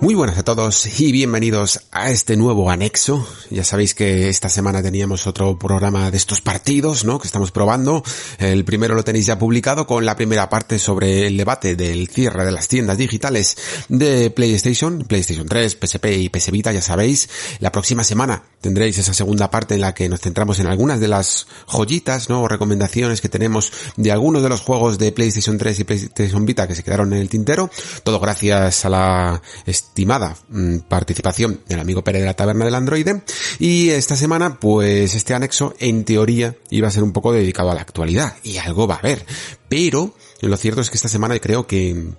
Muy buenas a todos y bienvenidos a este nuevo anexo. Ya sabéis que esta semana teníamos otro programa de estos partidos, ¿no? Que estamos probando. El primero lo tenéis ya publicado con la primera parte sobre el debate del cierre de las tiendas digitales de PlayStation, PlayStation 3, PSP y PS Vita, ya sabéis. La próxima semana tendréis esa segunda parte en la que nos centramos en algunas de las joyitas, ¿no? O recomendaciones que tenemos de algunos de los juegos de PlayStation 3 y PlayStation Vita que se quedaron en el tintero. Todo gracias a la estimada mm, participación del amigo Pérez de la Taberna del Androide. Y esta semana, pues este anexo, en teoría, iba a ser un poco dedicado a la actualidad. Y algo va a haber. Pero, lo cierto es que esta semana creo que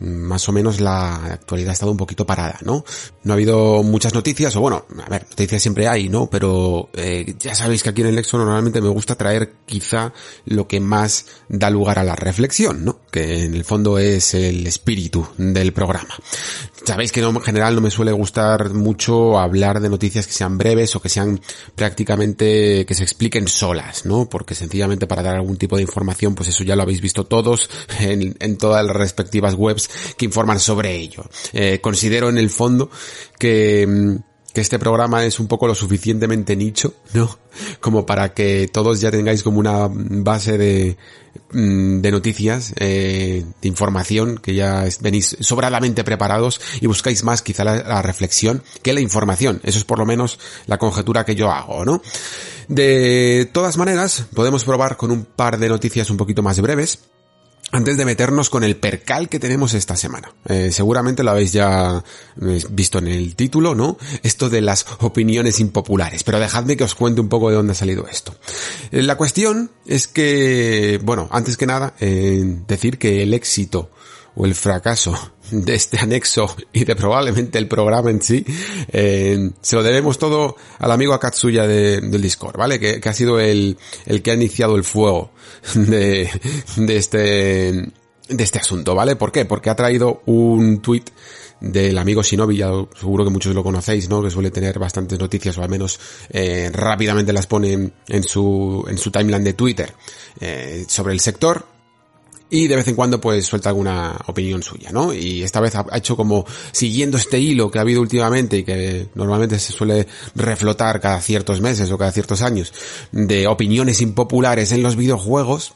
más o menos la actualidad ha estado un poquito parada, ¿no? No ha habido muchas noticias, o bueno, a ver, noticias siempre hay, ¿no? Pero eh, ya sabéis que aquí en el Nexo normalmente me gusta traer quizá lo que más da lugar a la reflexión, ¿no? Que en el fondo es el espíritu del programa. Sabéis que en general no me suele gustar mucho hablar de noticias que sean breves o que sean prácticamente que se expliquen solas, ¿no? Porque sencillamente para dar algún tipo de información, pues eso ya lo habéis visto todos en, en todas las respectivas webs que informan sobre ello. Eh, considero en el fondo que, mm, que este programa es un poco lo suficientemente nicho, ¿no? Como para que todos ya tengáis como una base de, mm, de noticias, eh, de información, que ya venís sobradamente preparados y buscáis más quizá la, la reflexión que la información. Eso es por lo menos la conjetura que yo hago, ¿no? De todas maneras, podemos probar con un par de noticias un poquito más breves antes de meternos con el percal que tenemos esta semana. Eh, seguramente lo habéis ya eh, visto en el título, ¿no? Esto de las opiniones impopulares. Pero dejadme que os cuente un poco de dónde ha salido esto. Eh, la cuestión es que, bueno, antes que nada, decir que el éxito o el fracaso de este anexo y de probablemente el programa en sí, eh, se lo debemos todo al amigo Akatsuya de, del Discord, ¿vale? Que, que, ha sido el, el que ha iniciado el fuego de, de este, de este asunto, ¿vale? ¿Por qué? Porque ha traído un tweet del amigo Shinobi, ya seguro que muchos lo conocéis, ¿no? Que suele tener bastantes noticias o al menos eh, rápidamente las pone en su, en su timeline de Twitter eh, sobre el sector y de vez en cuando pues suelta alguna opinión suya, ¿no? Y esta vez ha hecho como siguiendo este hilo que ha habido últimamente y que normalmente se suele reflotar cada ciertos meses o cada ciertos años de opiniones impopulares en los videojuegos,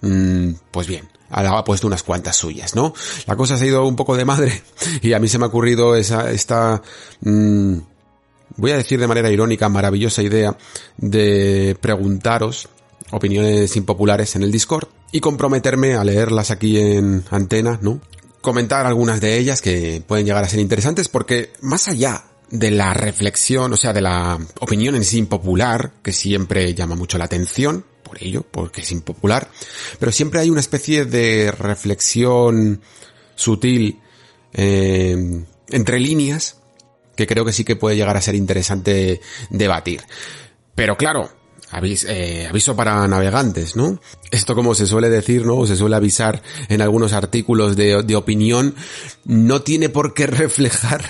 mmm, pues bien, ha puesto unas cuantas suyas, ¿no? La cosa se ha ido un poco de madre y a mí se me ha ocurrido esa, esta, mmm, voy a decir de manera irónica, maravillosa idea de preguntaros opiniones impopulares en el Discord y comprometerme a leerlas aquí en antena, ¿no? Comentar algunas de ellas que pueden llegar a ser interesantes porque más allá de la reflexión, o sea, de la opinión en sí impopular, que siempre llama mucho la atención, por ello, porque es impopular, pero siempre hay una especie de reflexión sutil eh, entre líneas que creo que sí que puede llegar a ser interesante debatir. Pero claro, Eh, aviso para navegantes, ¿no? Esto como se suele decir, ¿no? O se suele avisar en algunos artículos de, de opinión, no tiene por qué reflejar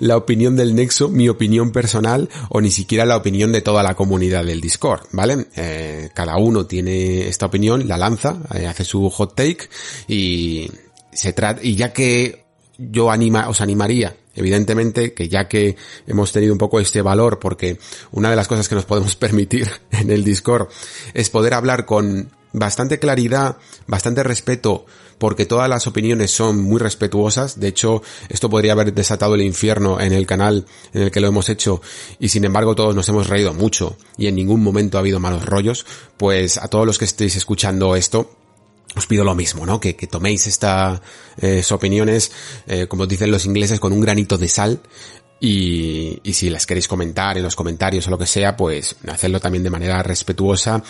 la opinión del nexo, mi opinión personal o ni siquiera la opinión de toda la comunidad del Discord, ¿vale? Eh, cada uno tiene esta opinión, la lanza, eh, hace su hot take y se trata, y ya que yo anima, os animaría Evidentemente que ya que hemos tenido un poco este valor, porque una de las cosas que nos podemos permitir en el Discord es poder hablar con bastante claridad, bastante respeto, porque todas las opiniones son muy respetuosas. De hecho, esto podría haber desatado el infierno en el canal en el que lo hemos hecho y sin embargo todos nos hemos reído mucho y en ningún momento ha habido malos rollos. Pues a todos los que estéis escuchando esto, os pido lo mismo, ¿no? Que, que toméis estas eh, opiniones, eh, como dicen los ingleses, con un granito de sal Y, y, si las queréis comentar en los comentarios o lo que sea, pues hacerlo también de manera respetuosa,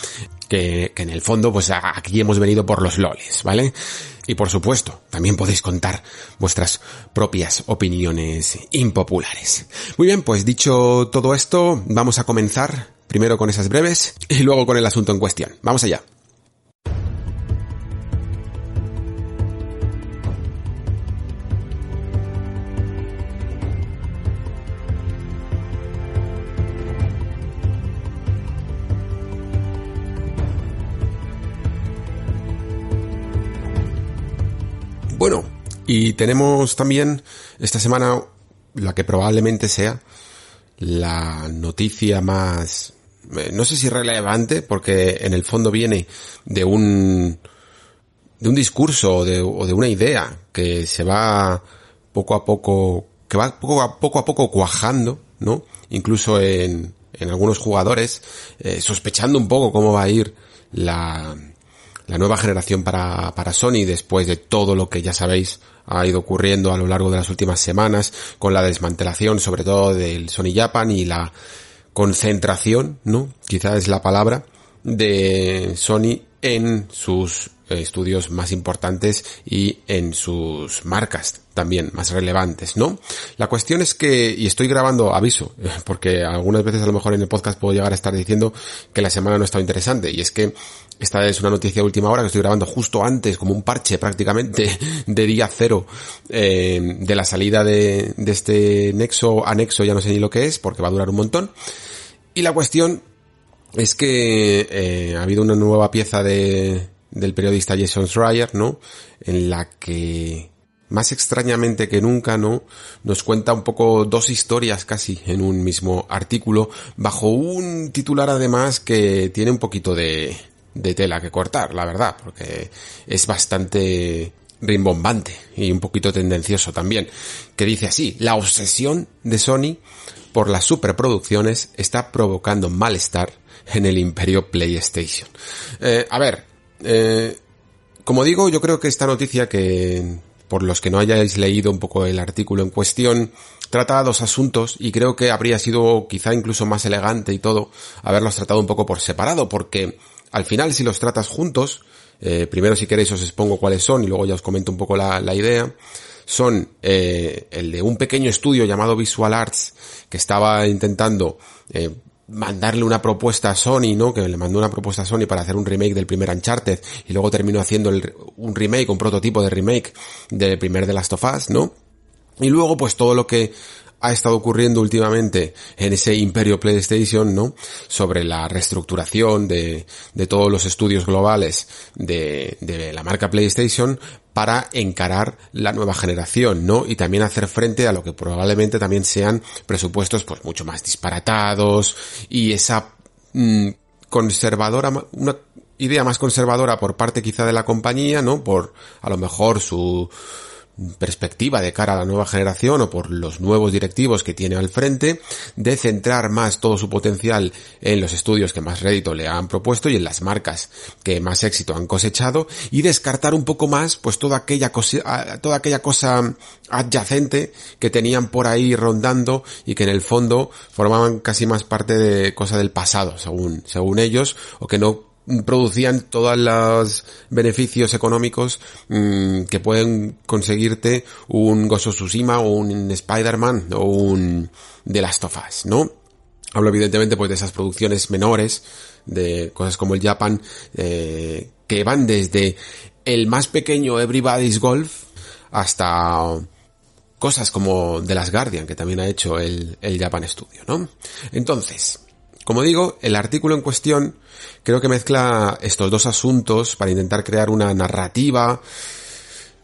que, que en el fondo, pues aquí hemos venido por los loles, ¿vale? Y por supuesto, también podéis contar vuestras propias opiniones impopulares. Muy bien, pues dicho todo esto, vamos a comenzar primero con esas breves y luego con el asunto en cuestión. Vamos allá. Y tenemos también esta semana la que probablemente sea la noticia más, eh, no sé si relevante, porque en el fondo viene de un, de un discurso o de, una idea que se va poco a poco, que va poco a poco, a poco cuajando, ¿no? Incluso en, en algunos jugadores, eh, sospechando un poco cómo va a ir la, la nueva generación para, para Sony después de todo lo que ya sabéis ha ido ocurriendo a lo largo de las últimas semanas con la desmantelación sobre todo del Sony Japan y la concentración, ¿no? Quizá es la palabra de Sony en sus estudios más importantes y en sus marcas también más relevantes, ¿no? La cuestión es que, y estoy grabando aviso, porque algunas veces a lo mejor en el podcast puedo llegar a estar diciendo que la semana no ha estado interesante, y es que esta es una noticia de última hora que estoy grabando justo antes, como un parche prácticamente de día cero eh, de la salida de, de este nexo anexo, ya no sé ni lo que es, porque va a durar un montón. Y la cuestión es que eh, ha habido una nueva pieza de, del periodista Jason Schreier, ¿no? En la que más extrañamente que nunca, ¿no? Nos cuenta un poco dos historias casi en un mismo artículo, bajo un titular además que tiene un poquito de, de tela que cortar, la verdad, porque es bastante rimbombante y un poquito tendencioso también, que dice así, la obsesión de Sony por las superproducciones está provocando malestar en el imperio PlayStation. Eh, a ver, eh, como digo, yo creo que esta noticia que, por los que no hayáis leído un poco el artículo en cuestión, trata dos asuntos y creo que habría sido quizá incluso más elegante y todo haberlos tratado un poco por separado, porque al final si los tratas juntos, eh, primero si queréis os expongo cuáles son y luego ya os comento un poco la, idea, son eh, el de un pequeño estudio llamado Visual Arts que estaba intentando eh, mandarle una propuesta a Sony, ¿no? Que le mandó una propuesta a Sony para hacer un remake del primer Uncharted y luego terminó haciendo el, un remake, un prototipo de remake del primer The Last of Us, ¿no? Y luego pues todo lo que ha estado ocurriendo últimamente en ese imperio PlayStation, ¿no? Sobre la reestructuración de, de todos los estudios globales de, de la marca PlayStation para encarar la nueva generación, ¿no? Y también hacer frente a lo que probablemente también sean presupuestos pues mucho más disparatados y esa mm, conservadora, una idea más conservadora por parte quizá de la compañía, ¿no? Por a lo mejor su perspectiva de cara a la nueva generación o por los nuevos directivos que tiene al frente de centrar más todo su potencial en los estudios que más rédito le han propuesto y en las marcas que más éxito han cosechado y descartar un poco más pues toda aquella cosa toda aquella cosa adyacente que tenían por ahí rondando y que en el fondo formaban casi más parte de cosa del pasado según según ellos o que no producían todos los beneficios económicos mmm, que pueden conseguirte un Gozo Tsushima o un Spider-Man o un The Last of Us, ¿no? Hablo evidentemente pues de esas producciones menores, de cosas como el Japan, eh, que van desde el más pequeño Everybody's Golf hasta cosas como The Last Guardian, que también ha hecho el, el Japan Studio, ¿no? Entonces, como digo, el artículo en cuestión creo que mezcla estos dos asuntos para intentar crear una narrativa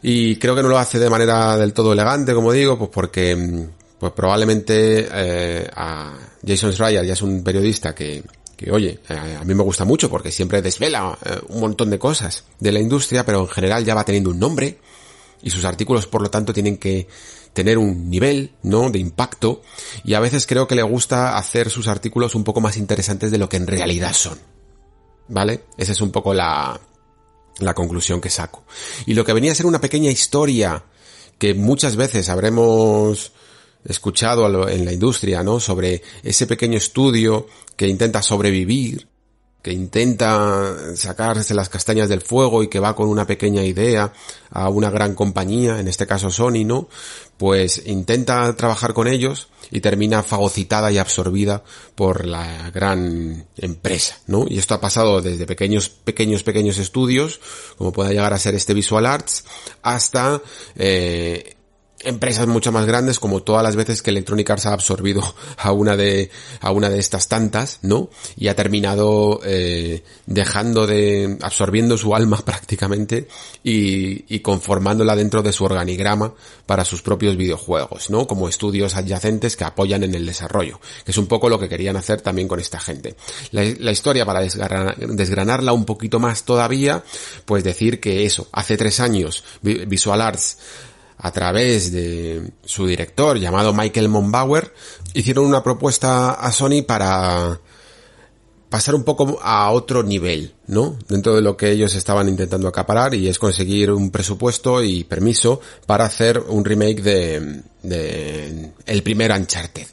y creo que no lo hace de manera del todo elegante, como digo, pues porque mm, pues probablemente eh, a Jason Schreier ya es un periodista que, que oye, eh, a mí me gusta mucho porque siempre desvela eh, un montón de cosas de la industria, pero en general ya va teniendo un nombre y sus artículos por lo tanto tienen que tener un nivel, ¿no? De impacto y a veces creo que le gusta hacer sus artículos un poco más interesantes de lo que en realidad son. ¿Vale? Esa es un poco la, la conclusión que saco. Y lo que venía a ser una pequeña historia que muchas veces habremos escuchado en la industria, ¿no? Sobre ese pequeño estudio que intenta sobrevivir, que intenta sacarse las castañas del fuego y que va con una pequeña idea a una gran compañía, en este caso Sony, ¿no? Pues intenta trabajar con ellos y termina fagocitada y absorbida por la gran empresa, ¿no? Y esto ha pasado desde pequeños, pequeños, pequeños estudios, como pueda llegar a ser este Visual Arts, hasta eh, empresas mucho más grandes como todas las veces que Electronic Arts ha absorbido a una de a una de estas tantas no y ha terminado eh, dejando de absorbiendo su alma prácticamente y, y conformándola dentro de su organigrama para sus propios videojuegos no como estudios adyacentes que apoyan en el desarrollo que es un poco lo que querían hacer también con esta gente. La, la historia para desgranarla un poquito más todavía pues decir que eso hace tres años Visual Arts a través de su director llamado Michael Monbauer, hicieron una propuesta a Sony para pasar un poco a otro nivel, ¿no? Dentro de lo que ellos estaban intentando acaparar y es conseguir un presupuesto y permiso para hacer un remake de, el primer Uncharted.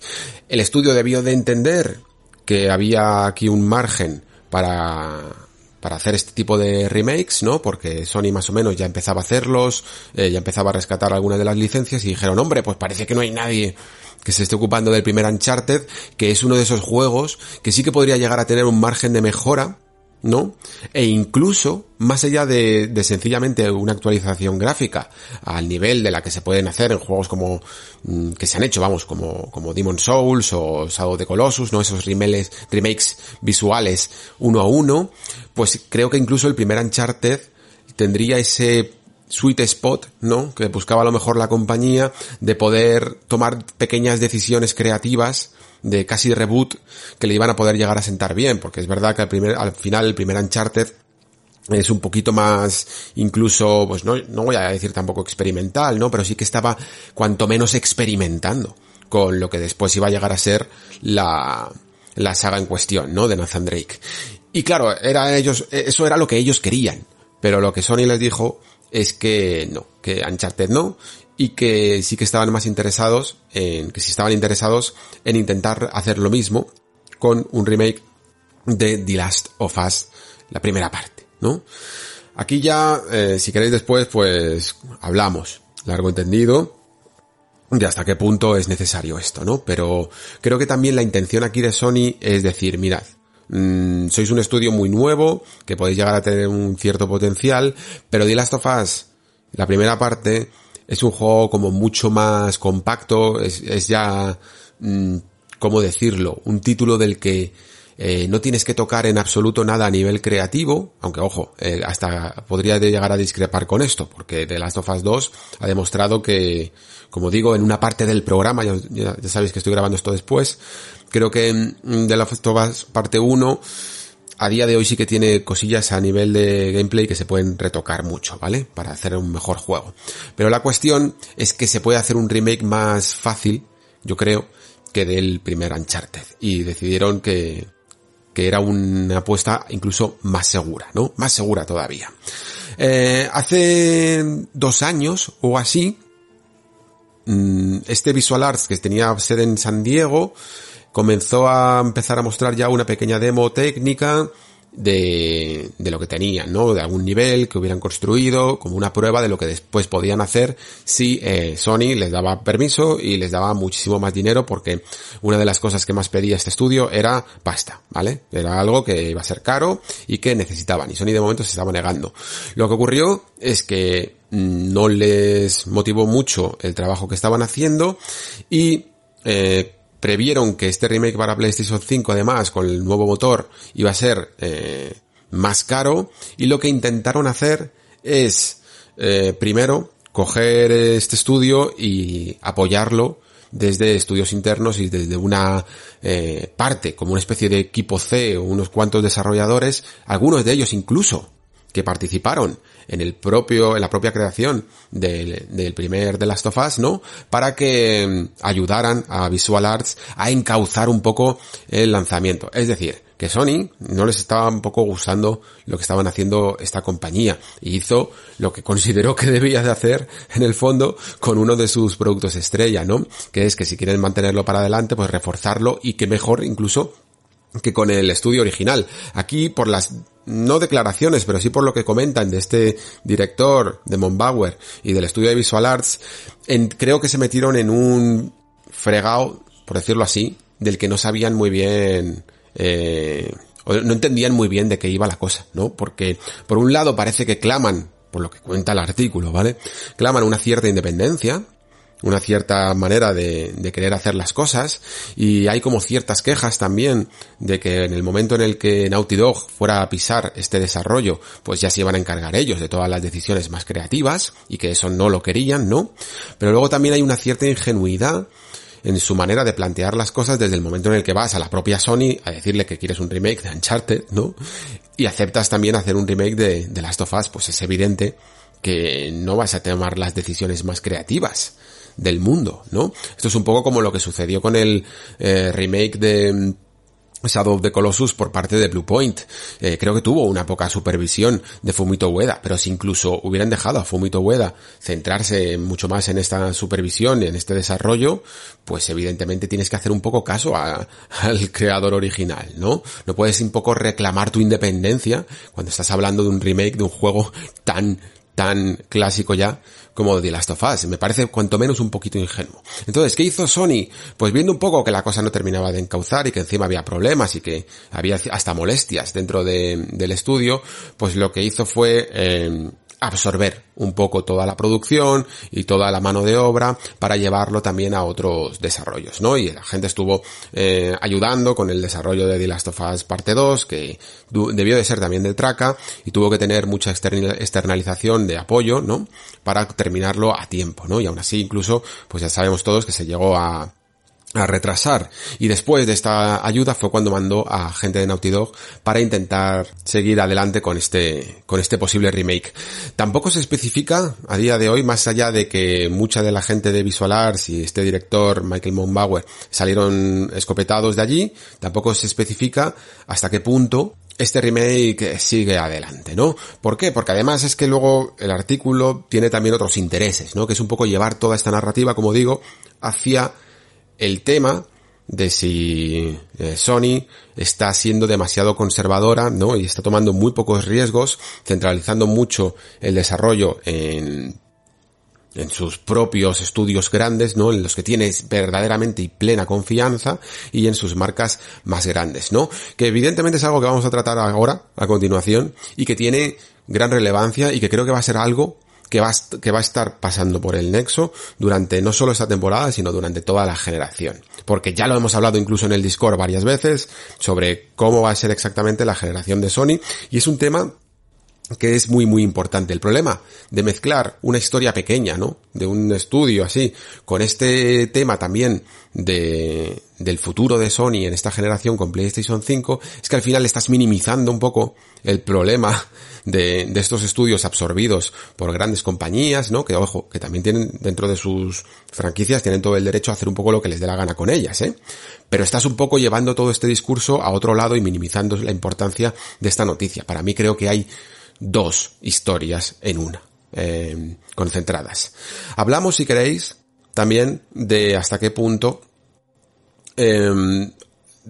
El estudio debió de entender que había aquí un margen para para hacer este tipo de remakes, ¿no? Porque Sony más o menos ya empezaba a hacerlos, eh, ya empezaba a rescatar algunas de las licencias y dijeron, hombre, pues parece que no hay nadie que se esté ocupando del primer Uncharted, que es uno de esos juegos que sí que podría llegar a tener un margen de mejora, ¿no? E incluso, más allá de, de, sencillamente una actualización gráfica al nivel de la que se pueden hacer en juegos como, mm, que se han hecho, vamos, como, como Demon Souls o Shadow of the Colossus, ¿no? Esos remakes, remakes visuales uno a uno, pues creo que incluso el primer Uncharted tendría ese sweet spot, ¿no? Que buscaba a lo mejor la compañía de poder tomar pequeñas decisiones creativas de casi reboot que le iban a poder llegar a sentar bien, porque es verdad que al, primer, al final el primer Uncharted es un poquito más incluso, pues no, no voy a decir tampoco experimental, ¿no? Pero sí que estaba cuanto menos experimentando con lo que después iba a llegar a ser la, la saga en cuestión, ¿no? De Nathan Drake. Y claro, era ellos, eso era lo que ellos querían. Pero lo que Sony les dijo es que no, que Uncharted no, y que sí que estaban más interesados en, que sí estaban interesados en intentar hacer lo mismo con un remake de The Last of Us, la primera parte, ¿no? Aquí ya, eh, si queréis después, pues hablamos, largo entendido, de hasta qué punto es necesario esto, ¿no? Pero creo que también la intención aquí de Sony es decir, mirad, mmm, sois un estudio muy nuevo, que podéis llegar a tener un cierto potencial, pero The Last of Us, la primera parte, es un juego como mucho más compacto, es, es ya, mmm, ¿cómo decirlo? Un título del que eh, no tienes que tocar en absoluto nada a nivel creativo, aunque ojo, eh, hasta podría llegar a discrepar con esto, porque The Last of Us 2 ha demostrado que, como digo, en una parte del programa, ya, sabéis que estoy grabando esto después, creo que en The Last of Us parte 1 a día de hoy sí que tiene cosillas a nivel de gameplay que se pueden retocar mucho, ¿vale? Para hacer un mejor juego. Pero la cuestión es que se puede hacer un remake más fácil, yo creo, que del primer Uncharted. Y decidieron que, que era una apuesta incluso más segura, ¿no? Más segura todavía. Eh, hace dos años o así, mm, este Visual Arts que tenía sede en San Diego, comenzó a empezar a mostrar ya una pequeña demo técnica de, de lo que tenían, ¿no? De algún nivel que hubieran construido, como una prueba de lo que después podían hacer si eh, Sony les daba permiso y les daba muchísimo más dinero porque una de las cosas que más pedía este estudio era pasta, ¿vale? Era algo que iba a ser caro y que necesitaban y Sony de momento se estaba negando. Lo que ocurrió es que mm, no les motivó mucho el trabajo que estaban haciendo y eh, previeron que este remake para PlayStation 5 además con el nuevo motor iba a ser eh, más caro y lo que intentaron hacer es eh, primero coger este estudio y apoyarlo desde estudios internos y desde una eh, parte como una especie de equipo C o unos cuantos desarrolladores algunos de ellos incluso que participaron en el propio, en la propia creación del, del primer The Last of Us, ¿no? Para que mm, ayudaran a Visual Arts a encauzar un poco el lanzamiento. Es decir, que Sony no les estaba un poco gustando lo que estaban haciendo esta compañía y hizo lo que consideró que debía de hacer en el fondo con uno de sus productos estrella, ¿no? Que es que si quieren mantenerlo para adelante, pues reforzarlo y que mejor incluso que con el estudio original. Aquí por las no declaraciones, pero sí por lo que comentan de este director de Monbauer y del estudio de Visual Arts, creo que se metieron en un fregado, por decirlo así, del que no sabían muy bien eh, no entendían muy bien de qué iba la cosa, ¿no? Porque por un lado parece que claman, por lo que cuenta el artículo, ¿vale? Claman una cierta independencia, una cierta manera de, de, querer hacer las cosas y hay como ciertas quejas también de que en el momento en el que Naughty Dog fuera a pisar este desarrollo pues ya se iban a encargar ellos de todas las decisiones más creativas y que eso no lo querían, ¿no? Pero luego también hay una cierta ingenuidad en su manera de plantear las cosas desde el momento en el que vas a la propia Sony a decirle que quieres un remake de Uncharted, ¿no? Y aceptas también hacer un remake de, de Last of Us, pues es evidente que no vas a tomar las decisiones más creativas del mundo, ¿no? Esto es un poco como lo que sucedió con el eh, remake de Shadow of the Colossus por parte de Bluepoint. Eh, creo que tuvo una poca supervisión de Fumito Ueda, pero si incluso hubieran dejado a Fumito Ueda centrarse mucho más en esta supervisión y en este desarrollo, pues evidentemente tienes que hacer un poco caso al creador original, ¿no? No puedes un poco reclamar tu independencia cuando estás hablando de un remake de un juego tan tan clásico ya como The Last of Us. Me parece cuanto menos un poquito ingenuo. Entonces, ¿qué hizo Sony? Pues viendo un poco que la cosa no terminaba de encauzar y que encima había problemas y que había hasta molestias dentro del estudio, pues lo que hizo fue eh, absorber un poco toda la producción y toda la mano de obra para llevarlo también a otros desarrollos, ¿no? Y la gente estuvo eh, ayudando con el desarrollo de The Last of Us parte 2, que debió de ser también del Traca y tuvo que tener mucha externalización de apoyo, ¿no? Para terminarlo a tiempo, ¿no? Y aún así incluso, pues ya sabemos todos que se llegó a a retrasar y después de esta ayuda fue cuando mandó a gente de Naughty Dog para intentar seguir adelante con este con este posible remake. Tampoco se especifica a día de hoy más allá de que mucha de la gente de Visual Arts y este director Michael Monbauer salieron escopetados de allí, tampoco se especifica hasta qué punto este remake sigue adelante, ¿no? ¿Por qué? Porque además es que luego el artículo tiene también otros intereses, ¿no? Que es un poco llevar toda esta narrativa, como digo, hacia el tema de si eh, Sony está siendo demasiado conservadora, ¿no? Y está tomando muy pocos riesgos, centralizando mucho el desarrollo en, en sus propios estudios grandes, ¿no? En los que tienes verdaderamente y plena confianza y en sus marcas más grandes, ¿no? Que evidentemente es algo que vamos a tratar ahora, a continuación, y que tiene gran relevancia y que creo que va a ser algo que va, que va a estar pasando por el Nexo durante no solo esta temporada, sino durante toda la generación. Porque ya lo hemos hablado incluso en el Discord varias veces sobre cómo va a ser exactamente la generación de Sony y es un tema que es muy muy importante. El problema de mezclar una historia pequeña, ¿no? De un estudio así, con este tema también de, del futuro de Sony en esta generación con PlayStation 5, es que al final estás minimizando un poco el problema de, de estos estudios absorbidos por grandes compañías, ¿no? Que ojo, que también tienen dentro de sus franquicias, tienen todo el derecho a hacer un poco lo que les dé la gana con ellas, ¿eh? Pero estás un poco llevando todo este discurso a otro lado y minimizando la importancia de esta noticia. Para mí creo que hay dos historias en una, eh, concentradas. Hablamos, si queréis, también de hasta qué punto eh,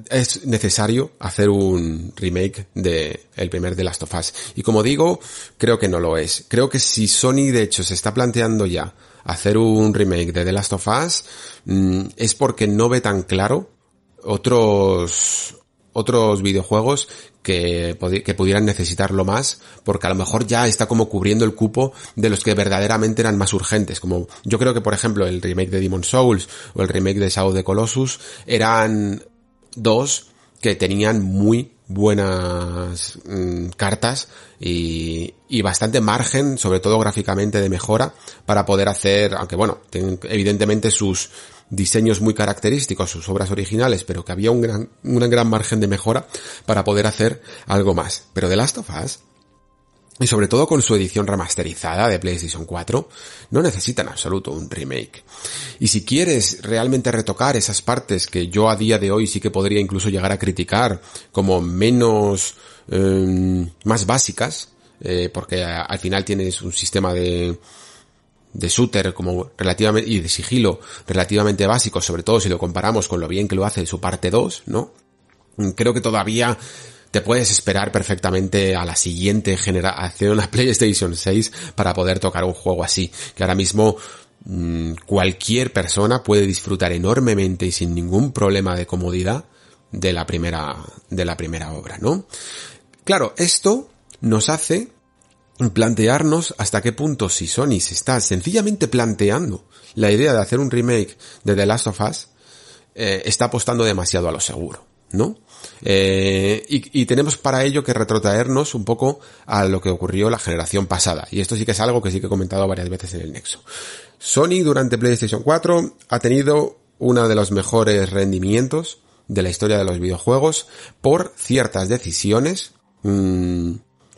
es necesario hacer un remake de el primer de Last of Us. Y como digo, creo que no lo es. Creo que si Sony de hecho se está planteando ya hacer un remake de The Last of Us, mm, es porque no ve tan claro otros otros videojuegos que, que pudieran necesitarlo más, porque a lo mejor ya está como cubriendo el cupo de los que verdaderamente eran más urgentes, como yo creo que por ejemplo el remake de Demon Souls o el remake de Shadow the Colossus eran dos que tenían muy buenas mm, cartas y, y, bastante margen, sobre todo gráficamente, de mejora para poder hacer, aunque bueno, evidentemente sus diseños muy característicos, sus obras originales, pero que había un gran, un gran margen de mejora para poder hacer algo más. Pero The Last of Us y sobre todo con su edición remasterizada de PlayStation 4, no necesita en absoluto un remake. Y si quieres realmente retocar esas partes que yo a día de hoy sí que podría incluso llegar a criticar como menos, em, más básicas, eh, porque al final tienes un sistema de, de shooter como relativamente, y de sigilo relativamente básico, sobre todo si lo comparamos con lo bien que lo hace su parte 2, ¿no? Creo que todavía te puedes esperar perfectamente a la siguiente generación, a PlayStation 6, para poder tocar un juego así, que ahora mismo mm, cualquier persona puede disfrutar enormemente y sin ningún problema de comodidad de la primera, de la primera obra, ¿no? Claro, esto nos hace plantearnos hasta qué punto si Sony se está sencillamente planteando la idea de hacer un remake de The Last of Us, eh, está apostando demasiado a lo seguro, ¿no? Eh, y, tenemos para ello que retrotraernos un poco a lo que ocurrió la generación pasada. Y esto sí que es algo que sí que he comentado varias veces en el Nexo. Sony durante PlayStation 4 ha tenido uno de los mejores rendimientos de la historia de los videojuegos por ciertas decisiones, mmm,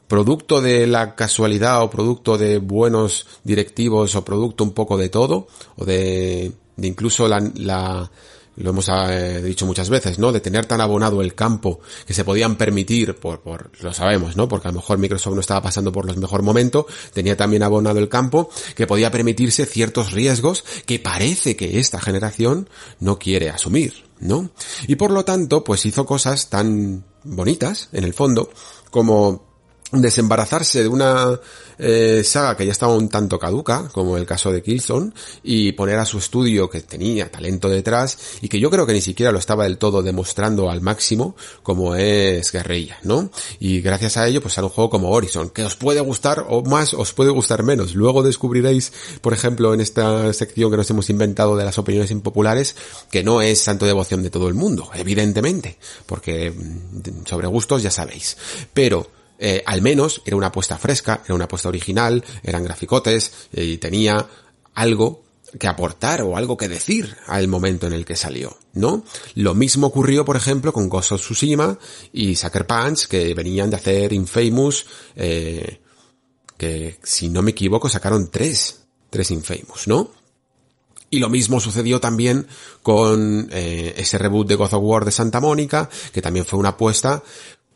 producto de la casualidad o producto de buenos directivos o producto un poco de todo, o de, de incluso la, la lo hemos eh, dicho muchas veces, ¿no? De tener tan abonado el campo que se podían permitir, por, por, lo sabemos, ¿no? Porque a lo mejor Microsoft no estaba pasando por los mejor momentos, tenía también abonado el campo que podía permitirse ciertos riesgos que parece que esta generación no quiere asumir, ¿no? Y por lo tanto, pues hizo cosas tan bonitas, en el fondo, como desembarazarse de una eh, saga que ya estaba un tanto caduca, como el caso de Killzone, y poner a su estudio que tenía talento detrás y que yo creo que ni siquiera lo estaba del todo demostrando al máximo, como es Guerrilla, ¿no? Y gracias a ello, pues sale un juego como Horizon, que os puede gustar o más, os puede gustar menos. Luego descubriréis, por ejemplo, en esta sección que nos hemos inventado de las opiniones impopulares, que no es santo devoción de todo el mundo, evidentemente, porque mm, sobre gustos ya sabéis. Pero, eh, al menos era una apuesta fresca, era una apuesta original, eran graficotes eh, y tenía algo que aportar o algo que decir al momento en el que salió, ¿no? Lo mismo ocurrió, por ejemplo, con Ghost of Tsushima y Sucker Punch, que venían de hacer Infamous, eh, que si no me equivoco sacaron tres, tres Infamous, ¿no? Y lo mismo sucedió también con eh, ese reboot de God of War de Santa Mónica, que también fue una apuesta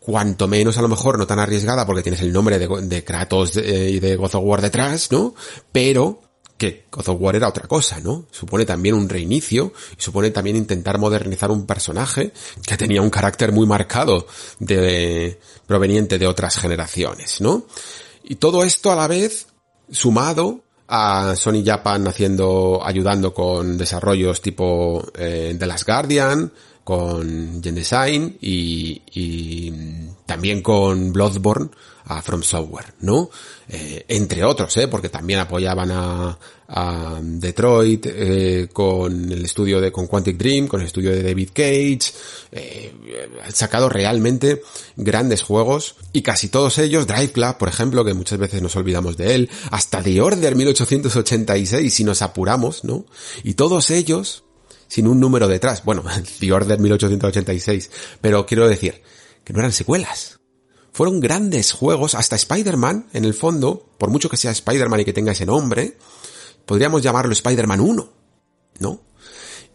cuanto menos a lo mejor no tan arriesgada porque tienes el nombre de, Kratos y de God of War detrás, ¿no? Pero que God of War era otra cosa, ¿no? Supone también un reinicio y supone también intentar modernizar un personaje que tenía un carácter muy marcado de, proveniente de otras generaciones, ¿no? Y todo esto a la vez sumado a Sony Japan haciendo, ayudando con desarrollos tipo eh, The Last Guardian, con Gen Design y, y también con Bloodborne a From Software, ¿no? Eh, entre otros, ¿eh? Porque también apoyaban a, a Detroit eh, con el estudio de con Quantic Dream, con el estudio de David Cage, eh, han sacado realmente grandes juegos y casi todos ellos, Drive Club, por ejemplo, que muchas veces nos olvidamos de él, hasta The Order 1886 si nos apuramos, ¿no? Y todos ellos sin un número detrás. Bueno, The Order 1886. Pero quiero decir que no eran secuelas. Fueron grandes juegos, hasta Spider-Man, en el fondo, por mucho que sea Spider-Man y que tenga ese nombre, podríamos llamarlo Spider-Man 1, ¿no?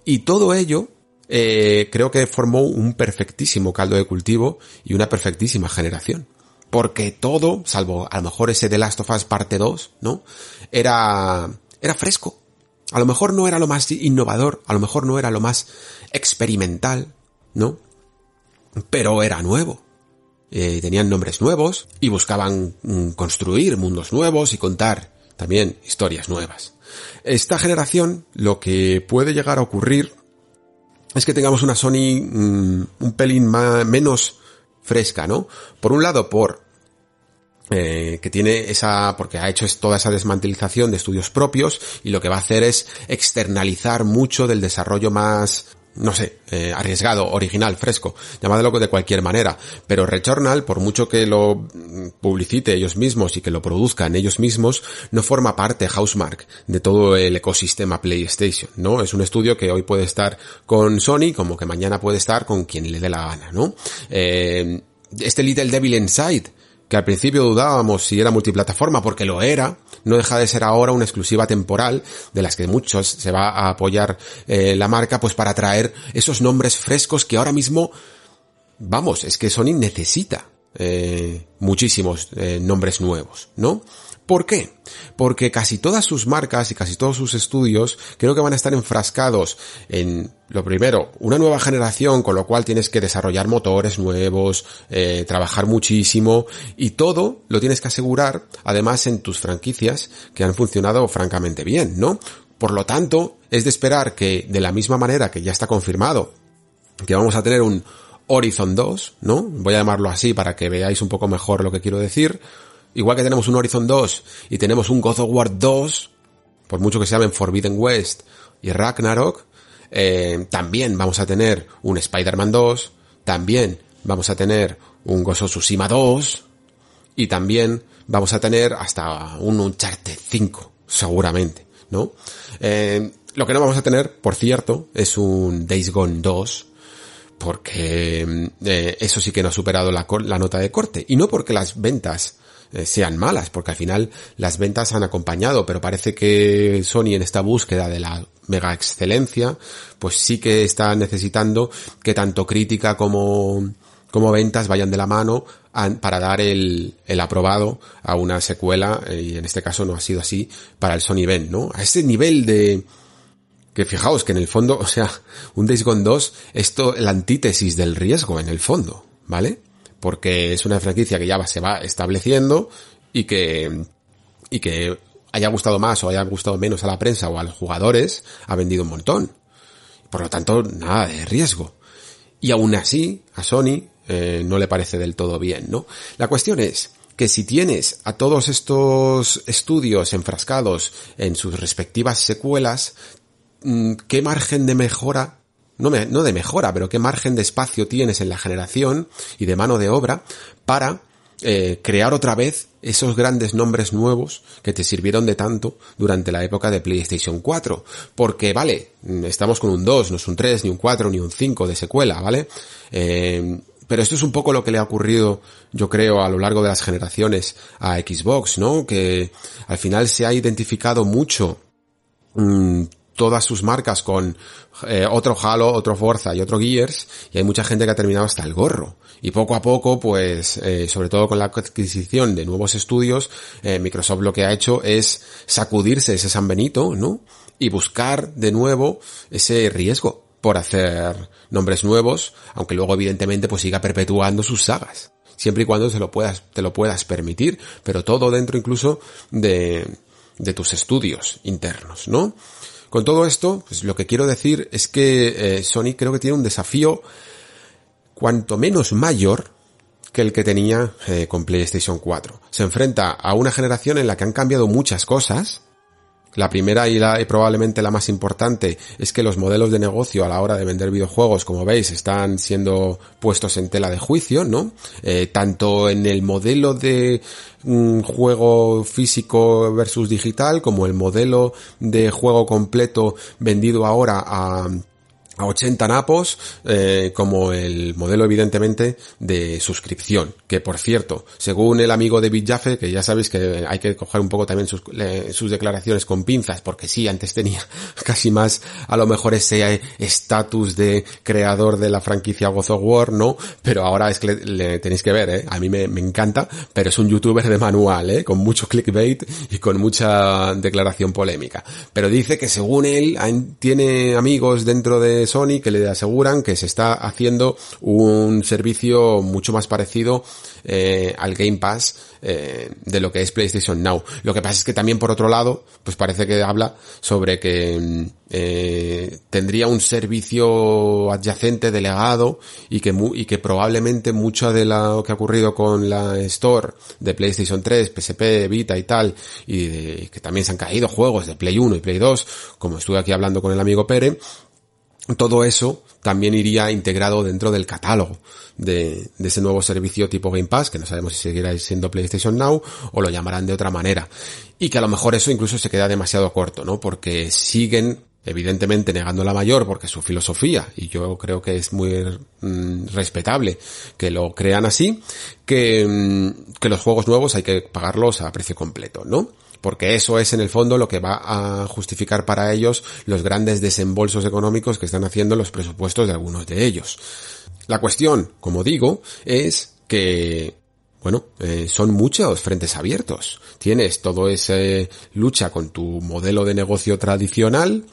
Y todo ello eh, creo que formó un perfectísimo caldo de cultivo y una perfectísima generación. Porque todo, salvo a lo mejor ese The Last of Us parte 2, ¿no? Era, era fresco. A lo mejor no era lo más innovador, a lo mejor no era lo más experimental, ¿no? Pero era nuevo. Eh, tenían nombres nuevos y buscaban mm, construir mundos nuevos y contar también historias nuevas. Esta generación lo que puede llegar a ocurrir es que tengamos una Sony mm, un pelín más, menos fresca, ¿no? Por un lado, por eh, que tiene esa, porque ha hecho toda esa desmantelización de estudios propios y lo que va a hacer es externalizar mucho del desarrollo más no sé, eh, arriesgado, original, fresco, llamadlo de cualquier manera, pero Returnal, por mucho que lo publicite ellos mismos y que lo produzcan ellos mismos, no forma parte Housemark de todo el ecosistema PlayStation, ¿no? Es un estudio que hoy puede estar con Sony, como que mañana puede estar con quien le dé la gana, ¿no? Eh, este Little Devil Inside, que al principio dudábamos si era multiplataforma porque lo era, no deja de ser ahora una exclusiva temporal de las que muchos se va a apoyar eh, la marca pues para traer esos nombres frescos que ahora mismo, vamos, es que Sony necesita eh, muchísimos eh, nombres nuevos, ¿no? ¿Por qué? Porque casi todas sus marcas y casi todos sus estudios creo que van a estar enfrascados en, lo primero, una nueva generación, con lo cual tienes que desarrollar motores nuevos, eh, trabajar muchísimo y todo lo tienes que asegurar además en tus franquicias que han funcionado francamente bien, ¿no? Por lo tanto, es de esperar que de la misma manera que ya está confirmado que vamos a tener un Horizon 2, ¿no? Voy a llamarlo así para que veáis un poco mejor lo que quiero decir Igual que tenemos un Horizon 2 y tenemos un God of War 2, por mucho que se llamen Forbidden West y Ragnarok, eh, también vamos a tener un Spider-Man 2, también vamos a tener un Ghost of Tsushima 2 y también vamos a tener hasta un Uncharted 5, seguramente, ¿no? Eh, lo que no vamos a tener, por cierto, es un Days Gone 2, porque eh, eso sí que no ha superado la, la, nota de corte. Y no porque las ventas eh, sean malas, porque al final las ventas han acompañado, pero parece que Sony en esta búsqueda de la mega excelencia, pues sí que está necesitando que tanto crítica como, como ventas vayan de la mano para dar el, el aprobado a una secuela, y en este caso no ha sido así para el Sony Ben, ¿no? A ese nivel de, que fijaos que en el fondo, o sea, un Days Gone 2, esto, la antítesis del riesgo en el fondo, ¿vale? Porque es una franquicia que ya se va estableciendo y que, y que haya gustado más o haya gustado menos a la prensa o a los jugadores, ha vendido un montón. Por lo tanto, nada de riesgo. Y aún así, a Sony eh, no le parece del todo bien, ¿no? La cuestión es que si tienes a todos estos estudios enfrascados en sus respectivas secuelas, mm, ¿qué margen de mejora no, de mejora, pero qué margen de espacio tienes en la generación y de mano de obra para eh, crear otra vez esos grandes nombres nuevos que te sirvieron de tanto durante la época de PlayStation 4. Porque, vale, estamos con un 2, no es un 3, ni un 4, ni un 5 de secuela, ¿vale? Eh, pero esto es un poco lo que le ha ocurrido, yo creo, a lo largo de las generaciones a Xbox, ¿no? Que al final se ha identificado mucho mm, todas sus marcas con eh, otro Halo, otro Forza y otro Gears, y hay mucha gente que ha terminado hasta el gorro. Y poco a poco, pues, eh, sobre todo con la adquisición de nuevos estudios, eh, Microsoft lo que ha hecho es sacudirse ese San Benito, ¿no? Y buscar de nuevo ese riesgo por hacer nombres nuevos, aunque luego evidentemente pues siga perpetuando sus sagas. Siempre y cuando se lo puedas, te lo puedas permitir, pero todo dentro incluso de, de tus estudios internos, ¿no? Con todo esto, pues lo que quiero decir es que eh, Sony creo que tiene un desafío cuanto menos mayor que el que tenía eh, con PlayStation 4. Se enfrenta a una generación en la que han cambiado muchas cosas, la primera y, la, probablemente la más importante es que los modelos de negocio a la hora de vender videojuegos, como veis, están siendo puestos en tela de juicio, ¿no? Eh, tanto en el modelo de un juego físico versus digital, como el modelo de juego completo vendido ahora a a 80 napos, eh, como el modelo evidentemente de suscripción, que por cierto, según el amigo de Jaffe, que ya sabéis que hay que coger un poco también sus, declaraciones con pinzas, porque sí, antes tenía casi más a lo mejor ese estatus de creador de la franquicia God of War, ¿no? Pero ahora es que le, tenéis que ver, ¿eh? A mí me, me, encanta, pero es un youtuber de manual, ¿eh? Con mucho clickbait y con mucha declaración polémica. Pero dice que según él tiene amigos dentro de Sony que le aseguran que se está haciendo un servicio mucho más parecido eh, al Game Pass eh, de lo que es PlayStation Now. Lo que pasa es que también por otro lado, pues parece que habla sobre que eh, tendría un servicio adyacente delegado y que, y que probablemente mucho de lo que ha ocurrido con la Store de PlayStation 3, PSP, Vita y tal, y que también se han caído juegos de Play 1 y Play 2, como estuve aquí hablando con el amigo Pere, todo eso también iría integrado dentro del catálogo de, ese nuevo servicio tipo Game Pass, que no sabemos si seguirá siendo PlayStation Now o lo llamarán de otra manera. Y que a lo mejor eso incluso se queda demasiado corto, ¿no? Porque siguen evidentemente negando la mayor porque su filosofía, y yo creo que es muy mm, respetable que lo crean así, que, mm, que los juegos nuevos hay que pagarlos a precio completo, ¿no? Porque eso es en el fondo lo que va a justificar para ellos los grandes desembolsos económicos que están haciendo los presupuestos de algunos de ellos. La cuestión, como digo, es que bueno, eh, son muchos frentes abiertos. Tienes todo ese lucha con tu modelo de negocio tradicional,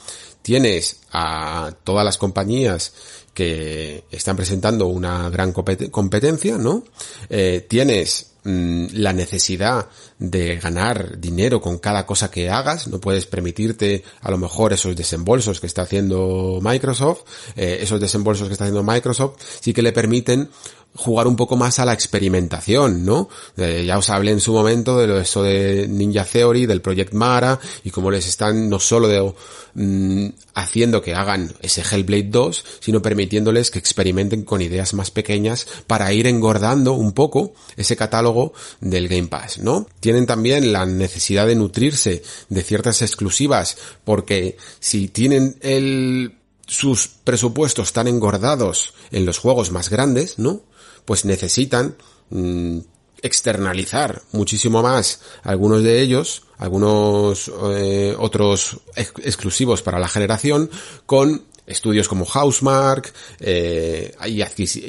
tienes a todas las compañías que están presentando una gran competencia, ¿no? Eh, tienes la necesidad de ganar dinero con cada cosa que hagas, no puedes permitirte a lo mejor esos desembolsos que está haciendo Microsoft, eh, esos desembolsos que está haciendo Microsoft sí que le permiten jugar un poco más a la experimentación, ¿no? Eh, ya os hablé en su momento de lo eso de Ninja Theory, del Project Mara, y cómo les están no solo mm, haciendo que hagan ese Hellblade 2, sino permitiéndoles que experimenten con ideas más pequeñas para ir engordando un poco ese catálogo del Game Pass, ¿no? Tienen también la necesidad de nutrirse de ciertas exclusivas, porque si tienen el sus presupuestos tan engordados en los juegos más grandes, ¿no? Pues necesitan mm, externalizar muchísimo más algunos de ellos, algunos eh, otros exclusivos para la generación, con estudios como Housemark eh, y,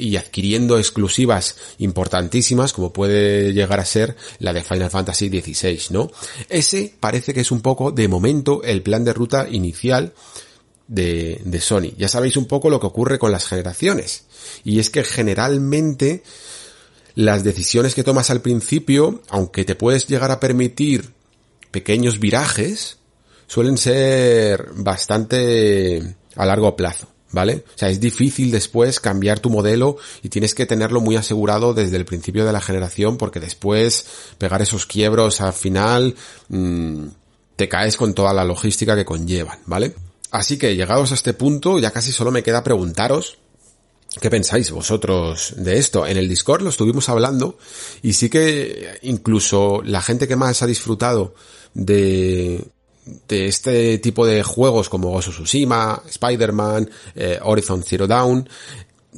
y, adquiriendo exclusivas importantísimas como puede llegar a ser la de Final Fantasy XVI, ¿no? Ese parece que es un poco de momento el plan de ruta inicial de, de Sony. Ya sabéis un poco lo que ocurre con las generaciones. Y es que generalmente las decisiones que tomas al principio, aunque te puedes llegar a permitir pequeños virajes, suelen ser bastante a largo plazo. ¿Vale? O sea, es difícil después cambiar tu modelo y tienes que tenerlo muy asegurado desde el principio de la generación porque después pegar esos quiebros al final mmm, te caes con toda la logística que conllevan, ¿vale? Así que llegados a este punto ya casi solo me queda preguntaros ¿Qué pensáis vosotros de esto? En el Discord lo estuvimos hablando y sí que incluso la gente que más ha disfrutado de, de este tipo de juegos como of Tsushima, Spider-Man, eh, Horizon Zero Dawn,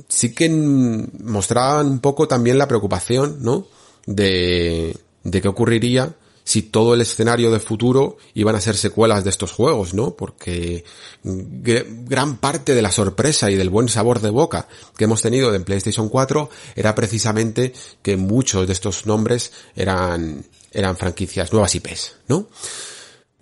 sí que mostraban un poco también la preocupación, ¿no? De, de qué ocurriría si todo el escenario de futuro iban a ser secuelas de estos juegos, ¿no? Porque gran parte de la sorpresa y del buen sabor de boca que hemos tenido en PlayStation 4 era precisamente que muchos de estos nombres eran, eran franquicias nuevas IPs, ¿no?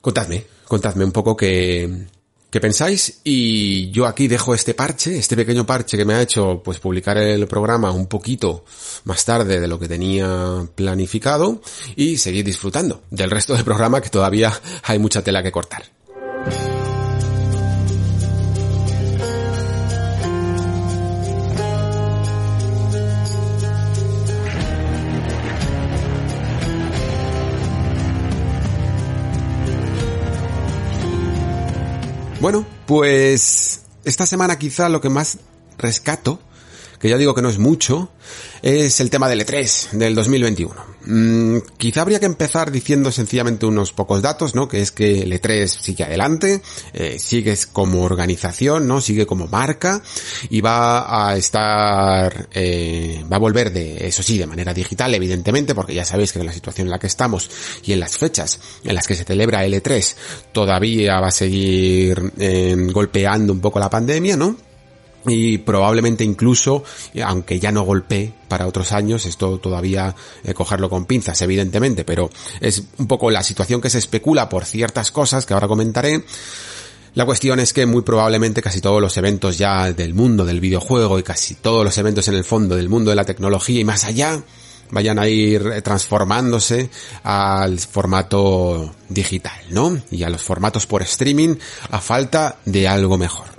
Contadme, contadme un poco que, qué pensáis y yo aquí dejo este parche, este pequeño parche que me ha hecho pues publicar el programa un poquito más tarde de lo que tenía planificado y seguir disfrutando del resto del programa que todavía hay mucha tela que cortar. Bueno, pues esta semana quizá lo que más rescato, que ya digo que no es mucho, es el tema del E3 del 2021. Mm, quizá habría que empezar diciendo sencillamente unos pocos datos, ¿no? Que es que el E3 sigue adelante, eh, sigue como organización, ¿no? Sigue como marca y va a estar, eh, va a volver de, eso sí, de manera digital, evidentemente, porque ya sabéis que en la situación en la que estamos y en las fechas en las que se celebra el E3 todavía va a seguir eh, golpeando un poco la pandemia, ¿no? Y probablemente incluso, aunque ya no golpee para otros años, esto todavía eh, cogerlo con pinzas, evidentemente, pero es un poco la situación que se especula por ciertas cosas que ahora comentaré. La cuestión es que muy probablemente casi todos los eventos ya del mundo del videojuego y casi todos los eventos en el fondo del mundo de la tecnología y más allá vayan a ir transformándose al formato digital, ¿no? Y a los formatos por streaming a falta de algo mejor.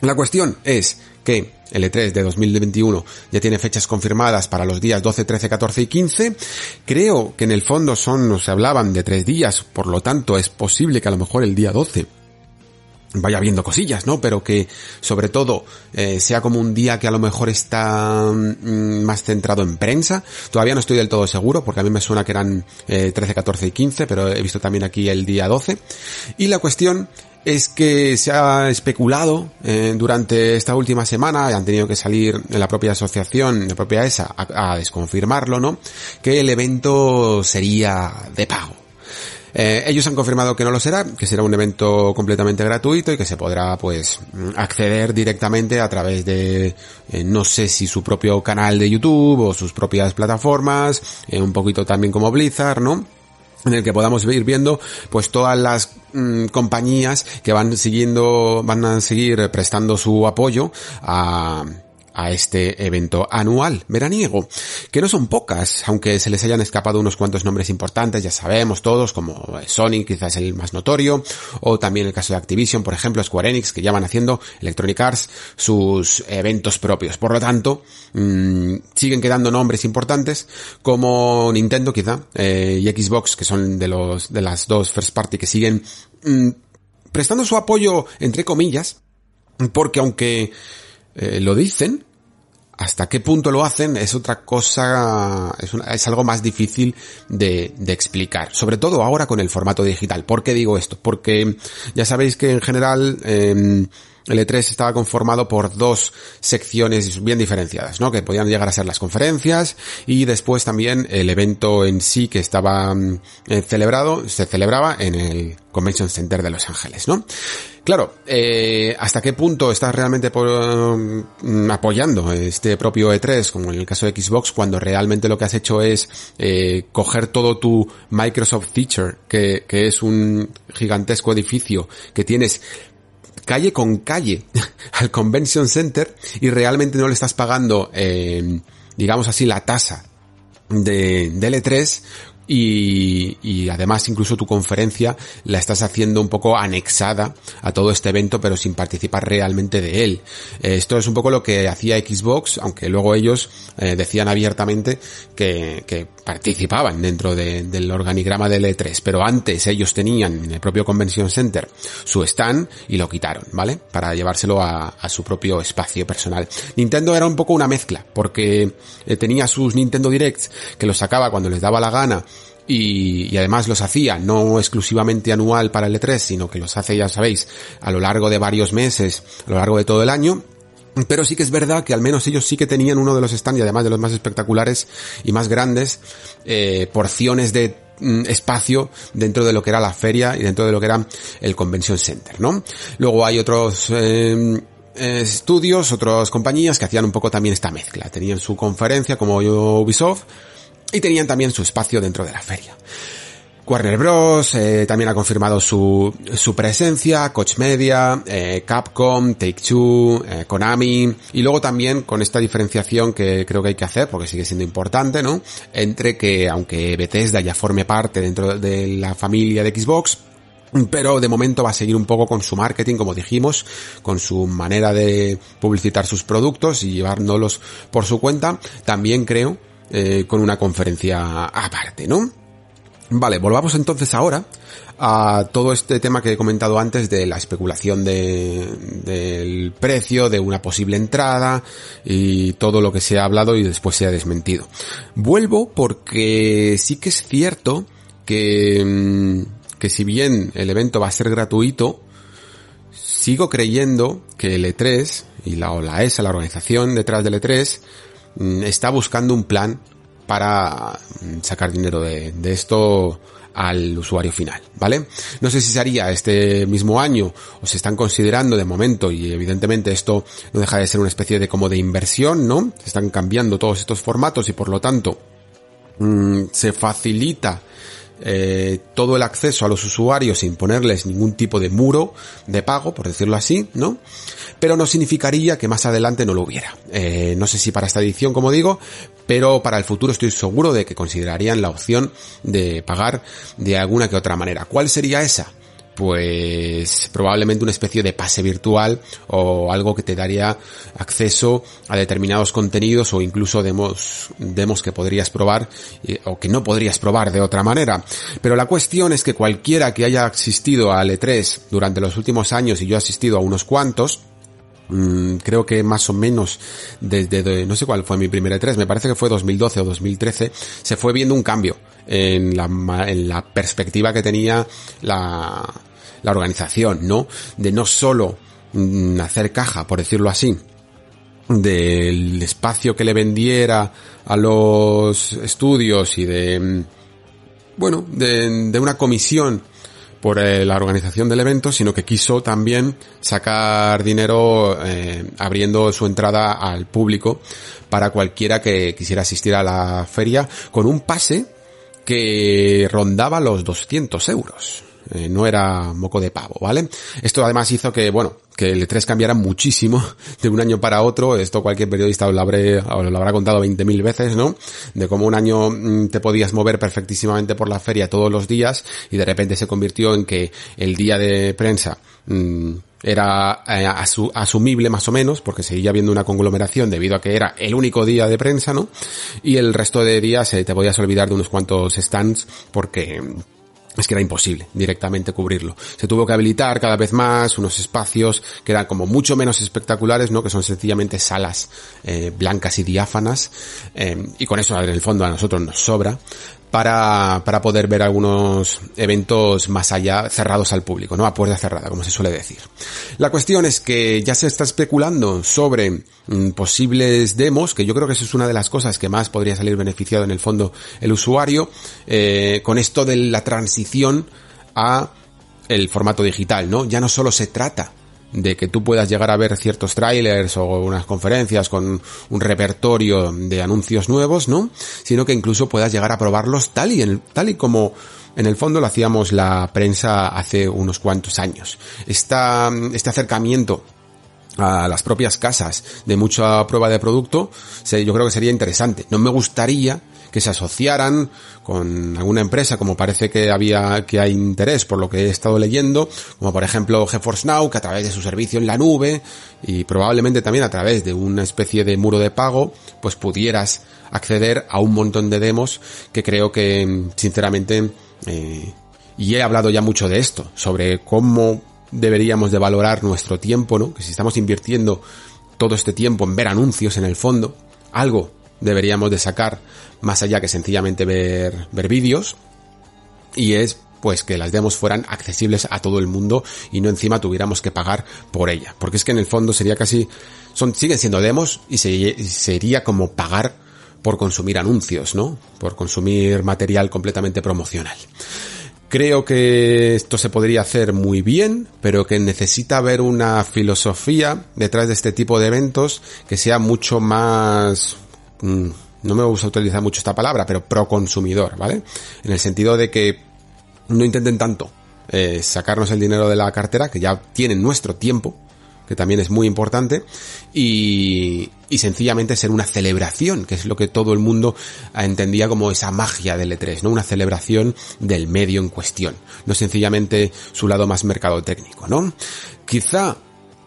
La cuestión es que el E3 de 2021 ya tiene fechas confirmadas para los días 12, 13, 14 y 15. Creo que en el fondo son, se hablaban de tres días, por lo tanto es posible que a lo mejor el día 12 vaya viendo cosillas, ¿no? Pero que sobre todo eh, sea como un día que a lo mejor está mm, más centrado en prensa. Todavía no estoy del todo seguro porque a mí me suena que eran 13, eh, 14 y 15, pero he visto también aquí el día 12. Y la cuestión es que se ha especulado eh, durante esta última semana, han tenido que salir de la propia asociación, la propia ESA, a, desconfirmarlo, ¿no? Que el evento sería de pago. Eh, ellos han confirmado que no lo será, que será un evento completamente gratuito y que se podrá pues acceder directamente a través de eh, no sé si su propio canal de YouTube o sus propias plataformas, un poquito también como Blizzard, ¿no? En el que podamos ir viendo pues todas las mm, compañías que van siguiendo van a seguir prestando su apoyo a a este evento anual veraniego, que no son pocas, aunque se les hayan escapado unos cuantos nombres importantes, ya sabemos todos, como Sony quizás el más notorio, o también el caso de Activision, por ejemplo, Square Enix, que ya van haciendo Electronic Arts sus eventos propios. Por lo tanto, mmm, siguen quedando nombres importantes, como Nintendo quizá, eh, y Xbox, que son de los, de las dos first party que siguen mmm, prestando su apoyo, entre comillas, porque aunque eh, lo dicen, hasta qué punto lo hacen es otra cosa, es, una, es algo más difícil de, explicar. Sobre todo ahora con el formato digital. ¿Por qué digo esto? Porque ya sabéis que en general eh, el E3 estaba conformado por dos secciones bien diferenciadas, ¿no? Que podían llegar a ser las conferencias y después también el evento en sí que estaba eh, celebrado, se celebraba en el Convention Center de Los Ángeles, ¿no? Claro, eh, ¿hasta qué punto estás realmente por, um, apoyando este propio E3, como en el caso de Xbox, cuando realmente lo que has hecho es eh, coger todo tu Microsoft Feature, que es un gigantesco edificio que tienes calle con calle al Convention Center y realmente no le estás pagando, eh, digamos así, la tasa de, de L3 y, y, además incluso tu conferencia la estás haciendo un poco anexada a todo este evento pero sin participar realmente de él. Esto es un poco lo que hacía Xbox, aunque luego ellos eh, decían abiertamente que, que participaban dentro de, del organigrama del E3, pero antes ellos tenían en el propio Convention Center su stand y lo quitaron, ¿vale? Para llevárselo a, a su propio espacio personal. Nintendo era un poco una mezcla, porque eh, tenía sus Nintendo Directs que los sacaba cuando les daba la gana y, y, además los hacía no exclusivamente anual para el E3, sino que los hace, ya sabéis, a lo largo de varios meses, a lo largo de todo el año. Pero sí que es verdad que al menos ellos sí que tenían uno de los stands, además de los más espectaculares y más grandes, eh, porciones de mm, espacio dentro de lo que era la feria y dentro de lo que era el Convention Center, ¿no? Luego hay otros... Eh, estudios, otras compañías que hacían un poco también esta mezcla. Tenían su conferencia como Ubisoft, y tenían también su espacio dentro de la feria. Warner Bros. Eh, también ha confirmado su, su presencia, Coach Media, eh, Capcom, Take Two, eh, Konami, y luego también con esta diferenciación que creo que hay que hacer, porque sigue siendo importante, ¿no? Entre que aunque Bethesda ya forme parte dentro de la familia de Xbox, pero de momento va a seguir un poco con su marketing, como dijimos, con su manera de publicitar sus productos y llevárnoslos por su cuenta. También creo eh, con una conferencia aparte, ¿no? Vale, volvamos entonces ahora a todo este tema que he comentado antes de la especulación de, del precio, de una posible entrada y todo lo que se ha hablado y después se ha desmentido. Vuelvo porque sí que es cierto que, que si bien el evento va a ser gratuito, sigo creyendo que el E3 y la, o la ESA, la organización detrás del E3, está buscando un plan para sacar dinero de, esto al usuario final, ¿vale? No sé si se haría este mismo año o se están considerando de momento y evidentemente esto no deja de ser una especie de como de inversión, ¿no? Se están cambiando todos estos formatos y por lo tanto mmm, se facilita eh, todo el acceso a los usuarios sin ponerles ningún tipo de muro de pago, por decirlo así, ¿no? Pero no significaría que más adelante no lo hubiera. Eh, no sé si para esta edición, como digo, pero para el futuro estoy seguro de que considerarían la opción de pagar de alguna que otra manera. ¿Cuál sería esa? Pues probablemente una especie de pase virtual o algo que te daría acceso a determinados contenidos o incluso demos, demos que podrías probar eh, o que no podrías probar de otra manera. Pero la cuestión es que cualquiera que haya asistido al E3 durante los últimos años y yo he asistido a unos cuantos, Mm, creo que más o menos desde, no sé cuál fue mi primera E3, me parece que fue 2012 o 2013, se fue viendo un cambio en la, en la perspectiva que tenía la, la organización, ¿no? De no solo mm, hacer caja, por decirlo así, del espacio que le vendiera a los estudios y de, mm, bueno, de, una comisión por eh, la organización del evento, sino que quiso también sacar dinero eh, abriendo su entrada al público para cualquiera que quisiera asistir a la feria con un pase que rondaba los 200 euros. Eh, no era moco de pavo, ¿vale? Esto además hizo que, bueno, que el E3 cambiara muchísimo de un año para otro. Esto cualquier periodista lo, habré, lo habrá contado 20.000 veces, ¿no? De cómo un año mm, te podías mover perfectísimamente por la feria todos los días y de repente se convirtió en que el día de prensa mmm, era eh, asumible más o menos, porque seguía habiendo una conglomeración debido a que era el único día de prensa, ¿no? Y el resto de días eh, te podías olvidar de unos cuantos stands porque es que era imposible directamente cubrirlo. Se tuvo que habilitar cada vez más unos espacios que eran como mucho menos espectaculares, ¿no? Que son sencillamente salas eh, blancas y diáfanas. Eh, y con eso en el fondo a nosotros nos sobra para, para poder ver algunos eventos más allá cerrados al público, ¿no? A puerta cerrada, como se suele decir. La cuestión es que ya se está especulando sobre mm, posibles demos, que yo creo que eso es una de las cosas que más podría salir beneficiado en el fondo el usuario, eh, con esto de la transición a el formato digital, ¿no? Ya no solo se trata de que tú puedas llegar a ver ciertos trailers o unas conferencias con un repertorio de anuncios nuevos, ¿no? Sino que incluso puedas llegar a probarlos tal y, en, tal y como en el fondo lo hacíamos la prensa hace unos cuantos años. Esta, este acercamiento a las propias casas de mucha prueba de producto, yo creo que sería interesante. No me gustaría que se asociaran con alguna empresa, como parece que había, que hay interés por lo que he estado leyendo, como por ejemplo GeForce Now, que a través de su servicio en la nube y probablemente también a través de una especie de muro de pago, pues pudieras acceder a un montón de demos que creo que, sinceramente, eh, y he hablado ya mucho de esto, sobre cómo deberíamos de valorar nuestro tiempo, ¿no? Que si estamos invirtiendo todo este tiempo en ver anuncios en el fondo, algo deberíamos de sacar más allá que sencillamente ver, ver vídeos y es pues que las demos fueran accesibles a todo el mundo y no encima tuviéramos que pagar por ella. Porque es que en el fondo sería casi, son, siguen siendo demos y sería como pagar por consumir anuncios, ¿no? Por consumir material completamente promocional. Creo que esto se podría hacer muy bien, pero que necesita haber una filosofía detrás de este tipo de eventos que sea mucho más no me gusta utilizar mucho esta palabra, pero pro consumidor, ¿vale? En el sentido de que no intenten tanto eh, sacarnos el dinero de la cartera, que ya tienen nuestro tiempo, que también es muy importante, y, y sencillamente ser una celebración, que es lo que todo el mundo entendía como esa magia del E3, ¿no? Una celebración del medio en cuestión, no sencillamente su lado más mercadotécnico, ¿no? Quizá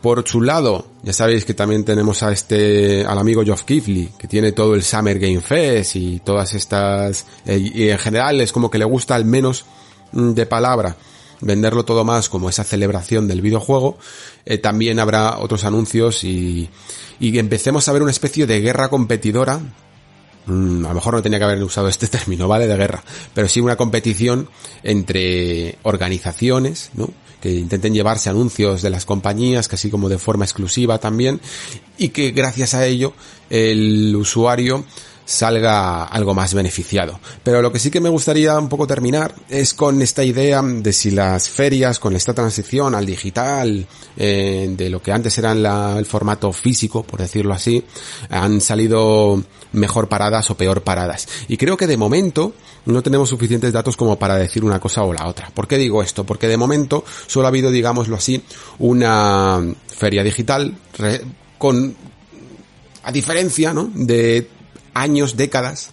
por su lado, ya sabéis que también tenemos a este, al amigo Geoff Keighley, que tiene todo el Summer Game Fest y todas estas, eh, y en general es como que le gusta al menos mm, de palabra venderlo todo más como esa celebración del videojuego, eh, también habrá otros anuncios y, y empecemos a ver una especie de guerra competidora mm, a lo mejor no tenía que haber usado este término, ¿vale? De guerra, pero sí una competición entre organizaciones, ¿no? que intenten llevarse anuncios de las compañías, casi como de forma exclusiva también, y que gracias a ello el usuario salga algo más beneficiado. Pero lo que sí que me gustaría un poco terminar es con esta idea de si las ferias, con esta transición al digital, eh, de lo que antes era el formato físico, por decirlo así, han salido mejor paradas o peor paradas. Y creo que de momento no tenemos suficientes datos como para decir una cosa o la otra. ¿Por qué digo esto? Porque de momento solo ha habido, digámoslo así, una feria digital con a diferencia, ¿no? De años, décadas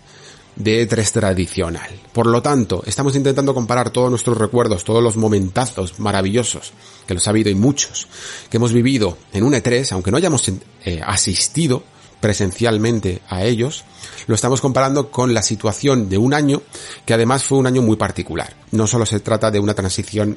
de E3 tradicional. Por lo tanto, estamos intentando comparar todos nuestros recuerdos, todos los momentazos maravillosos, que los ha habido y muchos, que hemos vivido en un E3, aunque no hayamos eh, asistido presencialmente a ellos, lo estamos comparando con la situación de un año que además fue un año muy particular. No solo se trata de una transición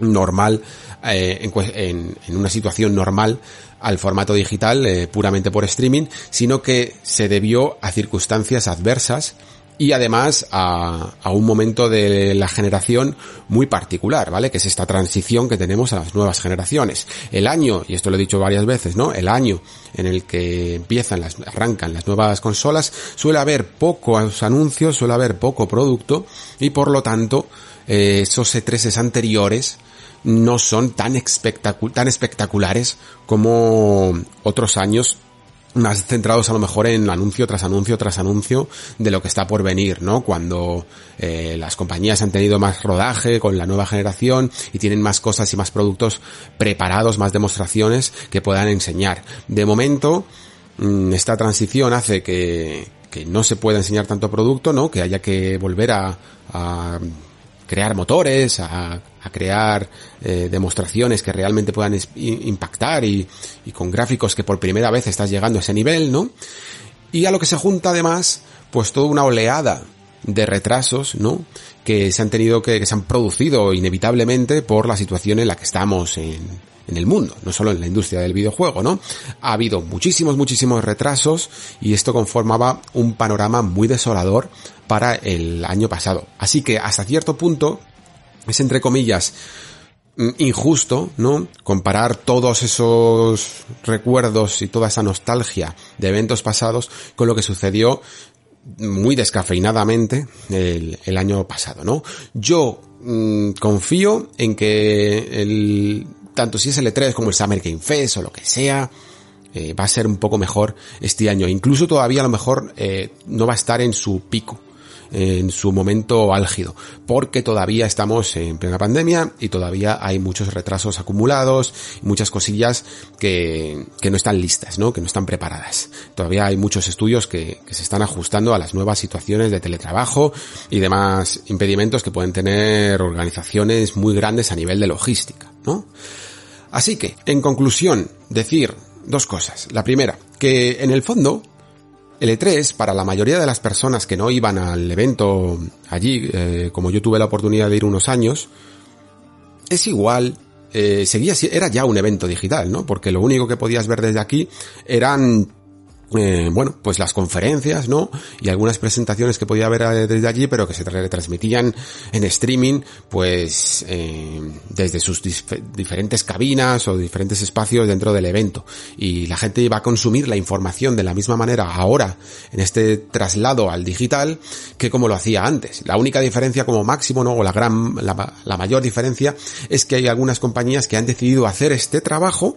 normal, eh, en, una situación normal al formato digital eh, puramente por streaming, sino que se debió a circunstancias adversas y además a, a, un momento de la generación muy particular, ¿vale? Que es esta transición que tenemos a las nuevas generaciones. El año, y esto lo he dicho varias veces, ¿no? El año en el que empiezan las, arrancan las nuevas consolas, suele haber pocos anuncios, suele haber poco producto y por lo tanto, eh, esos E3 anteriores no son tan, tan espectaculares como otros años más centrados a lo mejor en anuncio tras anuncio tras anuncio de lo que está por venir, ¿no? Cuando eh, las compañías han tenido más rodaje con la nueva generación y tienen más cosas y más productos preparados, más demostraciones que puedan enseñar. De momento, mm, esta transición hace que, que no se pueda enseñar tanto producto, ¿no? Que haya que volver a, a crear motores, a, a crear eh, demostraciones que realmente puedan impactar y, y, con gráficos que por primera vez estás llegando a ese nivel, ¿no? Y a lo que se junta además, pues toda una oleada de retrasos, ¿no? Que se han tenido que, que se han producido inevitablemente por la situación en la que estamos en, en el mundo, no solo en la industria del videojuego, ¿no? Ha habido muchísimos, muchísimos retrasos y esto conformaba un panorama muy desolador para el año pasado. Así que hasta cierto punto es entre comillas mm, injusto, ¿no? Comparar todos esos recuerdos y toda esa nostalgia de eventos pasados con lo que sucedió muy descafeinadamente el, año pasado, ¿no? Yo mmm, confío en que el, tanto si es el E3 como el Summer Game Fest o lo que sea, eh, va a ser un poco mejor este año. Incluso todavía a lo mejor eh, no va a estar en su pico, en su momento álgido, porque todavía estamos en plena pandemia y todavía hay muchos retrasos acumulados, muchas cosillas que, que no están listas, ¿no? que no están preparadas. Todavía hay muchos estudios que, que se están ajustando a las nuevas situaciones de teletrabajo y demás impedimentos que pueden tener organizaciones muy grandes a nivel de logística, ¿no? Así que, en conclusión, decir dos cosas. La primera, que en el fondo, el E3, para la mayoría de las personas que no iban al evento allí, eh, como yo tuve la oportunidad de ir unos años, es igual, eh, seguía, era ya un evento digital, ¿no? Porque lo único que podías ver desde aquí eran eh, bueno, pues las conferencias, ¿no? Y algunas presentaciones que podía ver eh, desde allí, pero que se retransmitían en streaming, pues eh, desde sus diferentes cabinas o diferentes espacios dentro del evento. Y la gente iba a consumir la información de la misma manera ahora, en este traslado al digital, que como lo hacía antes. La única diferencia como máximo, ¿no? O la gran, la, la mayor diferencia es que hay algunas compañías que han decidido hacer este trabajo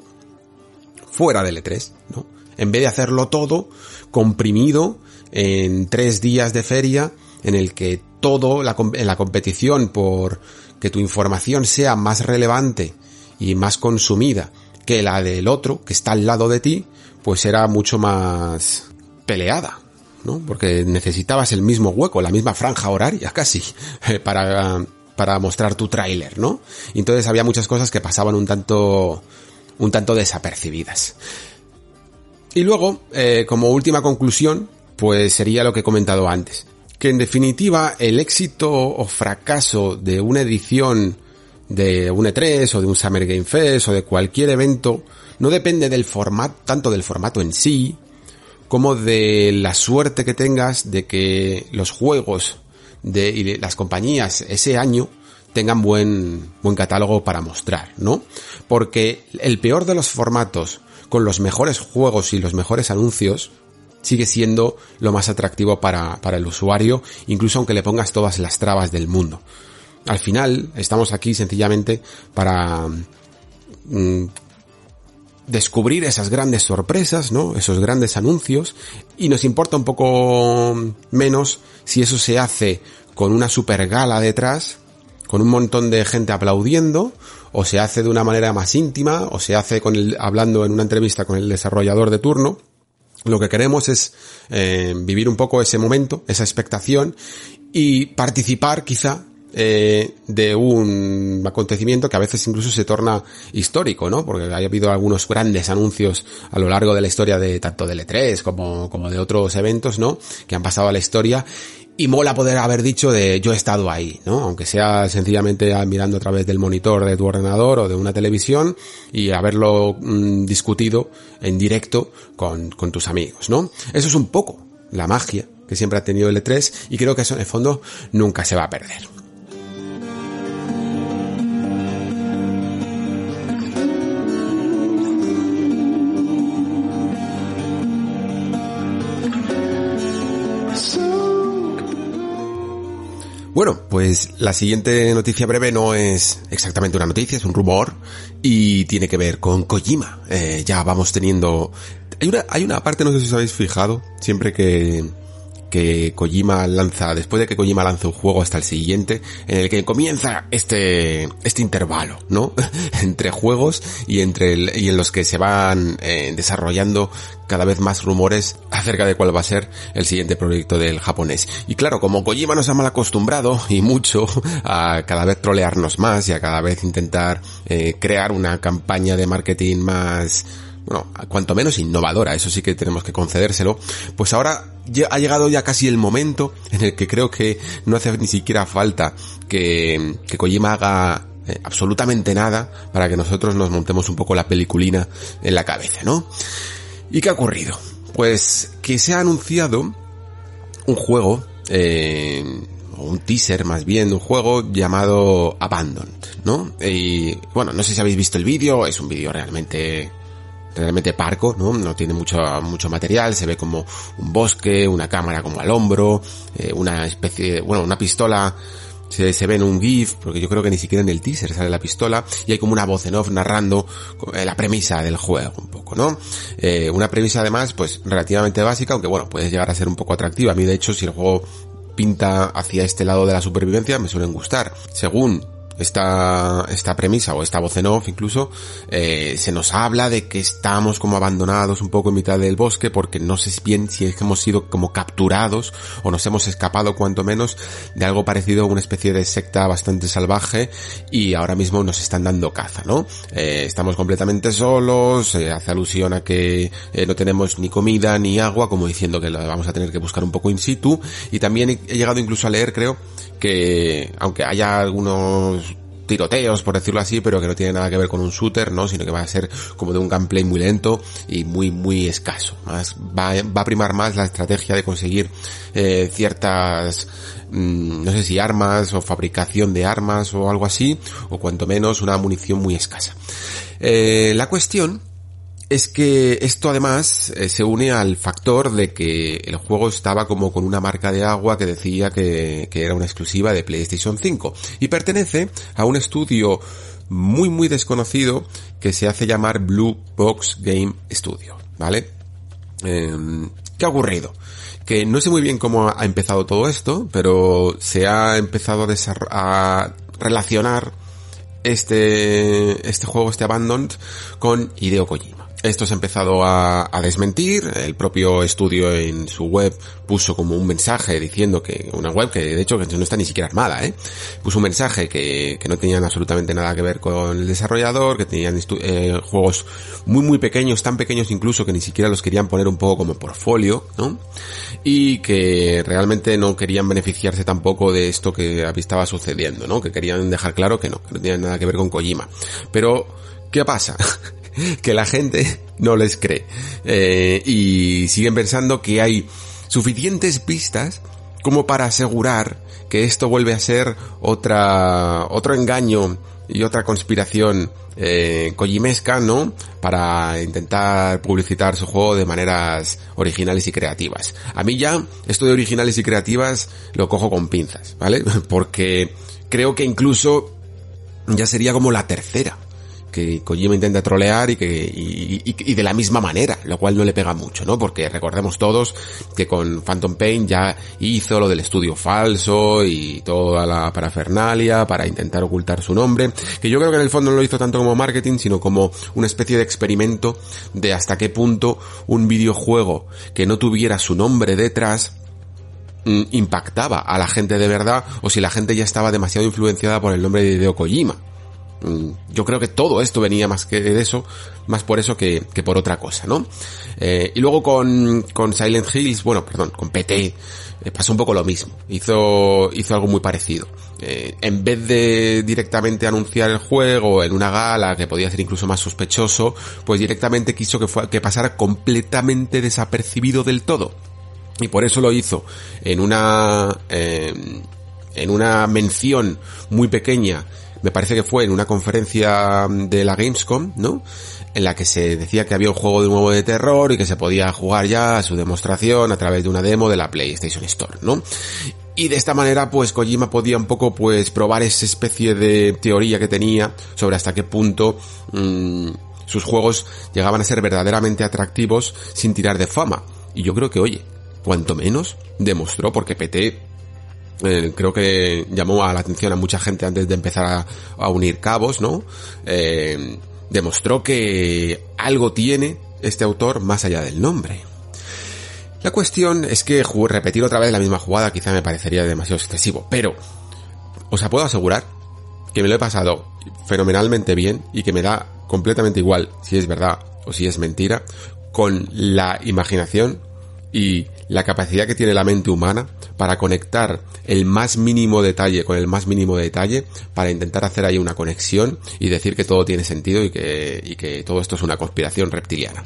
fuera del E3, ¿no? En vez de hacerlo todo comprimido en tres días de feria en el que todo la, la competición por que tu información sea más relevante y más consumida que la del otro que está al lado de ti, pues era mucho más peleada, ¿no? Porque necesitabas el mismo hueco, la misma franja horaria casi para para mostrar tu tráiler, ¿no? Entonces había muchas cosas que pasaban un tanto un tanto desapercibidas. Y luego, eh, como última conclusión, pues sería lo que he comentado antes. Que en definitiva el éxito o fracaso de una edición de un E3 o de un Summer Game Fest o de cualquier evento no depende del formato, tanto del formato en sí, como de la suerte que tengas de que los juegos de, de las compañías ese año tengan buen, buen catálogo para mostrar, ¿no? Porque el peor de los formatos con los mejores juegos y los mejores anuncios, sigue siendo lo más atractivo para, para el usuario, incluso aunque le pongas todas las trabas del mundo. Al final, estamos aquí sencillamente para mm, descubrir esas grandes sorpresas, ¿no? Esos grandes anuncios, y nos importa un poco menos si eso se hace con una super gala detrás, con un montón de gente aplaudiendo, o se hace de una manera más íntima, o se hace con el, hablando en una entrevista con el desarrollador de turno. Lo que queremos es eh, vivir un poco ese momento, esa expectación, y participar quizá eh, de un acontecimiento que a veces incluso se torna histórico, ¿no? Porque ha habido algunos grandes anuncios a lo largo de la historia de tanto de E3 como, como de otros eventos, ¿no? Que han pasado a la historia y mola poder haber dicho de yo he estado ahí, ¿no? Aunque sea sencillamente mirando a través del monitor de tu ordenador o de una televisión y haberlo mm, discutido en directo con, con tus amigos, ¿no? Eso es un poco la magia que siempre ha tenido el E3 y creo que eso en el fondo nunca se va a perder. Bueno, pues la siguiente noticia breve no es exactamente una noticia, es un rumor y tiene que ver con Kojima. Eh, ya vamos teniendo... Hay una, hay una parte, no sé si os habéis fijado, siempre que, que Kojima lanza, después de que Kojima lanza un juego hasta el siguiente, en el que comienza este, este intervalo, ¿no? entre juegos y entre el, y en los que se van eh, desarrollando cada vez más rumores acerca de cuál va a ser el siguiente proyecto del japonés. Y claro, como Kojima nos ha mal acostumbrado y mucho a cada vez trolearnos más y a cada vez intentar eh, crear una campaña de marketing más bueno, cuanto menos innovadora, eso sí que tenemos que concedérselo, pues ahora ha llegado ya casi el momento en el que creo que no hace ni siquiera falta que, que Kojima haga eh, absolutamente nada para que nosotros nos montemos un poco la peliculina en la cabeza, ¿no? ¿Y qué ha ocurrido? Pues que se ha anunciado un juego, eh, o un teaser más bien, un juego llamado Abandoned, ¿no? Y bueno, no sé si habéis visto el vídeo, es un vídeo realmente realmente parco, ¿no? No tiene mucho, mucho material, se ve como un bosque, una cámara como al hombro, eh, una especie bueno, una pistola, se, se, ve en un GIF, porque yo creo que ni siquiera en el teaser sale la pistola, y hay como una voz en off narrando eh, la premisa del juego, un poco, ¿no? Eh, una premisa además, pues, relativamente básica, aunque bueno, puede llegar a ser un poco atractiva. A mí, de hecho, si el juego pinta hacia este lado de la supervivencia, me suelen gustar. Según esta, esta premisa o esta voz en off incluso, eh, se nos habla de que estamos como abandonados un poco en mitad del bosque porque no sé bien si es que hemos sido como capturados o nos hemos escapado cuanto menos de algo parecido a una especie de secta bastante salvaje y ahora mismo nos están dando caza, ¿no? Eh, estamos completamente solos, eh, hace alusión a que eh, no tenemos ni comida ni agua, como diciendo que lo vamos a tener que buscar un poco in situ y también he llegado incluso a leer, creo, que aunque haya algunos tiroteos, por decirlo así, pero que no tiene nada que ver con un shooter, ¿no? Sino que va a ser como de un gameplay muy lento y muy, muy escaso. Más, va, a primar más la estrategia de conseguir eh, ciertas, mmm, no sé si armas o fabricación de armas o algo así, o cuanto menos una munición muy escasa. Eh, la cuestión es que esto además eh, se une al factor de que el juego estaba como con una marca de agua que decía que, era una exclusiva de PlayStation 5 y pertenece a un estudio muy muy desconocido que se hace llamar Blue Box Game Studio, ¿vale? Eh, ¿Qué ha ocurrido? Que no sé muy bien cómo ha empezado todo esto, pero se ha empezado a, a relacionar este, este juego, este Abandoned, con Hideo Kojima. Esto se ha empezado a, desmentir, el propio estudio en su web puso como un mensaje diciendo que, una web que de hecho no está ni siquiera armada, ¿eh? puso un mensaje que, que no tenían absolutamente nada que ver con el desarrollador, que tenían eh, juegos muy muy pequeños, tan pequeños incluso que ni siquiera los querían poner un poco como portfolio, ¿no? Y que realmente no querían beneficiarse tampoco de esto que estaba sucediendo, ¿no? Que querían dejar claro que no, que no tenían nada que ver con Kojima. Pero, ¿qué pasa? Que la gente no les cree. Eh, y siguen pensando que hay suficientes pistas como para asegurar que esto vuelve a ser otra, otro engaño y otra conspiración eh, kojimesca, ¿no? Para intentar publicitar su juego de maneras originales y creativas. A mí ya esto de originales y creativas lo cojo con pinzas, ¿vale? Porque creo que incluso ya sería como la tercera que Kojima intenta trolear y que y, y, y, de la misma manera, lo cual no le pega mucho, ¿no? Porque recordemos todos que con Phantom Pain ya hizo lo del estudio falso y toda la parafernalia para intentar ocultar su nombre, que yo creo que en el fondo no lo hizo tanto como marketing, sino como una especie de experimento de hasta qué punto un videojuego que no tuviera su nombre detrás mm, impactaba a la gente de verdad o si la gente ya estaba demasiado influenciada por el nombre de Hideo Kojima. Mm, yo creo que todo esto venía más que de eso, más por eso que, que por otra cosa, ¿no? Eh, y luego con, con Silent Hills, bueno, perdón, con PT, eh, pasó un poco lo mismo. Hizo, hizo algo muy parecido. Eh, en vez de directamente anunciar el juego en una gala que podía ser incluso más sospechoso, pues directamente quiso que, fue, que pasara completamente desapercibido del todo. Y por eso lo hizo en una, en una mención muy pequeña me parece que fue en una conferencia de la Gamescom, ¿no? En la que se decía que había un juego de nuevo de terror y que se podía jugar ya a su demostración a través de una demo de la PlayStation Store, ¿no? Y de esta manera, pues Kojima podía un poco, pues, probar esa especie de teoría que tenía sobre hasta qué punto mmm, sus juegos llegaban a ser verdaderamente atractivos sin tirar de fama. Y yo creo que, oye, cuanto menos demostró, porque PT eh, creo que llamó a la atención a mucha gente antes de empezar a, unir cabos, ¿no? Eh, demostró que algo tiene este autor más allá del nombre. La cuestión es que repetir otra vez la misma jugada quizá me parecería demasiado excesivo, pero os puedo asegurar que me lo he pasado fenomenalmente bien y que me da completamente igual si es verdad o si es mentira con la imaginación y la capacidad que tiene la mente humana para conectar el más mínimo detalle con el más mínimo detalle para intentar hacer ahí una conexión y decir que todo tiene sentido y que, y que todo esto es una conspiración reptiliana.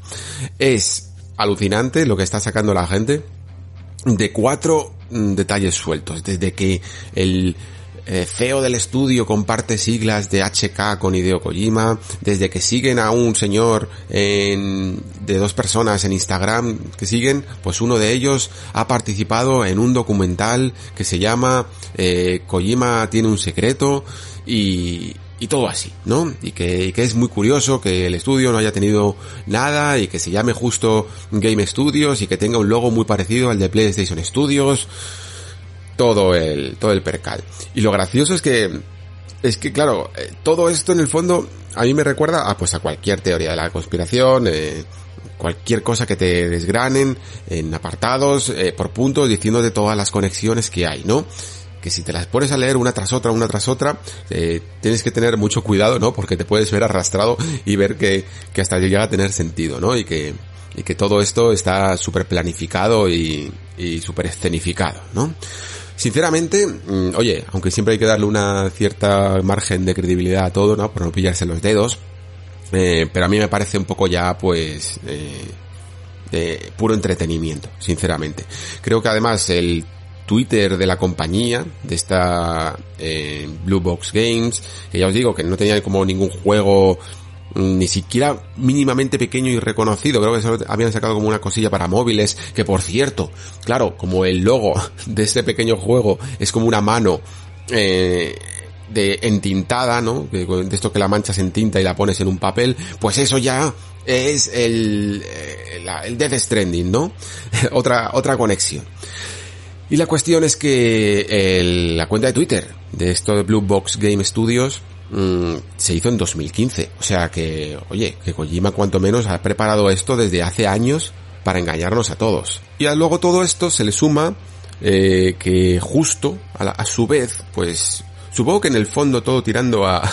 Es alucinante lo que está sacando la gente de cuatro mm, detalles sueltos, desde que el eh, CEO del estudio comparte siglas de HK con Hideo Kojima, desde que siguen a un señor en, de dos personas en Instagram que siguen, pues uno de ellos ha participado en un documental que se llama eh, Kojima tiene un secreto y, y todo así, ¿no? Y que, y que, es muy curioso que el estudio no haya tenido nada y que se llame justo Game Studios y que tenga un logo muy parecido al de PlayStation Studios todo el, todo el percal. Y lo gracioso es que, es que claro, eh, todo esto en el fondo a mí me recuerda a pues a cualquier teoría de la conspiración, eh, cualquier cosa que te desgranen en apartados, eh, por puntos, diciéndote todas las conexiones que hay, ¿no? Que si te las pones a leer una tras otra, una tras otra, eh, tienes que tener mucho cuidado, ¿no? Porque te puedes ver arrastrado y ver que, que hasta llega a tener sentido, ¿no? Y que, y que todo esto está súper planificado y, y súper escenificado, ¿no? Sinceramente, mm, oye, aunque siempre hay que darle una cierta margen de credibilidad a todo, ¿no? Por no pillarse los dedos. Eh, pero a mí me parece un poco ya, pues, eh, de puro entretenimiento, sinceramente. Creo que además el Twitter de la compañía, de esta eh, Blue Box Games, que ya os digo que no tenía como ningún juego ni siquiera mínimamente pequeño y reconocido. Creo que solo habían sacado como una cosilla para móviles, que por cierto, claro, como el logo de este pequeño juego es como una mano eh, de entintada, ¿no? De esto que la manchas en tinta y la pones en un papel, pues eso ya es el, eh, el Death Stranding, ¿no? otra, otra conexión. Y la cuestión es que el, la cuenta de Twitter de esto de Blue Box Game Studios Mm, se hizo en 2015. O sea que, oye, que Kojima cuanto menos ha preparado esto desde hace años para engañarnos a todos. Y a luego todo esto se le suma eh, que justo, a, a, su vez, pues supongo que en el fondo todo tirando a,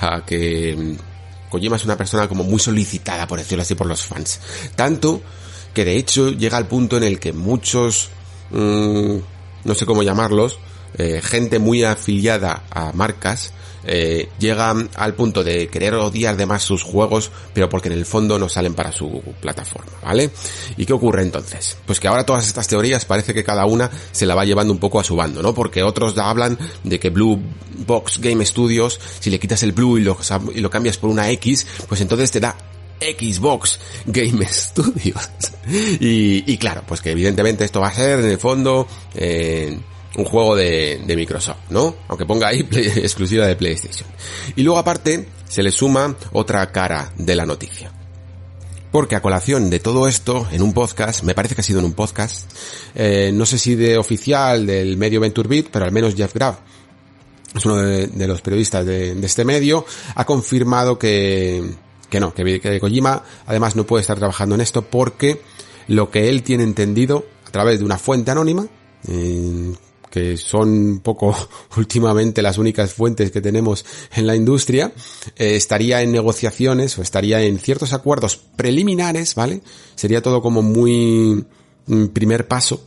a que mm, Kojima es una persona como muy solicitada, por decirlo así, por los fans. Tanto que de hecho llega al punto en el que muchos, mmm, no sé cómo llamarlos, eh, gente muy afiliada a marcas, eh, al punto de querer odiar de más sus juegos, pero porque en el fondo no salen para su plataforma, ¿vale? ¿Y qué ocurre entonces? Pues que ahora todas estas teorías parece que cada una se la va llevando un poco a su bando, ¿no? Porque otros hablan de que Blue Box Game Studios, si le quitas el Blue y lo, y lo cambias por una X, pues entonces te da Xbox Game Studios. y, y, claro, pues que evidentemente esto va a ser en el fondo eh, un juego de, Microsoft, ¿no? Aunque ponga ahí exclusiva de PlayStation. Y luego aparte se le suma otra cara de la noticia. Porque a colación de todo esto, en un podcast, me parece que ha sido en un podcast, eh, no sé si de oficial del medio VentureBeat, pero al menos Jeff Graff, es uno de, los periodistas de, de, este medio, ha confirmado que, que no, que, que Kojima además no puede estar trabajando en esto porque lo que él tiene entendido a través de una fuente anónima, eh, que son un poco últimamente las únicas fuentes que tenemos en la industria, eh, estaría en negociaciones o estaría en ciertos acuerdos preliminares, ¿vale? Sería todo como muy mm, primer paso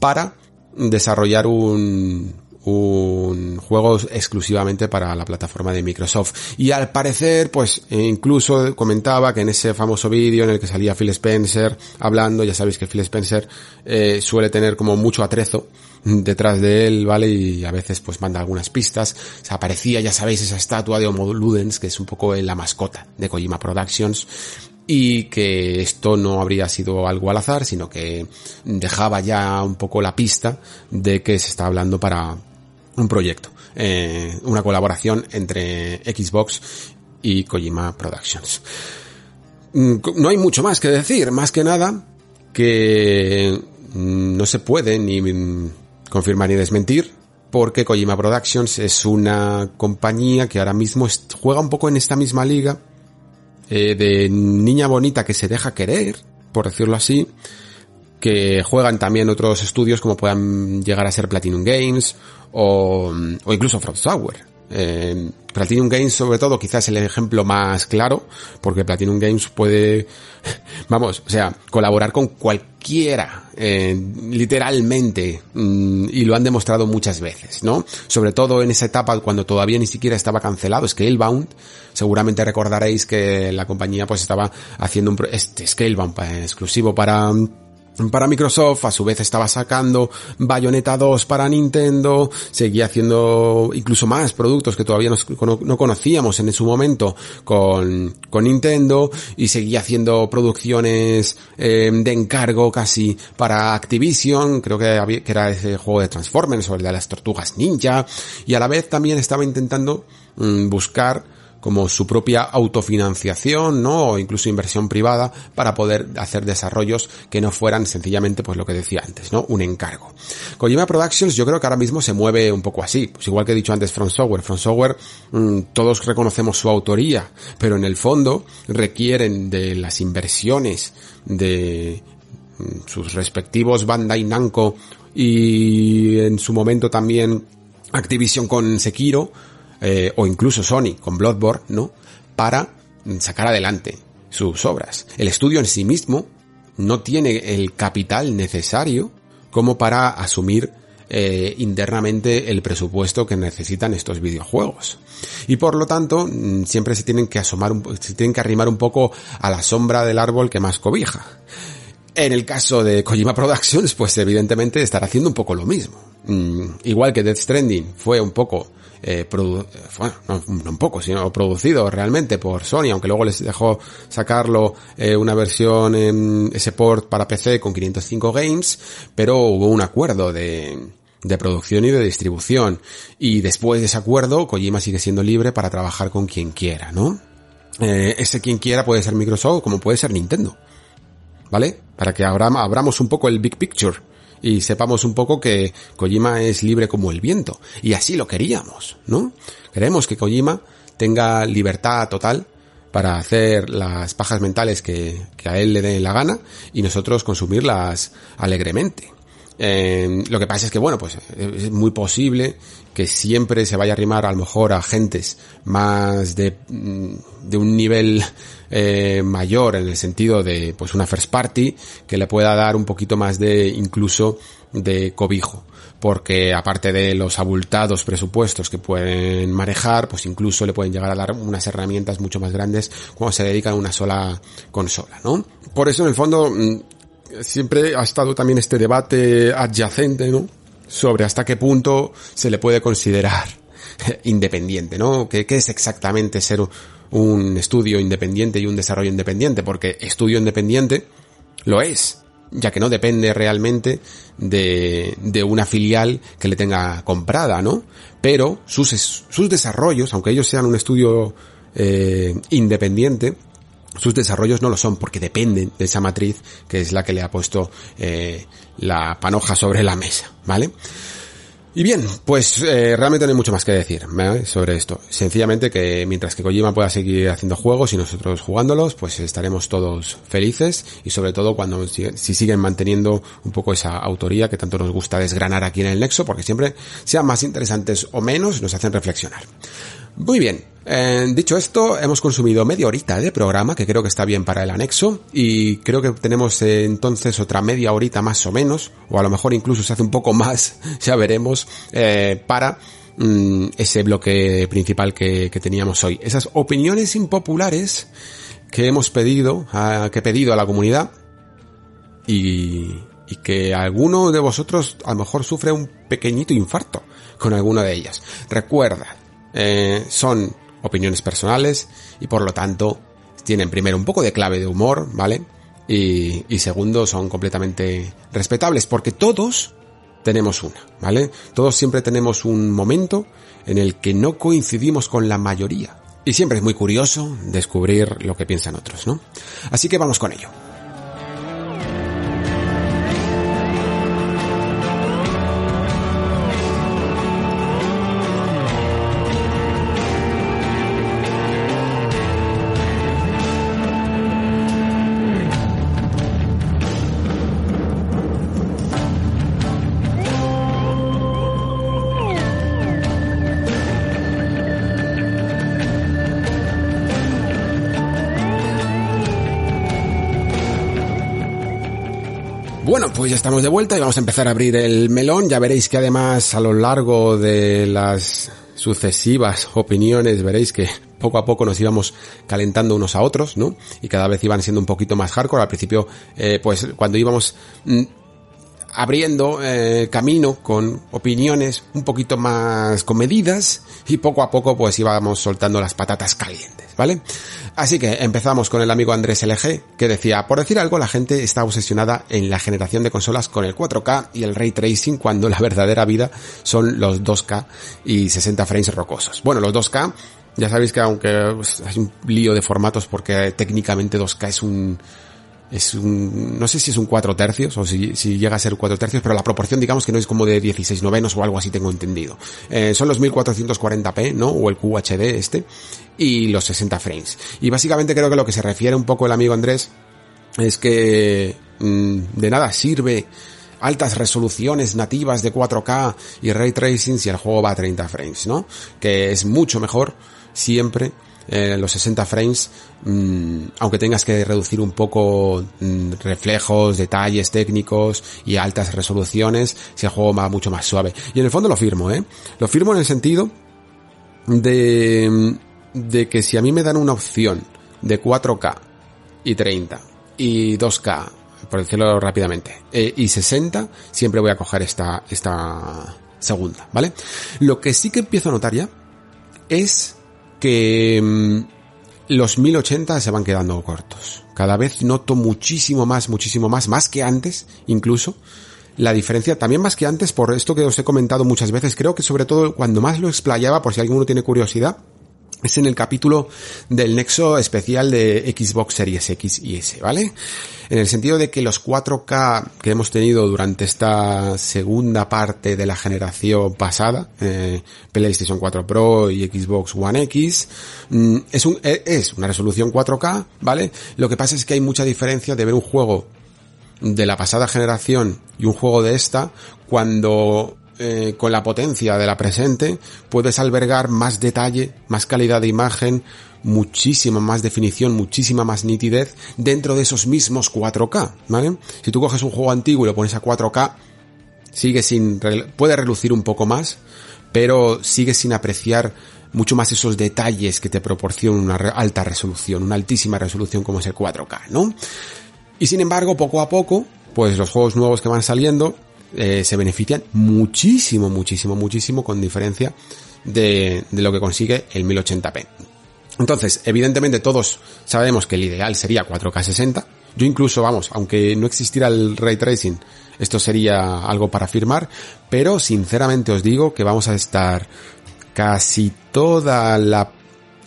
para desarrollar un, un juego exclusivamente para la plataforma de Microsoft. Y al parecer, pues incluso comentaba que en ese famoso vídeo en el que salía Phil Spencer hablando, ya sabéis que Phil Spencer eh, suele tener como mucho atrezo detrás de él, ¿vale? Y a veces pues manda algunas pistas. Aparecía, ya sabéis, esa estatua de Homo Ludens, que es un poco la mascota de Kojima Productions y que esto no habría sido algo al azar, sino que dejaba ya un poco la pista de que se está hablando para, un proyecto, eh, una colaboración entre Xbox y Kojima Productions. Mm, no hay mucho más que decir, más que nada que mm, no se puede ni confirmar ni desmentir porque Kojima Productions es una compañía que ahora mismo juega un poco en esta misma liga eh, de niña bonita que se deja querer, por decirlo así, que juegan también otros estudios como puedan llegar a ser Platinum Games o, incluso From Software. Eh, Platinum Games sobre todo quizás el ejemplo más claro porque Platinum Games puede vamos o sea colaborar con cualquiera eh, literalmente mm, y lo han demostrado muchas veces no sobre todo en esa etapa cuando todavía ni siquiera estaba cancelado. Scalebound seguramente recordaréis que la compañía pues estaba haciendo un este Scalebound eh, exclusivo para para Microsoft, a su vez estaba sacando Bayonetta 2 para Nintendo, seguía haciendo incluso más productos que todavía no, conocíamos en su momento con, con Nintendo y seguía haciendo producciones eh, de encargo casi para Activision, creo que, que era ese juego de Transformers o el de las tortugas ninja y a la vez también estaba intentando mm, buscar como su propia autofinanciación, ¿no? O incluso inversión privada para poder hacer desarrollos que no fueran sencillamente pues lo que decía antes, ¿no? Un encargo. Kojima Productions yo creo que ahora mismo se mueve un poco así, pues igual que he dicho antes From Software. From Software mm, todos reconocemos su autoría, pero en el fondo requieren de las inversiones de mm, sus respectivos Bandai Namco y en su momento también Activision con Sekiro eh, o incluso Sony con Bloodborne, ¿no? Para sacar adelante sus obras. El estudio en sí mismo no tiene el capital necesario como para asumir eh, internamente el presupuesto que necesitan estos videojuegos. Y por lo tanto, mm, siempre se tienen que asomar, se tienen que arrimar un poco a la sombra del árbol que más cobija. En el caso de Kojima Productions, pues evidentemente estará haciendo un poco lo mismo. Mm, igual que Death Stranding fue un poco eh, bueno, no, un poco, sino producido realmente por Sony, aunque luego les dejó sacarlo eh, una versión en ese port para PC con 505 games, pero hubo un acuerdo de, de producción y de distribución. Y después de ese acuerdo, Kojima sigue siendo libre para trabajar con quien quiera, ¿no? Eh, ese quien quiera puede ser Microsoft como puede ser Nintendo. ¿Vale? Para que abramos un poco el big picture y sepamos un poco que Kojima es libre como el viento. Y así lo queríamos, ¿no? Queremos que Kojima tenga libertad total para hacer las pajas mentales que, a él le den la gana y nosotros consumirlas alegremente. Eh, lo que pasa es que, bueno, pues es muy posible que siempre se vaya a arrimar a lo mejor a gentes más de, de un nivel eh, mayor en el sentido de pues una first party que le pueda dar un poquito más de incluso de cobijo porque aparte de los abultados presupuestos que pueden manejar, pues incluso le pueden llegar a dar unas herramientas mucho más grandes cuando se dedican a una sola consola, ¿no? Por eso en el fondo mm, siempre ha estado también este debate adyacente, ¿no? sobre hasta qué punto se le puede considerar independiente, ¿no? ¿Qué, es exactamente ser un estudio independiente y un desarrollo independiente? Porque estudio independiente lo es, ya que no depende realmente de, de una filial que le tenga comprada, ¿no? Pero sus, sus desarrollos, aunque ellos sean un estudio eh, independiente, sus desarrollos no lo son porque dependen de esa matriz que es la que le ha puesto eh, la panoja sobre la mesa, ¿vale? Y bien, pues eh, realmente no hay mucho más que decir sobre esto. Sencillamente que mientras que Kojima pueda seguir haciendo juegos y nosotros jugándolos, pues estaremos todos felices y sobre todo cuando si, siguen manteniendo un poco esa autoría que tanto nos gusta desgranar aquí en el Nexo, porque siempre sean más interesantes o menos, nos hacen reflexionar. Muy bien, eh, dicho esto, hemos consumido media horita de programa, que creo que está bien para el anexo, y creo que tenemos eh, entonces otra media horita más o menos, o a lo mejor incluso se hace un poco más, ya veremos, eh, para mm, ese bloque principal que, teníamos hoy. Esas opiniones impopulares que hemos pedido, que he pedido a la comunidad, y, que alguno de vosotros a lo mejor sufre un pequeñito infarto con alguna de ellas. Recuerda, son opiniones personales y por lo tanto tienen primero un poco de clave de humor, ¿vale? Y, y segundo son completamente respetables porque todos tenemos una, ¿vale? Todos siempre tenemos un momento en el que no coincidimos con la mayoría. Y siempre es muy curioso descubrir lo que piensan otros, ¿no? Así que vamos con ello. Pues ya estamos de vuelta y vamos a empezar a abrir el melón. Ya veréis que además a lo largo de las sucesivas opiniones veréis que poco a poco nos íbamos calentando unos a otros, ¿no? Y cada vez iban siendo un poquito más hardcore. Al principio, eh, pues cuando íbamos mm, abriendo eh, camino con opiniones un poquito más comedidas y poco a poco pues íbamos soltando las patatas calientes, ¿vale? Así que empezamos con el amigo Andrés LG, que decía, por decir algo, la gente está obsesionada en la generación de consolas con el 4K y el ray tracing cuando la verdadera vida son los 2K y 60 frames rocosos. Bueno, los 2K, ya sabéis que aunque pues, hay un lío de formatos porque técnicamente 2K es un es un, no sé si es un 4 tercios o si, si llega a ser 4 tercios, pero la proporción digamos que no es como de 16 novenos o algo así tengo entendido. Eh, son los 1440p, ¿no? O el QHD este, y los 60 frames. Y básicamente creo que lo que se refiere un poco el amigo Andrés es que mm, de nada sirve altas resoluciones nativas de 4K y ray tracing si el juego va a 30 frames, ¿no? Que es mucho mejor siempre eh, los 60 frames, mm, aunque tengas que reducir un poco mm, reflejos, detalles técnicos y altas resoluciones, si el juego va mucho más suave. Y en el fondo lo firmo, ¿eh? Lo firmo en el sentido de, mm, de que si a mí me dan una opción de 4K y 30 y 2K, por decirlo rápidamente, eh, y 60, siempre voy a coger esta, esta segunda, ¿vale? Lo que sí que empiezo a notar ya es que los 1080 se van quedando cortos. Cada vez noto muchísimo más, muchísimo más, más que antes, incluso, la diferencia, también más que antes, por esto que os he comentado muchas veces, creo que sobre todo cuando más lo explayaba, por si alguno tiene curiosidad, es en el capítulo del nexo especial de Xbox Series X y S, ¿vale? En el sentido de que los 4K que hemos tenido durante esta segunda parte de la generación pasada, eh, PlayStation 4 Pro y Xbox One X, mm, es, e, es una resolución 4K, ¿vale? Lo que pasa es que hay mucha diferencia de ver un juego de la pasada generación y un juego de esta cuando eh, con la potencia de la presente puedes albergar más detalle, más calidad de imagen, muchísima más definición, muchísima más nitidez dentro de esos mismos 4K, ¿vale? Si tú coges un juego antiguo y lo pones a 4K, sigue sin, puede relucir un poco más, pero sigue sin apreciar mucho más esos detalles que te proporciona una alta resolución, una altísima resolución como es el 4K, ¿no? Y sin embargo, poco a poco, pues los juegos nuevos que van saliendo eh, se benefician muchísimo, muchísimo, muchísimo con diferencia de, de lo que consigue el 1080p. Entonces, evidentemente todos sabemos que el ideal sería 4K 60. Yo incluso, vamos, aunque no existiera el ray tracing, esto sería algo para firmar, pero sinceramente os digo que vamos a estar casi toda la,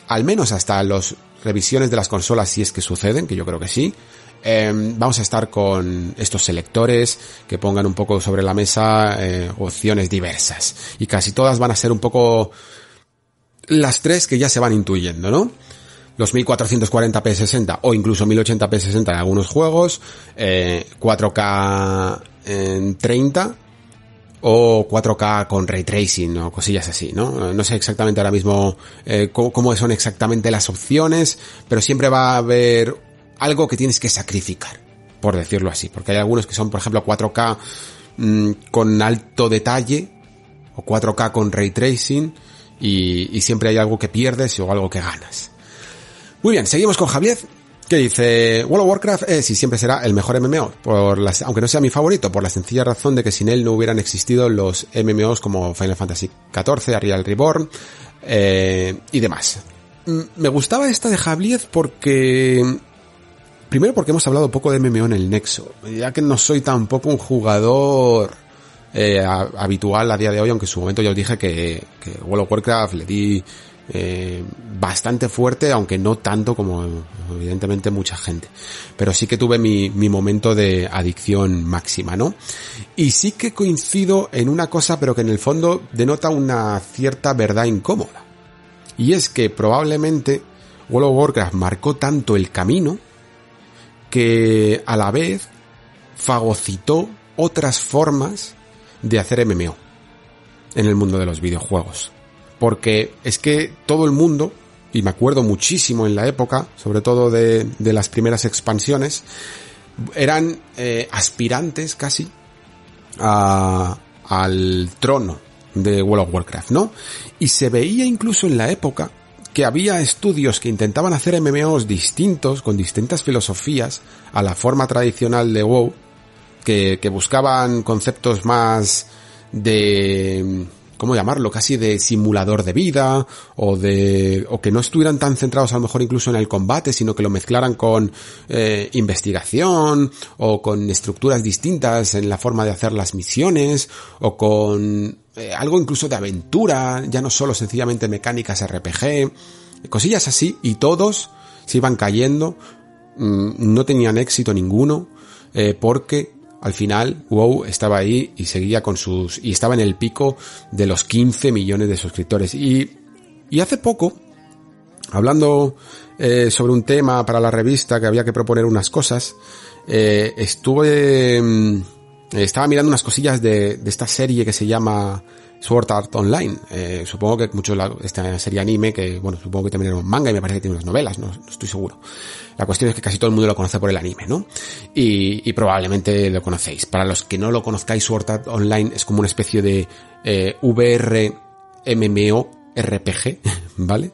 al menos hasta las revisiones de las consolas si es que suceden, que yo creo que sí, em, vamos a estar con estos selectores que pongan un poco sobre la mesa eh, opciones diversas. Y casi todas van a ser un poco las tres que ya se van intuyendo, ¿no? Los 1440p 60 o incluso 1080p 60 en algunos juegos, 4K eh, en 30 o 4K con ray tracing o cosillas así, ¿no? No sé exactamente ahora mismo eh, cómo, son exactamente las opciones, pero siempre va a haber algo que tienes que sacrificar, por decirlo así, porque hay algunos que son, por ejemplo, 4K mm, con alto detalle o 4K con ray tracing y, siempre hay algo que pierdes o algo que ganas. Muy bien, seguimos con Javier que dice World of Warcraft es y siempre será el mejor MMO, por aunque no sea mi favorito, por la sencilla razón de que sin él no hubieran existido los MMOs como Final Fantasy XIV, Arial Reborn eh, y demás. Mm, me gustaba esta de Javier porque... Primero porque hemos hablado poco de MMO en el Nexo, ya que no soy tampoco un jugador eh, habitual a día de hoy, aunque en su momento ya os dije que, que World of Warcraft le di eh, bastante fuerte, aunque no tanto como evidentemente mucha gente. Pero sí que tuve mi, mi momento de adicción máxima, ¿no? Y sí que coincido en una cosa, pero que en el fondo denota una cierta verdad incómoda. Y es que probablemente World of Warcraft marcó tanto el camino que a la vez fagocitó otras formas de hacer MMO en el mundo de los videojuegos porque es que todo el mundo, y me acuerdo muchísimo en la época, sobre todo de, las primeras expansiones, eran eh, aspirantes casi al trono de World of Warcraft, ¿no? Y se veía incluso en la época que había estudios que intentaban hacer MMOs distintos, con distintas filosofías, a la forma tradicional de WoW, que buscaban conceptos más de ¿cómo llamarlo? Casi de simulador de vida o de, o que no estuvieran tan centrados a lo mejor incluso en el combate, sino que lo mezclaran con eh, investigación o con estructuras distintas en la forma de hacer las misiones o con eh, algo incluso de aventura, ya no solo sencillamente mecánicas RPG, cosillas así y todos se iban cayendo, mm, no tenían éxito ninguno eh, porque al final WoW estaba ahí y seguía con sus y estaba en el pico de los 15 millones de suscriptores. Y y hace poco hablando eh, sobre un tema para la revista que había que proponer unas cosas eh, estuve mm, estaba mirando unas cosillas de, de esta serie que se llama Sword Art Online. Eh, supongo que mucho la, esta serie anime, que bueno, supongo que también era un manga y me parece que tiene unas novelas, no, estoy seguro. La cuestión es que casi todo el mundo lo conoce por el anime, ¿no? Y, probablemente lo conocéis. Para los que no lo conozcáis, Sword Art Online es como una especie de eh, VR MMO RPG, ¿vale?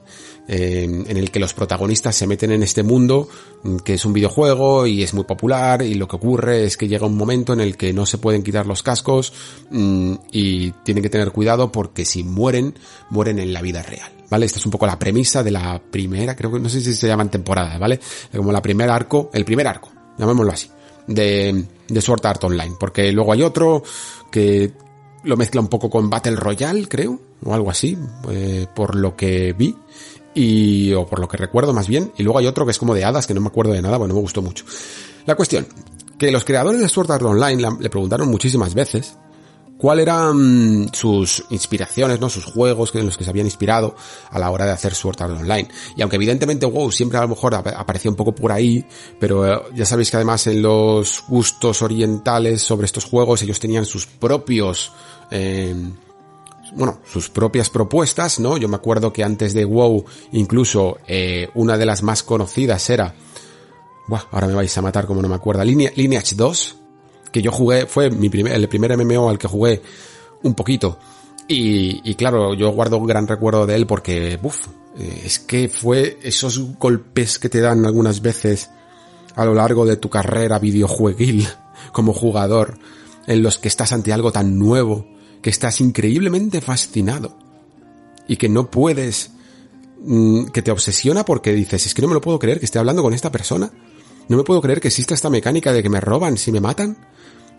En el que los protagonistas se meten en este mundo mm, que es un videojuego y es muy popular y lo que ocurre es que llega un momento en el que no se pueden quitar los cascos mm, y tienen que tener cuidado porque si mueren, mueren en la vida real. ¿Vale? Esta es un poco la premisa de la primera, creo que no sé si se llaman temporadas, ¿vale? Como la primer arco, el primer arco, llamémoslo así, de, de Sword Art Online, porque luego hay otro que lo mezcla un poco con Battle Royale, creo, o algo así, eh, por lo que vi y, o por lo que recuerdo más bien, y luego hay otro que es como de hadas, que no me acuerdo de nada, bueno, me gustó mucho. La cuestión, que los creadores de Sword Art Online le preguntaron muchísimas veces cuál eran sus inspiraciones, ¿no? Sus juegos en los que se habían inspirado a la hora de hacer Sword Art Online. Y aunque evidentemente WoW siempre a lo mejor aparecía un poco por ahí, pero eh, ya sabéis que además en los gustos orientales sobre estos juegos ellos tenían sus propios eh, bueno, sus propias propuestas, ¿no? Yo me acuerdo que antes de WoW, incluso eh, una de las más conocidas era, Buah, ahora me vais a matar como no me acuerdo, Lineage 2, que yo jugué, fue mi primer, el primer MMO al que jugué un poquito. Y, y claro, yo guardo un gran recuerdo de él porque, uff, eh, es que fue esos golpes que te dan algunas veces a lo largo de tu carrera videojueguil como jugador, en los que estás ante algo tan nuevo, que estás increíblemente fascinado y que no puedes, mm, que te obsesiona porque dices, es que no me lo puedo creer que esté hablando con esta persona. No me puedo creer que exista esta mecánica de que me roban si me matan.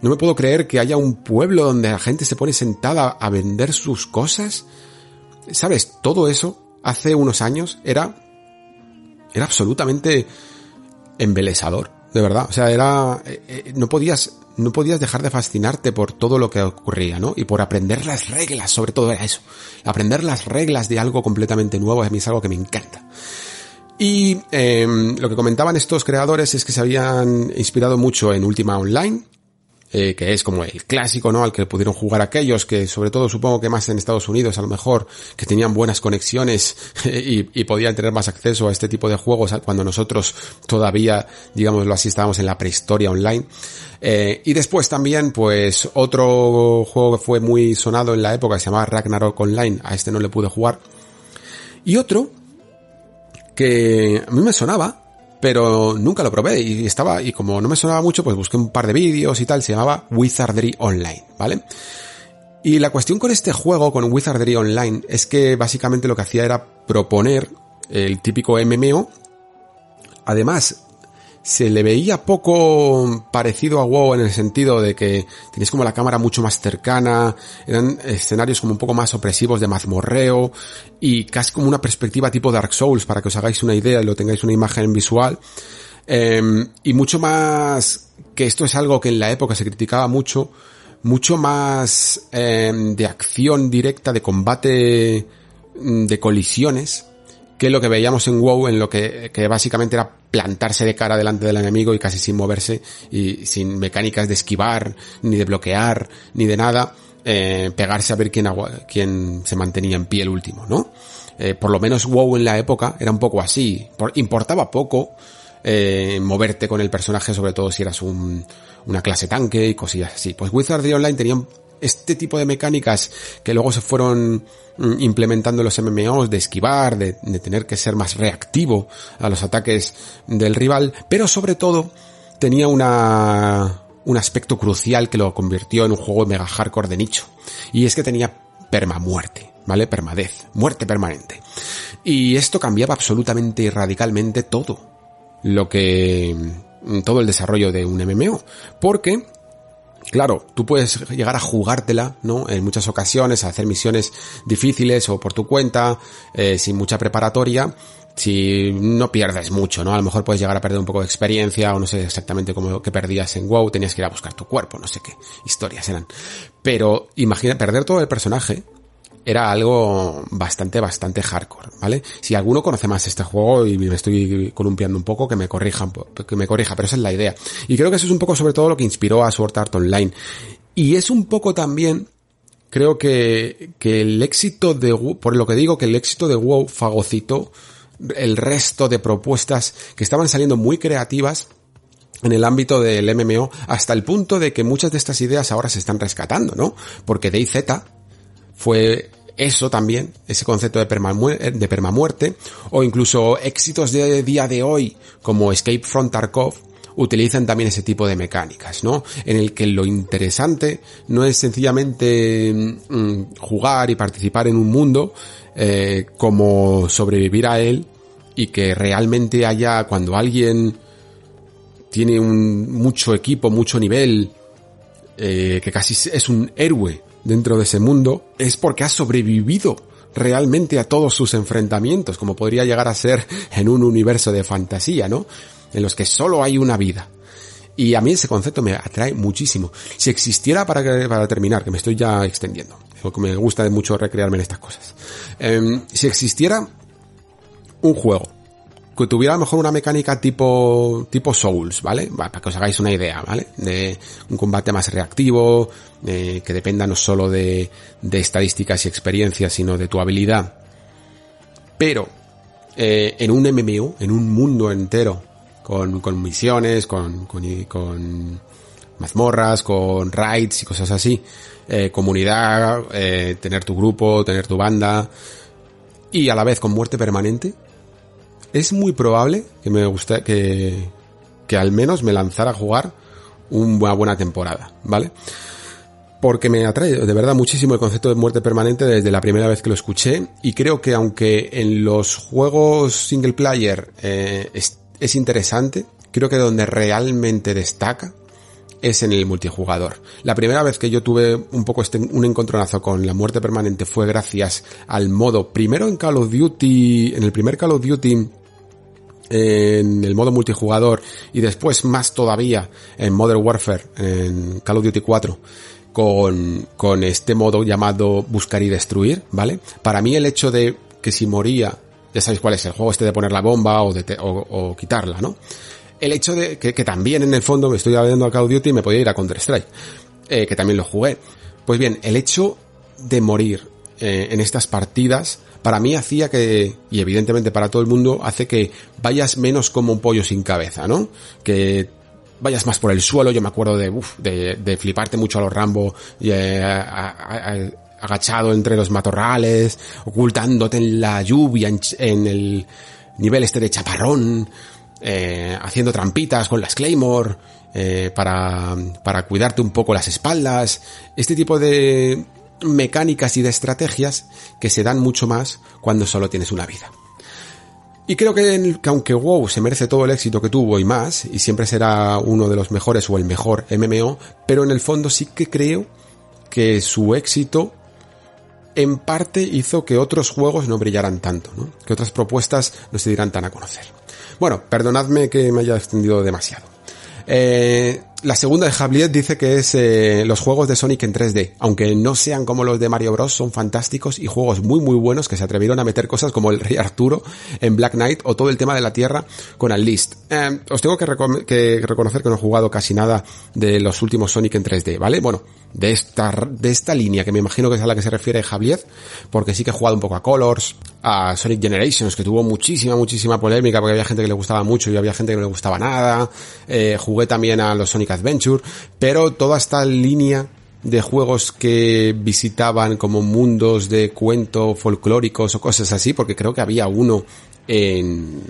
No me puedo creer que haya un pueblo donde la gente se pone sentada a vender sus cosas. ¿Sabes? Todo eso hace unos años era, era absolutamente embelesador. De verdad. O sea, era, eh, eh, no podías, no podías dejar de fascinarte por todo lo que ocurría, ¿no? Y por aprender las reglas, sobre todo era eso. Aprender las reglas de algo completamente nuevo a mí es algo que me encanta. Y em, lo que comentaban estos creadores es que se habían inspirado mucho en Ultima Online, eh, que es como el clásico, ¿no? Al que pudieron jugar aquellos que, sobre todo, supongo que más en Estados Unidos, a lo mejor, que tenían buenas conexiones y, podían tener más acceso a este tipo de juegos cuando nosotros todavía, digámoslo así, estábamos en la prehistoria online. Eh, y después también, pues, otro juego que fue muy sonado en la época, se llamaba Ragnarok Online, a este no le pude jugar. Y otro, que a mí me sonaba, pero nunca lo probé y estaba, y como no me sonaba mucho, pues busqué un par de vídeos y tal, se llamaba Wizardry Online, ¿vale? Y la cuestión con este juego, con Wizardry Online, es que básicamente lo que hacía era proponer el típico MMO. Además, se le veía poco parecido a WoW en el sentido de que tenéis como la cámara mucho más cercana, eran escenarios como un poco más opresivos de mazmorreo y casi como una perspectiva tipo Dark Souls para que os hagáis una idea y lo tengáis una imagen visual. Em, y mucho más, que esto es algo que en la época se criticaba mucho, mucho más em, de acción directa, de combate, mm, de colisiones, que lo que veíamos en WoW, en lo que, básicamente era plantarse de cara delante del enemigo y casi sin moverse y sin mecánicas de esquivar, ni de bloquear, ni de nada, eh, pegarse a ver quién, quién se mantenía en pie el último, ¿no? Eh, por lo menos WoW en la época era un poco así, importaba poco eh, moverte con el personaje, sobre todo si eras un, una clase tanque y cosillas así. Pues Wizardry Online tenía este tipo de mecánicas que luego se fueron mm, implementando los MMOs de esquivar, de, tener que ser más reactivo a los ataques del rival, pero sobre todo tenía una, un aspecto crucial que lo convirtió en un juego mega hardcore de nicho. Y es que tenía permamuerte, ¿vale? Permadez, muerte permanente. Y esto cambiaba absolutamente y radicalmente todo lo que mm, todo el desarrollo de un MMO, porque Claro, tú puedes llegar a jugártela, ¿no? En muchas ocasiones, a hacer misiones difíciles o por tu cuenta, eh, sin mucha preparatoria, si no pierdes mucho, ¿no? A lo mejor puedes llegar a perder un poco de experiencia o no sé exactamente cómo que perdías en WoW, tenías que ir a buscar tu cuerpo, no sé qué historias eran. Pero imagina perder todo el personaje, era algo bastante, bastante hardcore, ¿vale? Si alguno conoce más este juego y me estoy columpiando un poco, que me corrijan, que me corrija, pero esa es la idea. Y creo que eso es un poco sobre todo lo que inspiró a Sword Art Online. Y es un poco también, creo que, que el éxito de, por lo que digo que el éxito de WoW fagocitó el resto de propuestas que estaban saliendo muy creativas en el ámbito del MMO hasta el punto de que muchas de estas ideas ahora se están rescatando, ¿no? Porque DayZ fue eso también, ese concepto de, de permamuerte, o incluso éxitos de día de hoy, como Escape from Tarkov, utilizan también ese tipo de mecánicas, ¿no? En el que lo interesante no es sencillamente mm, jugar y participar en un mundo, eh, como sobrevivir a él y que realmente haya cuando alguien tiene un mucho equipo, mucho nivel, eh, que casi es un héroe dentro de ese mundo es porque ha sobrevivido realmente a todos sus enfrentamientos, como podría llegar a ser en un universo de fantasía, ¿no? En los que solo hay una vida. Y a mí ese concepto me atrae muchísimo. Si existiera, para, para terminar, que me estoy ya extendiendo, porque me gusta mucho recrearme en estas cosas. Em, si existiera un juego que tuviera a lo mejor una mecánica tipo, tipo Souls, ¿vale? Para que os hagáis una idea, ¿vale? De un combate más reactivo, que dependa no solo de, de estadísticas y experiencias, sino de tu habilidad. Pero, eh, en un MMO, en un mundo entero, con, con misiones, con, con, con mazmorras, con raids y cosas así, eh, comunidad, eh, tener tu grupo, tener tu banda, y a la vez con muerte permanente, es muy probable que me guste, que, que al menos me lanzara a jugar una buena temporada, ¿vale? Porque me atrae de verdad muchísimo el concepto de muerte permanente desde la primera vez que lo escuché y creo que aunque en los juegos single player eh, es, es interesante, creo que donde realmente destaca es en el multijugador. La primera vez que yo tuve un poco este, un encontronazo con la muerte permanente fue gracias al modo, primero en Call of Duty, en el primer Call of Duty en el modo multijugador y después más todavía en Modern Warfare, en Call of Duty 4, con, con este modo llamado buscar y destruir, ¿vale? Para mí el hecho de que si moría, ya sabéis cuál es el juego este de poner la bomba o, de o, quitarla, ¿no? El hecho de que, también en el fondo me estoy hablando a Call of Duty y me podía ir a Counter Strike, eh, que también lo jugué. Pues bien, el hecho de morir eh, en estas partidas para mí hacía que, y evidentemente para todo el mundo, hace que vayas menos como un pollo sin cabeza, ¿no? Que vayas más por el suelo, yo me acuerdo de, de, fliparte mucho a los Rambo, y, eh, agachado entre los matorrales, ocultándote en la lluvia, en, el nivel este de chaparrón, eh, haciendo trampitas con las Claymore, eh, para, para cuidarte un poco las espaldas, este tipo de, mecánicas y de estrategias que se dan mucho más cuando solo tienes una vida. Y creo que, aunque WoW se merece todo el éxito que tuvo y más, y siempre será uno de los mejores o el mejor MMO, pero en el fondo sí que creo que su éxito en parte hizo que otros juegos no brillaran tanto, que otras propuestas no se dieran tan a conocer. Bueno, perdonadme que me haya extendido demasiado. Eh, la segunda de Javier dice que es eh, los juegos de Sonic en 3D, aunque no sean como los de Mario Bros, son fantásticos y juegos muy muy buenos que se atrevieron a meter cosas como el Rey Arturo en Black Knight o todo el tema de la Tierra con Unleashed. Eh, os tengo que, reconocer que no he jugado casi nada de los últimos Sonic en 3D, ¿vale? Bueno, de esta, de esta línea que me imagino que es a la que se refiere Javier, porque sí que he jugado un poco a Colors, a Sonic Generations, que tuvo muchísima, muchísima polémica porque había gente que le gustaba mucho y había gente que no le gustaba nada. Eh, jugué también a los Sonic Adventure, pero toda esta línea de juegos que visitaban como mundos de cuento folclóricos o cosas así, porque creo que había uno en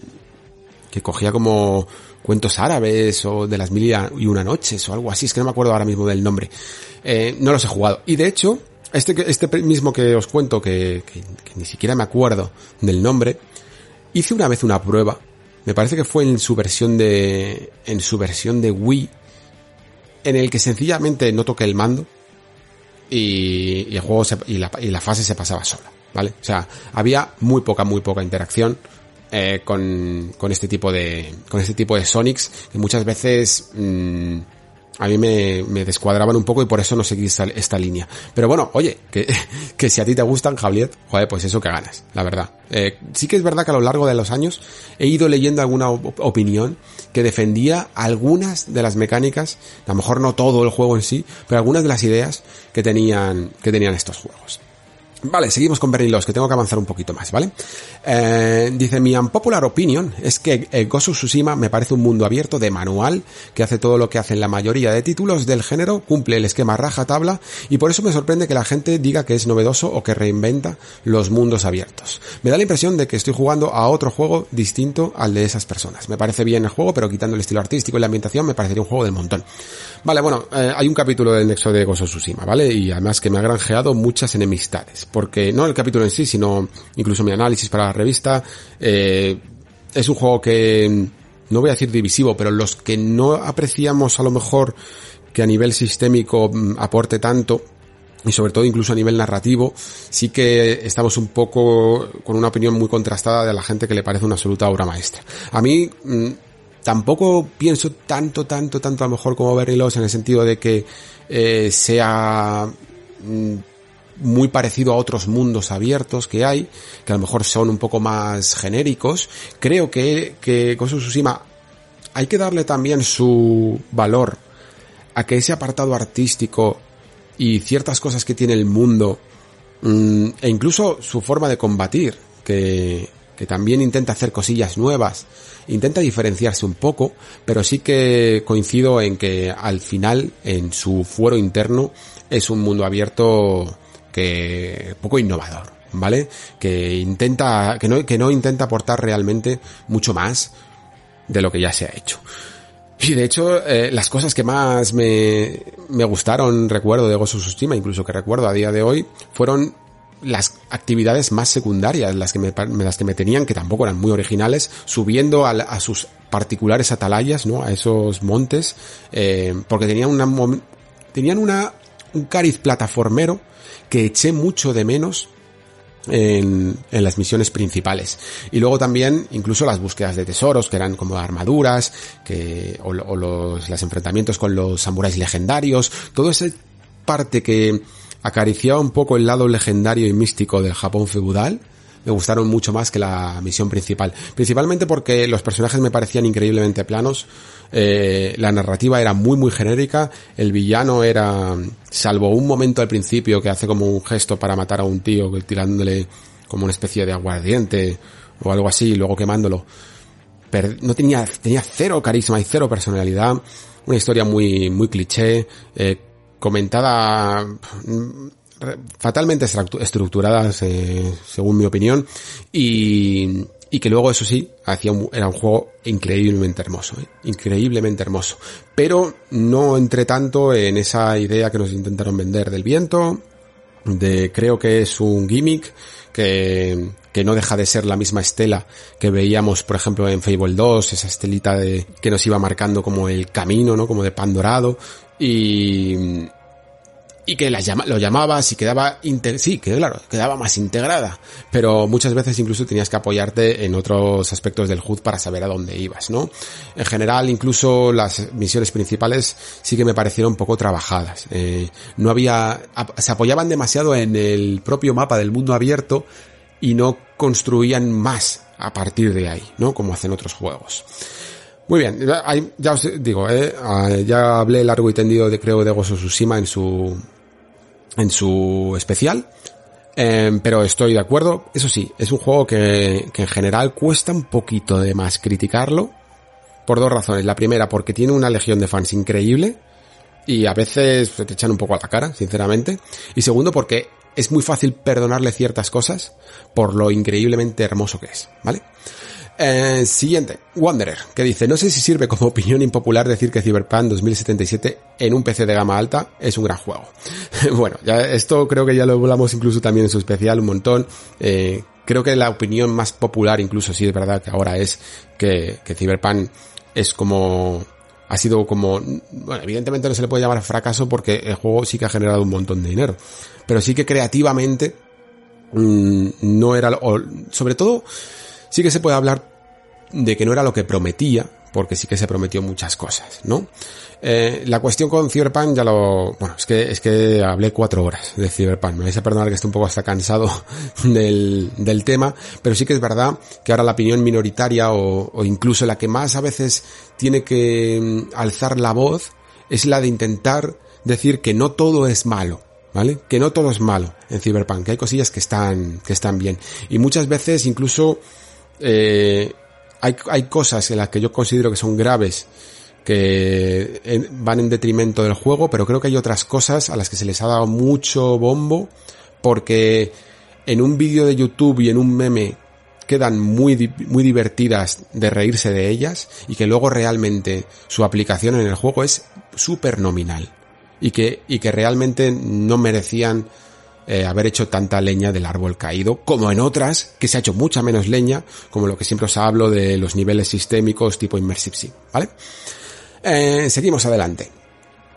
que cogía como cuentos árabes o de las mil y una noches o algo así, es que no me acuerdo ahora mismo del nombre. Eh, no los he jugado. Y de hecho, este, este mismo que os cuento, que, que, ni siquiera me acuerdo del nombre, hice una vez una prueba, me parece que fue en su versión de, en su versión de Wii, en el que sencillamente no toqué el mando y, el juego y, la, y la fase se pasaba sola, ¿vale? O sea, había muy poca, muy poca interacción eh, con, con este tipo de, con este tipo de Sonics que muchas veces, mmm, a mí me, me, descuadraban un poco y por eso no seguí esta, esta línea. Pero bueno, oye, que, que, si a ti te gustan, Javier, joder, pues eso que ganas, la verdad. Eh, sí que es verdad que a lo largo de los años he ido leyendo alguna opinión que defendía algunas de las mecánicas, a lo mejor no todo el juego en sí, pero algunas de las ideas que tenían, que tenían estos juegos. Vale, seguimos con Berry que tengo que avanzar un poquito más, ¿vale? Eh, dice, mi unpopular opinion es que eh, of Tsushima me parece un mundo abierto de manual, que hace todo lo que hacen la mayoría de títulos del género, cumple el esquema raja tabla, y por eso me sorprende que la gente diga que es novedoso o que reinventa los mundos abiertos. Me da la impresión de que estoy jugando a otro juego distinto al de esas personas. Me parece bien el juego, pero quitando el estilo artístico y la ambientación me parecería un juego del montón. Vale, bueno, eh, hay un capítulo del nexo de of Tsushima, ¿vale? Y además que me ha granjeado muchas enemistades porque no el capítulo en sí, sino incluso mi análisis para la revista, eh, es un juego que no voy a decir divisivo, pero los que no apreciamos a lo mejor que a nivel sistémico mm, aporte tanto, y sobre todo incluso a nivel narrativo, sí que estamos un poco con una opinión muy contrastada de la gente que le parece una absoluta obra maestra. A mí mm, tampoco pienso tanto, tanto, tanto a lo mejor como Barry Loss en el sentido de que eh, sea mm, muy parecido a otros mundos abiertos que hay, que a lo mejor son un poco más genéricos. Creo que, que Ghost Tsushima hay que darle también su valor a que ese apartado artístico y ciertas cosas que tiene el mundo, mm, e incluso su forma de combatir, que, que también intenta hacer cosillas nuevas, intenta diferenciarse un poco, pero sí que coincido en que al final, en su fuero interno, es un mundo abierto que poco innovador, ¿vale? Que intenta, que no, que no intenta aportar realmente mucho más de lo que ya se ha hecho. Y de hecho, eh, las cosas que más me, me gustaron, recuerdo de Ghost of Tsushima, incluso que recuerdo a día de hoy, fueron las actividades más secundarias, las que me, las que me tenían, que tampoco eran muy originales, subiendo a, sus particulares atalayas, ¿no? A esos montes, eh, porque tenían una, tenían una, un cariz plataformero que eché mucho de menos en, en, las misiones principales. Y luego también incluso las búsquedas de tesoros, que eran como armaduras, que, o, o los, los enfrentamientos con los samuráis legendarios, todo esa parte que acariciaba un poco el lado legendario y místico del Japón feudal, me gustaron mucho más que la misión principal. Principalmente porque los personajes me parecían increíblemente planos, eh, la narrativa era muy muy genérica, el villano era, salvo un momento al principio que hace como un gesto para matar a un tío tirándole como una especie de aguardiente o algo así y luego quemándolo, no tenía, tenía cero carisma y cero personalidad, una historia muy, muy cliché, eh, comentada fatalmente estructuradas, eh, según mi opinión, y, y que luego, eso sí, hacía un, era un juego increíblemente hermoso, ¿eh? increíblemente hermoso. Pero no entre tanto en esa idea que nos intentaron vender del viento, de creo que es un gimmick, que, que no deja de ser la misma estela que veíamos, por ejemplo, en Fable 2, esa estelita de, que nos iba marcando como el camino, ¿no? Como de pan dorado. Y, y que la llama, lo llamabas y quedaba, sí, que claro, quedaba más integrada, pero muchas veces incluso tenías que apoyarte en otros aspectos del HUD para saber a dónde ibas, ¿no? En general, incluso las misiones principales sí que me parecieron poco trabajadas. Eh, no había, se apoyaban demasiado en el propio mapa del mundo abierto y no construían más a partir de ahí, ¿no? Como hacen otros juegos. Muy bien, ya os digo, eh, ah, ya hablé largo y tendido de creo de Gozo Tsushima en su en su especial. Eh, pero estoy de acuerdo. Eso sí, es un juego que, que en general cuesta un poquito de más criticarlo. Por dos razones. La primera, porque tiene una legión de fans increíble. Y a veces te echan un poco a la cara, sinceramente. Y segundo, porque es muy fácil perdonarle ciertas cosas por lo increíblemente hermoso que es, ¿vale? Eh, siguiente, Wanderer, que dice, no sé si sirve como opinión impopular decir que Cyberpunk 2077 en un PC de gama alta es un gran juego. bueno, ya esto creo que ya lo hablamos incluso también en su especial un montón. Eh, creo que la opinión más popular incluso sí es verdad que ahora es que, que Cyberpunk es como ha sido como, bueno, evidentemente no se le puede llamar fracaso porque el juego sí que ha generado un montón de dinero, pero sí que creativamente mmm, no era, o, sobre todo, sí que se puede hablar de que no era lo que prometía, porque sí que se prometió muchas cosas, ¿no? Eh, la cuestión con Cyberpunk ya lo, bueno, es que, es que hablé cuatro horas de Cyberpunk, me vais a perdonar que esté un poco hasta cansado del, del tema, pero sí que es verdad que ahora la opinión minoritaria o, o incluso la que más a veces tiene que mm, alzar la voz es la de intentar decir que no todo es malo, ¿vale? Que no todo es malo en Cyberpunk, que hay cosillas que están, que están bien. Y muchas veces incluso eh, hay, hay cosas en las que yo considero que son graves que van en detrimento del juego, pero creo que hay otras cosas a las que se les ha dado mucho bombo porque en un vídeo de YouTube y en un meme quedan muy, muy divertidas de reírse de ellas y que luego realmente su aplicación en el juego es súper nominal y que, y que realmente no merecían eh, haber hecho tanta leña del árbol caído, como en otras que se ha hecho mucha menos leña, como lo que siempre os hablo de los niveles sistémicos tipo Immersive Sim, ¿vale? Eh, seguimos adelante.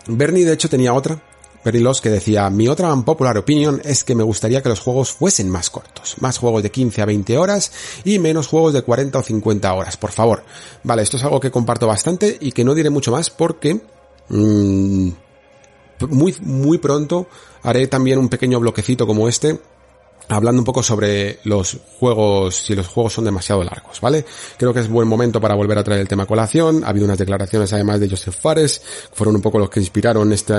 Bernie de hecho tenía otra, Bernie Loss, que decía, mi otra popular opinión es que me gustaría que los juegos fuesen más cortos, más juegos de 15 a 20 horas y menos juegos de 40 o 50 horas, por favor. Vale, esto es algo que comparto bastante y que no diré mucho más porque... Mmm, muy, muy pronto haré también un pequeño bloquecito como este hablando un poco sobre los juegos, si los juegos son demasiado largos, ¿vale? Creo que es buen momento para volver a traer el tema colación. Ha habido unas declaraciones además de Joseph Fares, que fueron un poco los que inspiraron este,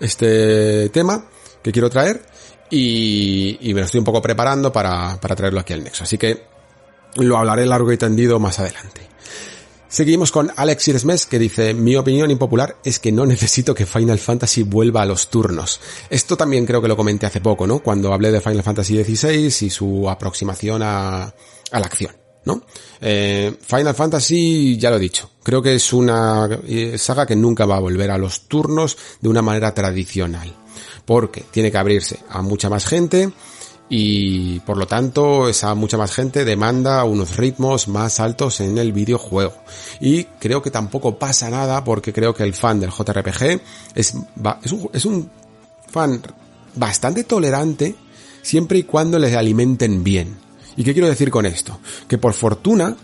este tema que quiero traer. Y, y me lo estoy un poco preparando para, para traerlo aquí al Nexo. Así que lo hablaré largo y tendido más adelante. Seguimos con Alex Iresmes que dice, mi opinión impopular es que no necesito que Final Fantasy vuelva a los turnos. Esto también creo que lo comenté hace poco, ¿no? Cuando hablé de Final Fantasy XVI y su aproximación a, a la acción, ¿no? Eh, Final Fantasy, ya lo he dicho, creo que es una eh, saga que nunca va a volver a los turnos de una manera tradicional. Porque tiene que abrirse a mucha más gente, y por lo tanto esa mucha más gente demanda unos ritmos más altos en el videojuego. Y creo que tampoco pasa nada porque creo que el fan del JRPG es, es, un, fan bastante tolerante siempre y cuando les alimenten bien. ¿Y qué quiero decir con esto? Que por fortuna,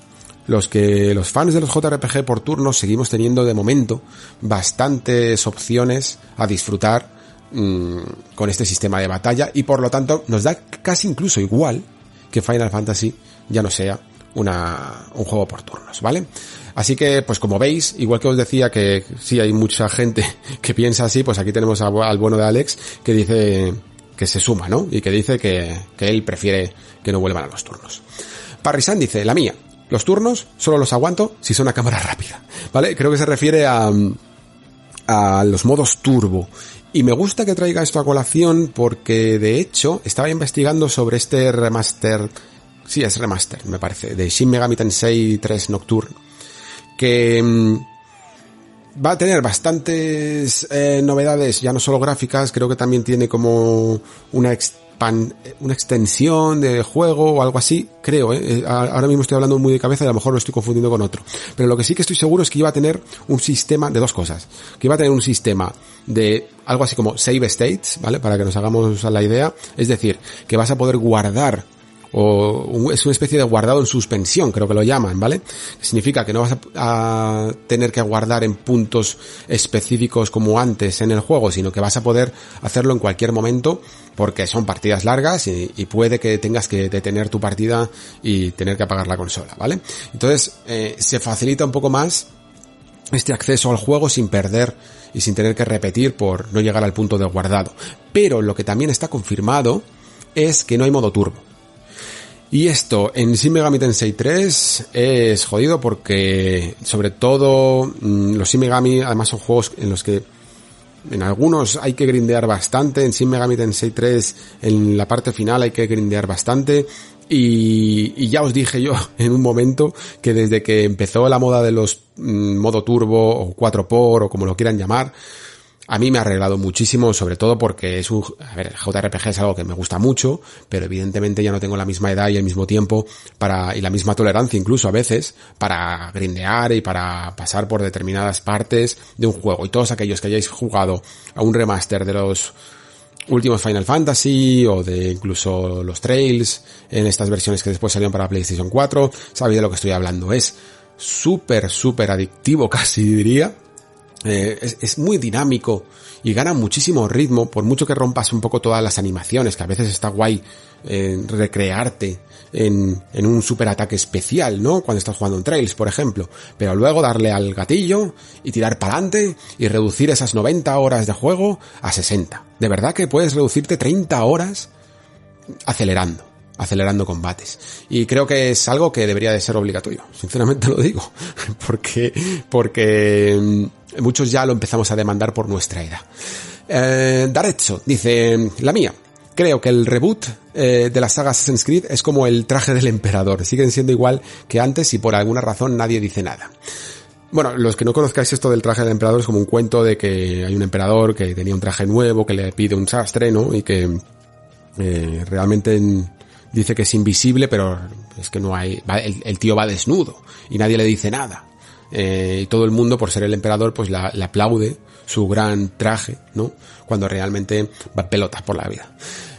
los que los fans de los JRPG por turnos seguimos teniendo de momento bastantes opciones a disfrutar mmm, con este sistema de batalla y por lo tanto nos da casi incluso igual que Final Fantasy ya no sea una, un juego por turnos, ¿vale? Así que, pues como veis, igual que os decía que sí hay mucha gente que piensa así, pues aquí tenemos al bueno de Alex que dice que se suma, ¿no? Y que dice que, que él prefiere que no vuelvan a los turnos. Parrisan dice, la mía, los turnos solo los aguanto si son a cámara rápida, ¿vale? Creo que se refiere a, a los modos turbo. Y me gusta que traiga esto a colación porque de hecho estaba investigando sobre este remaster, sí es remaster me parece, de Shin Megami Tensei 3 Nocturne, que mm, va a tener bastantes eh, novedades, ya no solo gráficas, creo que también tiene como una expan una extensión de juego o algo así, creo, ¿eh? ahora mismo estoy hablando muy de cabeza y a lo mejor lo estoy confundiendo con otro. Pero lo que sí que estoy seguro es que iba a tener un sistema de dos cosas, que iba a tener un sistema de algo así como save states, ¿vale? Para que nos hagamos la idea, es decir, que vas a poder guardar o es una especie de guardado en suspensión, creo que lo llaman, ¿vale? Significa que no vas a, tener que guardar en puntos específicos como antes en el juego, sino que vas a poder hacerlo en cualquier momento porque son partidas largas y, puede que tengas que detener tu partida y tener que apagar la consola, ¿vale? Entonces, eh, se facilita un poco más este acceso al juego sin perder y sin tener que repetir por no llegar al punto de guardado. Pero lo que también está confirmado es que no hay modo turbo. Y esto en Shin Megami Tensei 3 es jodido porque sobre todo mm, los Shin Megami además son juegos en los que en algunos hay que grindear bastante, en Shin Megami Tensei 3 en la parte final hay que grindear bastante. Y, y, ya os dije yo en un momento que desde que empezó la moda de los mm, modo turbo o 4x o como lo quieran llamar, a mí me ha arreglado muchísimo, sobre todo porque es un, a ver, JRPG es algo que me gusta mucho, pero evidentemente ya no tengo la misma edad y el mismo tiempo para, y la misma tolerancia incluso a veces, para grindear y para pasar por determinadas partes de un juego. Y todos aquellos que hayáis jugado a un remaster de los últimos Final Fantasy o de incluso los Trails en estas versiones que después salieron para PlayStation 4, sabéis de lo que estoy hablando. Es súper, súper adictivo casi diría eh, es, muy dinámico y gana muchísimo ritmo, por mucho que rompas un poco todas las animaciones, que a veces está guay eh, recrearte en, en un super ataque especial, ¿no? Cuando estás jugando en Trails, por ejemplo. Pero luego darle al gatillo y tirar para adelante y reducir esas 90 horas de juego a 60. De verdad que puedes reducirte 30 horas acelerando acelerando combates. Y creo que es algo que debería de ser obligatorio, sinceramente lo digo, porque, porque mm, muchos ya lo empezamos a demandar por nuestra edad. Eh, Darezzo dice, la mía, creo que el reboot eh, de la saga Assassin's Creed es como el traje del emperador, siguen siendo igual que antes y por alguna razón nadie dice nada. Bueno, los que no conozcáis esto del traje del emperador es como un cuento de que hay un emperador que tenía un traje nuevo, que le pide un sastre, ¿no? Y que eh, realmente en, dice que es invisible, pero es que no hay, el, tío va desnudo y nadie le dice nada. Eh, y todo el mundo, por ser el emperador, pues la, le aplaude su gran traje, ¿no? Cuando realmente va pelotas por la vida.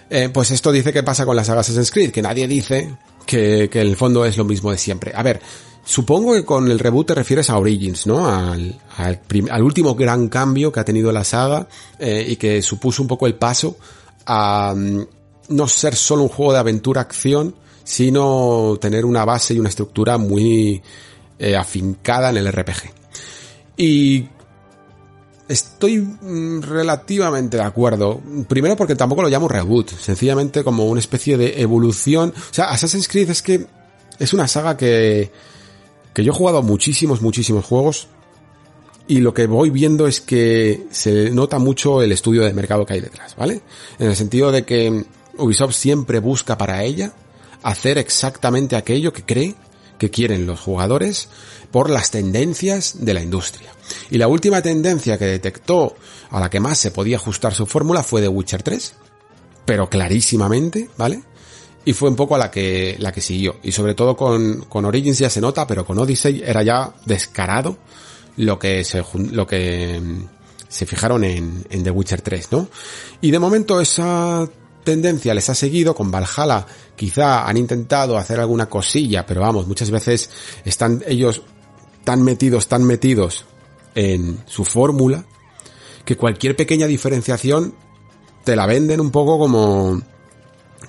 Eh, pues esto dice que pasa con las sagas Assassin's Creed, que nadie dice que, que en el fondo es lo mismo de siempre. A ver, supongo que con el reboot te refieres a Origins, ¿no? Al, al, al último gran cambio que ha tenido la saga eh, y que supuso un poco el paso a, no ser solo un juego de aventura-acción, sino tener una base y una estructura muy eh, afincada en el RPG. Y estoy mm, relativamente de acuerdo. Primero porque tampoco lo llamo reboot, sencillamente como una especie de evolución. O sea, Assassin's Creed es que es una saga que, que yo he jugado muchísimos, muchísimos juegos. Y lo que voy viendo es que se nota mucho el estudio de mercado que hay detrás, ¿vale? En el sentido de que Ubisoft siempre busca para ella hacer exactamente aquello que cree que quieren los jugadores por las tendencias de la industria. Y la última tendencia que detectó a la que más se podía ajustar su fórmula fue The Witcher 3, pero clarísimamente, ¿vale? Y fue un poco a la que, la que siguió. Y sobre todo con, con Origins ya se nota, pero con Odyssey era ya descarado lo que se, lo que mm, se fijaron en, en The Witcher 3, ¿no? Y de momento esa tendencia les ha seguido, con Valhalla quizá han intentado hacer alguna cosilla, pero vamos, muchas veces están ellos tan metidos, tan metidos en su fórmula, que cualquier pequeña diferenciación te la venden un poco como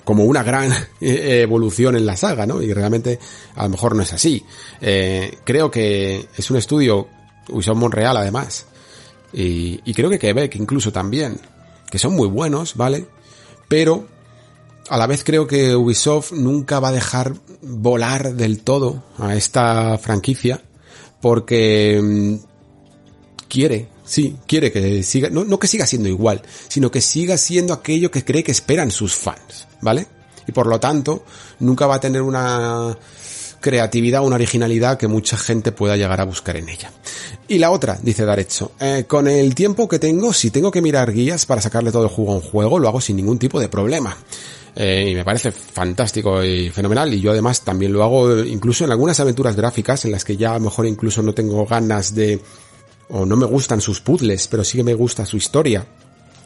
como una gran evolución en la saga, ¿no? Y realmente a lo mejor no es así. Eh, creo que es un estudio, Ubisoft Montreal además, y, y creo que Quebec incluso también, que son muy buenos, ¿vale? Pero a la vez creo que Ubisoft nunca va a dejar volar del todo a esta franquicia porque mm, quiere, sí, quiere que siga, no, no que siga siendo igual, sino que siga siendo aquello que cree que esperan sus fans, ¿vale? Y por lo tanto, nunca va a tener una creatividad, una originalidad que mucha gente pueda llegar a buscar en ella. Y la otra, dice Darecho, eh, con el tiempo que tengo, si tengo que mirar guías para sacarle todo el juego a un juego, lo hago sin ningún tipo de problema. Eh, y me parece fantástico y fenomenal. Y yo además también lo hago incluso en algunas aventuras gráficas en las que ya a lo mejor incluso no tengo ganas de, o no me gustan sus puzzles, pero sí que me gusta su historia.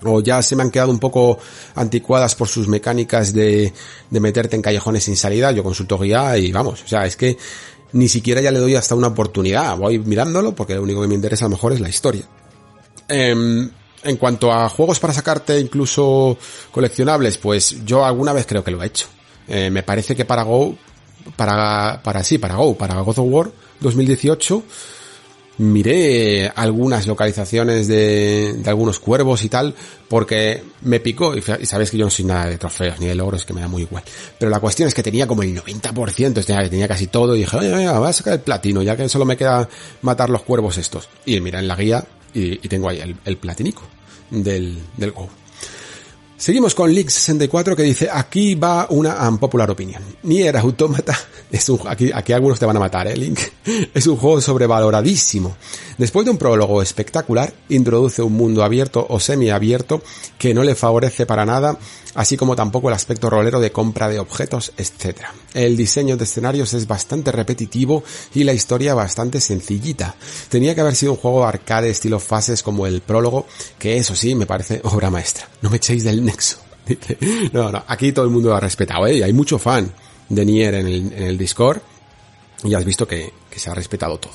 O ya se me han quedado un poco anticuadas por sus mecánicas de, de meterte en callejones sin salida. Yo consulto guía y vamos, o sea, es que ni siquiera ya le doy hasta una oportunidad. Voy mirándolo porque lo único que me interesa a lo mejor es la historia. Eh, en cuanto a juegos para sacarte incluso coleccionables, pues yo alguna vez creo que lo he hecho. Eh, me parece que para Go, para, para sí, para Go, para God of War 2018, miré algunas localizaciones de, algunos cuervos y tal, porque me picó, y, sabes que yo no soy nada de trofeos ni de logros, que me da muy igual. Pero la cuestión es que tenía como el 90%, tenía, tenía casi todo, y dije, oye, oye, voy a sacar el platino, ya que solo me queda matar los cuervos estos. Y mira, en la guía y, y tengo ahí el, el platinico del, del Go. Seguimos con Leaks64 que dice, aquí va una unpopular opinión. Nier Automata es un, aquí, aquí algunos te van a matar, eh, Link. Es un juego sobrevaloradísimo. Después de un prólogo espectacular, introduce un mundo abierto o semiabierto que no le favorece para nada, así como tampoco el aspecto rolero de compra de objetos, etc. El diseño de escenarios es bastante repetitivo y la historia bastante sencillita. Tenía que haber sido un juego arcade estilo fases como el prólogo, que eso sí me parece obra maestra. No me echéis del nexo. No, no, aquí todo el mundo lo ha respetado, ¿eh? Hay mucho fan de Nier en el, en el Discord y has visto que, se ha respetado todo.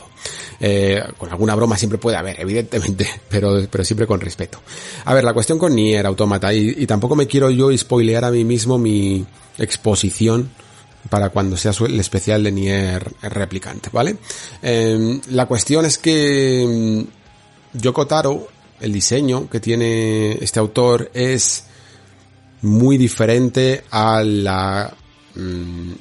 Eh, con alguna broma siempre puede haber, evidentemente, pero, pero siempre con respeto. A ver, la cuestión con Nier Automata, y, tampoco me quiero yo spoilear a mí mismo mi exposición para cuando sea el especial de Nier Replicante, ¿vale? Eh, la cuestión es que mm, Yoko Taro, el diseño que tiene este autor es muy diferente a la mmm,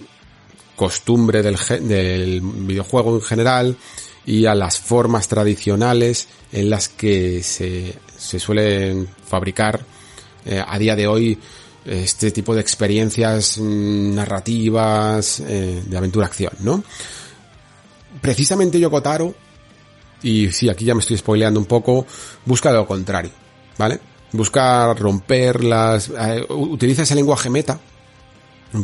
costumbre del, del videojuego en general y a las formas tradicionales en las que se, se suelen fabricar eh, a día de hoy este tipo de experiencias mm, narrativas eh, de aventura-acción, ¿no? Precisamente Yokotaro, y sí, aquí ya me estoy spoileando un poco, busca lo contrario, ¿vale? Busca romper las... Eh, utiliza ese lenguaje meta,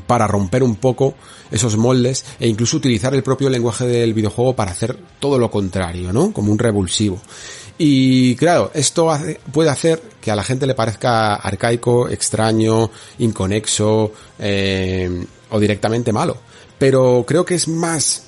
para romper un poco esos moldes e incluso utilizar el propio lenguaje del videojuego para hacer todo lo contrario, ¿no? Como un revulsivo. Y claro, esto puede hacer que a la gente le parezca arcaico, extraño, inconexo eh, o directamente malo. Pero creo que es más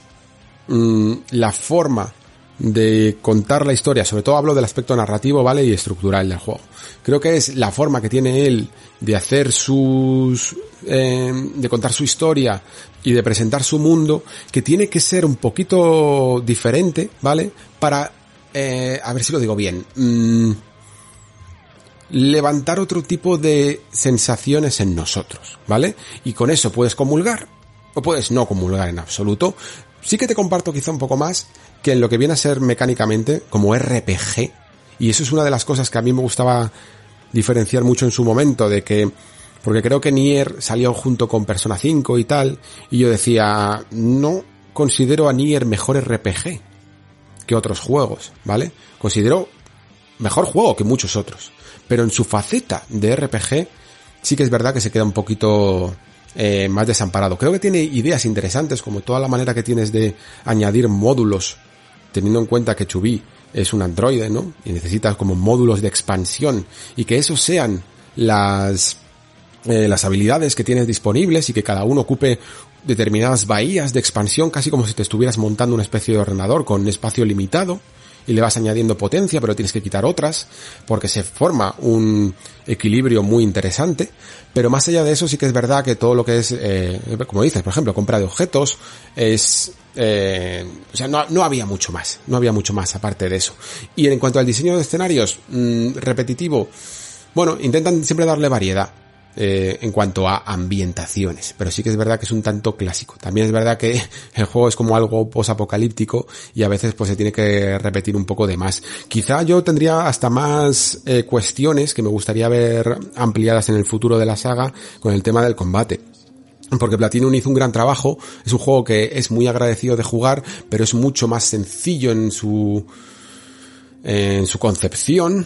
mmm, la forma de contar la historia, sobre todo hablo del aspecto narrativo, ¿vale? Y estructural del juego. Creo que es la forma que tiene él de hacer sus, eh, de contar su historia y de presentar su mundo, que tiene que ser un poquito diferente, ¿vale? Para, eh, a ver si lo digo bien, mmm, levantar otro tipo de sensaciones en nosotros, ¿vale? Y con eso puedes comulgar o puedes no comulgar en absoluto. Sí que te comparto quizá un poco más que en lo que viene a ser mecánicamente como RPG, y eso es una de las cosas que a mí me gustaba diferenciar mucho en su momento, de que, porque creo que Nier salió junto con Persona 5 y tal, y yo decía, no considero a Nier mejor RPG que otros juegos, ¿vale? Considero mejor juego que muchos otros, pero en su faceta de RPG sí que es verdad que se queda un poquito eh, más desamparado. Creo que tiene ideas interesantes, como toda la manera que tienes de añadir módulos teniendo en cuenta que Chubí es un androide, ¿no? Y necesitas como módulos de expansión y que esos sean las eh, las habilidades que tienes disponibles y que cada uno ocupe determinadas bahías de expansión, casi como si te estuvieras montando una especie de ordenador con espacio limitado y le vas añadiendo potencia, pero tienes que quitar otras, porque se forma un equilibrio muy interesante. Pero más allá de eso, sí que es verdad que todo lo que es, eh, como dices, por ejemplo, compra de objetos, es, eh, o sea, no, no, había mucho más, no había mucho más aparte de eso. Y en cuanto al diseño de escenarios, mmm, repetitivo, bueno, intentan siempre darle variedad eh, en cuanto a ambientaciones, pero sí que es verdad que es un tanto clásico. También es verdad que el juego es como algo posapocalíptico y a veces pues se tiene que repetir un poco de más. Quizá yo tendría hasta más eh, cuestiones que me gustaría ver ampliadas en el futuro de la saga con el tema del combate porque Platinum hizo un gran trabajo, es un juego que es muy agradecido de jugar, pero es mucho más sencillo en su en su concepción,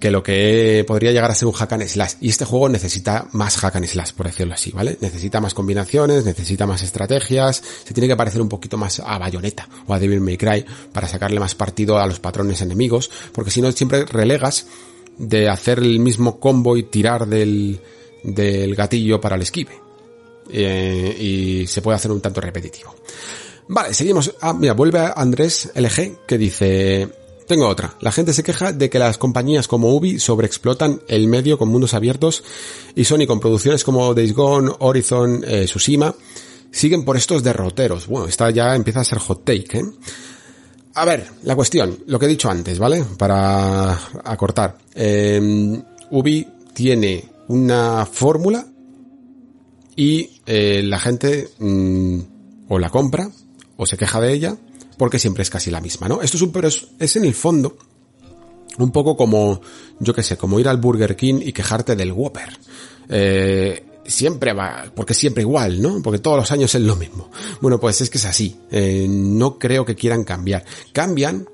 que lo que podría llegar a ser un hack and slash. Y este juego necesita más hack and slash, por decirlo así, ¿vale? Necesita más combinaciones, necesita más estrategias, se tiene que parecer un poquito más a Bayonetta o a Devil May Cry para sacarle más partido a los patrones enemigos, porque si no siempre relegas de hacer el mismo combo y tirar del, del gatillo para el esquive. Eh, y se puede hacer un tanto repetitivo. Vale, seguimos. Ah, mira, vuelve Andrés LG que dice, tengo otra. La gente se queja de que las compañías como Ubi sobreexplotan el medio con mundos abiertos y Sony con producciones como Days Gone, Horizon, eh, siguen por estos derroteros. Bueno, esta ya empieza a ser hot take, ¿eh? A ver, la cuestión, lo que he dicho antes, ¿vale? Para acortar. Eh, Ubi tiene una fórmula y eh, la gente mmm, o la compra o se queja de ella porque siempre es casi la misma, ¿no? Esto es un, pero es, es en el fondo un poco como, yo qué sé, como ir al Burger King y quejarte del Whopper. Eh, siempre va, porque siempre igual, ¿no? Porque todos los años es lo mismo. Bueno, pues es que es así. Eh, no creo que quieran cambiar. Cambian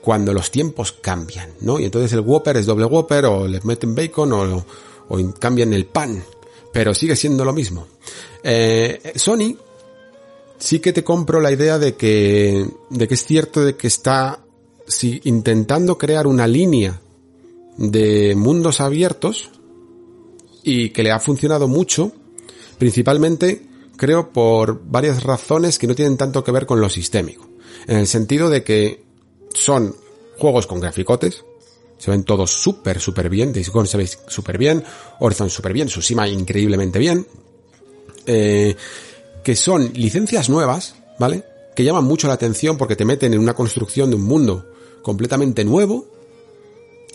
cuando los tiempos cambian, ¿no? Y entonces el Whopper es doble Whopper o le meten bacon o, o cambian el pan. Pero sigue siendo lo mismo. Eh, Sony sí que te compro la idea de que, de que es cierto de que está intentando crear una línea de mundos abiertos y que le ha funcionado mucho, principalmente creo por varias razones que no tienen tanto que ver con lo sistémico. En el sentido de que son juegos con graficotes, se ven todos súper, súper bien, Days se ve súper bien, Horizon súper bien, Tsushima increíblemente bien, eh, que son licencias nuevas, ¿vale? Que llaman mucho la atención porque te meten en una construcción de un mundo completamente nuevo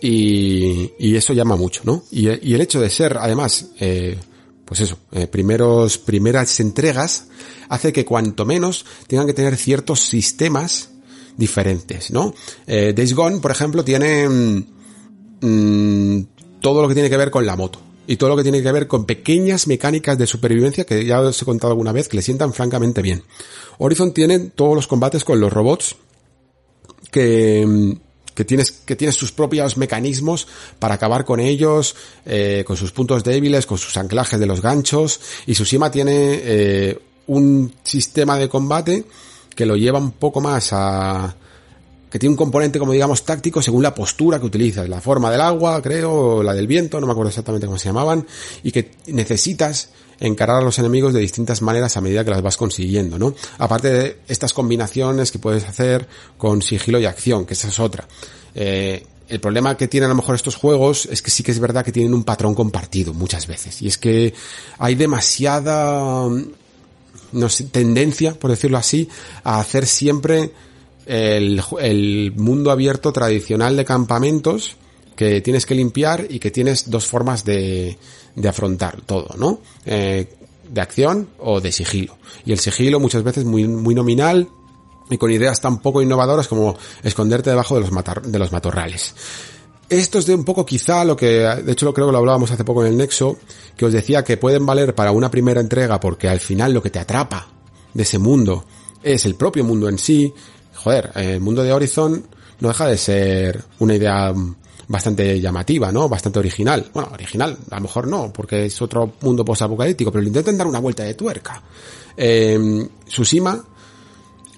y, y eso llama mucho, ¿no? Y, el hecho de ser, además, eh, pues eso, eh, primeros, primeras entregas, hace que cuanto menos tengan que tener ciertos sistemas diferentes, ¿no? Eh, Days Gone, por ejemplo, tiene mmm, todo lo que tiene que ver con la moto y todo lo que tiene que ver con pequeñas mecánicas de supervivencia que ya os he contado alguna vez que le sientan francamente bien. Horizon tiene todos los combates con los robots que, que tienes, que tienes sus propios mecanismos para acabar con ellos, eh, con sus puntos débiles, con sus anclajes de los ganchos, y Tsushima tiene eh, un sistema de combate que lo lleva un poco más a, que tiene un componente como digamos táctico según la postura que utilizas, la forma del agua, creo, la del viento, no me acuerdo exactamente cómo se llamaban, y que necesitas encarar a los enemigos de distintas maneras a medida que las vas consiguiendo, ¿no? Aparte de estas combinaciones que puedes hacer con sigilo y acción, que esa es otra. Eh, el problema que tienen a lo mejor estos juegos es que sí que es verdad que tienen un patrón compartido muchas veces. Y es que hay demasiada no sé, tendencia, por decirlo así, a hacer siempre el, el mundo abierto tradicional de campamentos que tienes que limpiar y que tienes dos formas de, de afrontar todo, ¿no? Eh, de acción o de sigilo. Y el sigilo muchas veces muy, muy nominal y con ideas tan poco innovadoras como esconderte debajo de los, de los matorrales. Esto es de un poco quizá lo que, de hecho lo creo que lo hablábamos hace poco en el Nexo, que os decía que pueden valer para una primera entrega porque al final lo que te atrapa de ese mundo es el propio mundo en sí, joder, el mundo de Horizon no deja de ser una idea bastante llamativa, ¿no? Bastante original. Bueno, original, a lo mejor no, porque es otro mundo post-apocalíptico, pero le intentan dar una vuelta de tuerca. Eh,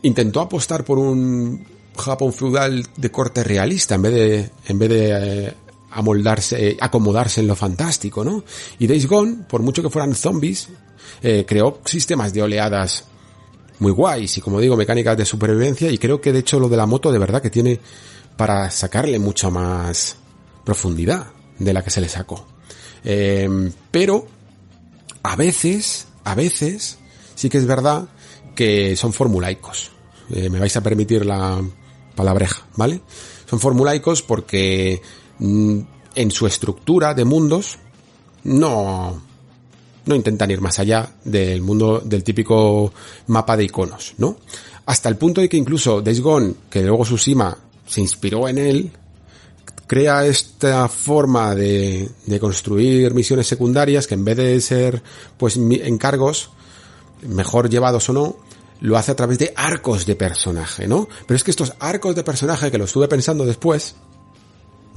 intentó apostar por un Japón feudal de corte realista en vez de, en vez de eh, amoldarse, acomodarse en lo fantástico, ¿no? Y Days Gone, por mucho que fueran zombies, eh, creó sistemas de oleadas muy guays y como digo, mecánicas de supervivencia y creo que de hecho lo de la moto de verdad que tiene para sacarle mucha más profundidad de la que se le sacó. Eh, pero a veces, a veces, sí que es verdad que son formulaicos. Eh, me vais a permitir la palabreja, ¿vale? Son formulaicos porque mm, en su estructura de mundos no, no intentan ir más allá del mundo del típico mapa de iconos, ¿no? Hasta el punto de que incluso Days Gone, que luego Tsushima se inspiró en él, crea esta forma de, de construir misiones secundarias que en vez de ser pues encargos, mejor llevados o no, lo hace a través de arcos de personaje, ¿no? Pero es que estos arcos de personaje que lo estuve pensando después,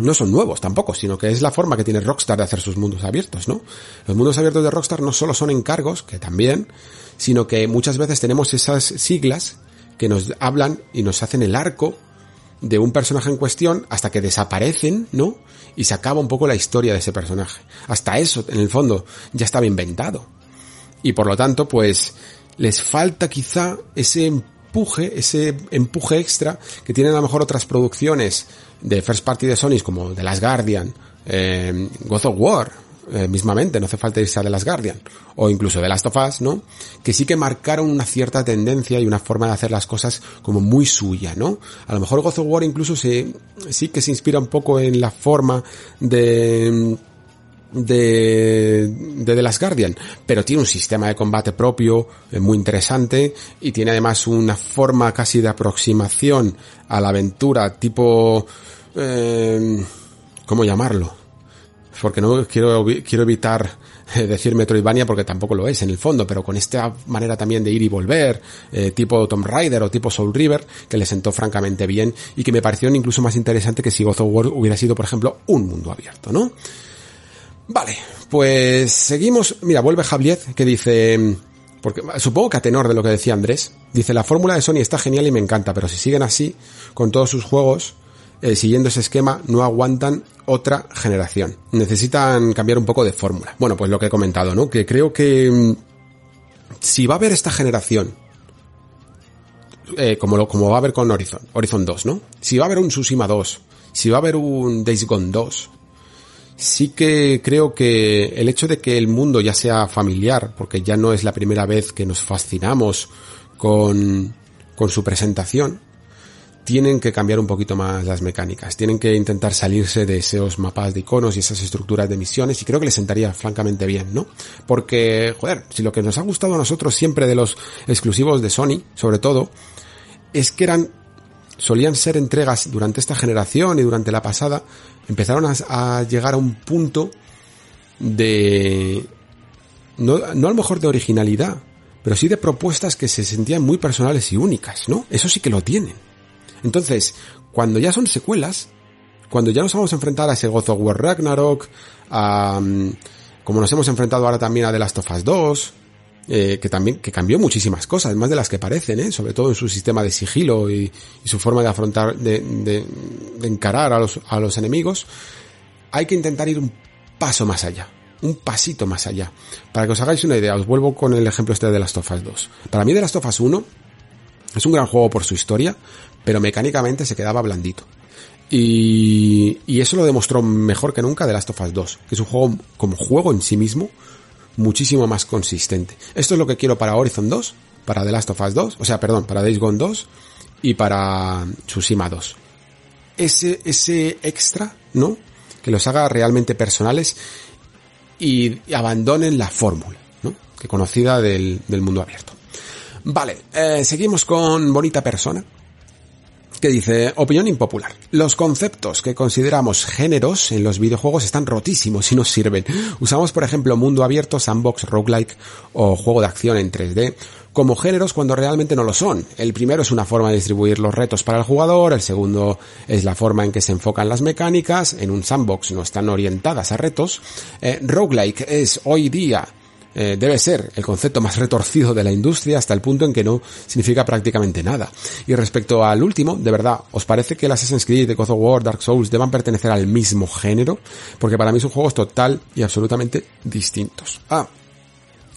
no son nuevos tampoco, sino que es la forma que tiene Rockstar de hacer sus mundos abiertos, ¿no? Los mundos abiertos de Rockstar no solo son encargos, que también, sino que muchas veces tenemos esas siglas que nos hablan y nos hacen el arco de un personaje en cuestión hasta que desaparecen, ¿no? Y se acaba un poco la historia de ese personaje. Hasta eso, en el fondo, ya estaba inventado. Y por lo tanto, pues, les falta quizá ese empuje, ese empuje extra que tienen a lo mejor otras producciones de first party de Sony como The Last Guardian, eh, God of War, eh, mismamente, no hace falta irse a The Last Guardian, o incluso The Last of Us, ¿no? Que sí que marcaron una cierta tendencia y una forma de hacer las cosas como muy suya, ¿no? A lo mejor God of War incluso se, sí que se inspira un poco en la forma de de, de The Last Guardian, pero tiene un sistema de combate propio eh, muy interesante y tiene además una forma casi de aproximación a la aventura tipo, eh, ¿cómo llamarlo? Porque no quiero, quiero evitar eh, decir Metroidvania porque tampoco lo es en el fondo, pero con esta manera también de ir y volver, tipo Tomb Raider o tipo Soul River, que le sentó francamente bien y que me pareció incluso más interesante que si God of War hubiera sido, por ejemplo, un mundo abierto, ¿no? Vale, pues seguimos. Mira, vuelve Javier que dice, porque supongo que a tenor de lo que decía Andrés, dice la fórmula de Sony está genial y me encanta, pero si siguen así con todos sus juegos, eh, siguiendo ese esquema, no aguantan otra generación. Necesitan cambiar un poco de fórmula. Bueno, pues lo que he comentado, ¿no? Que creo que mm, si va a haber esta generación, eh, como, lo, como va a haber con Horizon, Horizon 2, ¿no? Si va a haber un Tsushima 2, si va a haber un Days Gone 2, sí que creo que el hecho de que el mundo ya sea familiar, porque ya no es la primera vez que nos fascinamos con, con su presentación, tienen que cambiar un poquito más las mecánicas, tienen que intentar salirse de esos mapas de iconos y esas estructuras de misiones y creo que les sentaría francamente bien, ¿no? Porque, joder, si lo que nos ha gustado a nosotros siempre de los exclusivos de Sony, sobre todo, es que eran solían ser entregas durante esta generación y durante la pasada, empezaron a, llegar a un punto de... No, no a lo mejor de originalidad, pero sí de propuestas que se sentían muy personales y únicas, ¿no? Eso sí que lo tienen. Entonces, cuando ya son secuelas, cuando ya nos vamos a enfrentar a ese God of War Ragnarok, a, mm, como nos hemos enfrentado ahora también a The Last of Us 2, eh, que también que cambió muchísimas cosas, más de las que parecen, ¿eh? sobre todo en su sistema de sigilo y, su forma de afrontar, de, encarar a los, a los enemigos, hay que intentar ir un paso más allá, un pasito más allá. Para que os hagáis una idea, os vuelvo con el ejemplo este de Last of Us 2. Para mí de Last of Us 1 es un gran juego por su historia, pero mecánicamente se quedaba blandito. Y, y, eso lo demostró mejor que nunca de Last of Us 2, que es un juego como juego en sí mismo muchísimo más consistente. Esto es lo que quiero para Horizon 2, para The Last of Us 2, o sea, perdón, para Days Gone 2 y para Tsushima 2. Ese, ese extra, ¿no? Que los haga realmente personales y, abandonen la fórmula, ¿no? Que conocida del, del mundo abierto. Vale, eh, seguimos con Bonita Persona, que dice, opinión impopular. Los conceptos que consideramos géneros en los videojuegos están rotísimos y nos sirven. Usamos, por ejemplo, mundo abierto, sandbox, roguelike o juego de acción en 3D como géneros cuando realmente no lo son. El primero es una forma de distribuir los retos para el jugador, el segundo es la forma en que se enfocan las mecánicas, en un sandbox no están orientadas a retos. Eh, roguelike es hoy día eh, debe ser el concepto más retorcido de la industria hasta el punto en que no significa prácticamente nada. Y respecto al último, de verdad, ¿os parece que el Assassin's Creed, The of War, Dark Souls deban pertenecer al mismo género? Porque para mí son juegos total y absolutamente distintos. Ah,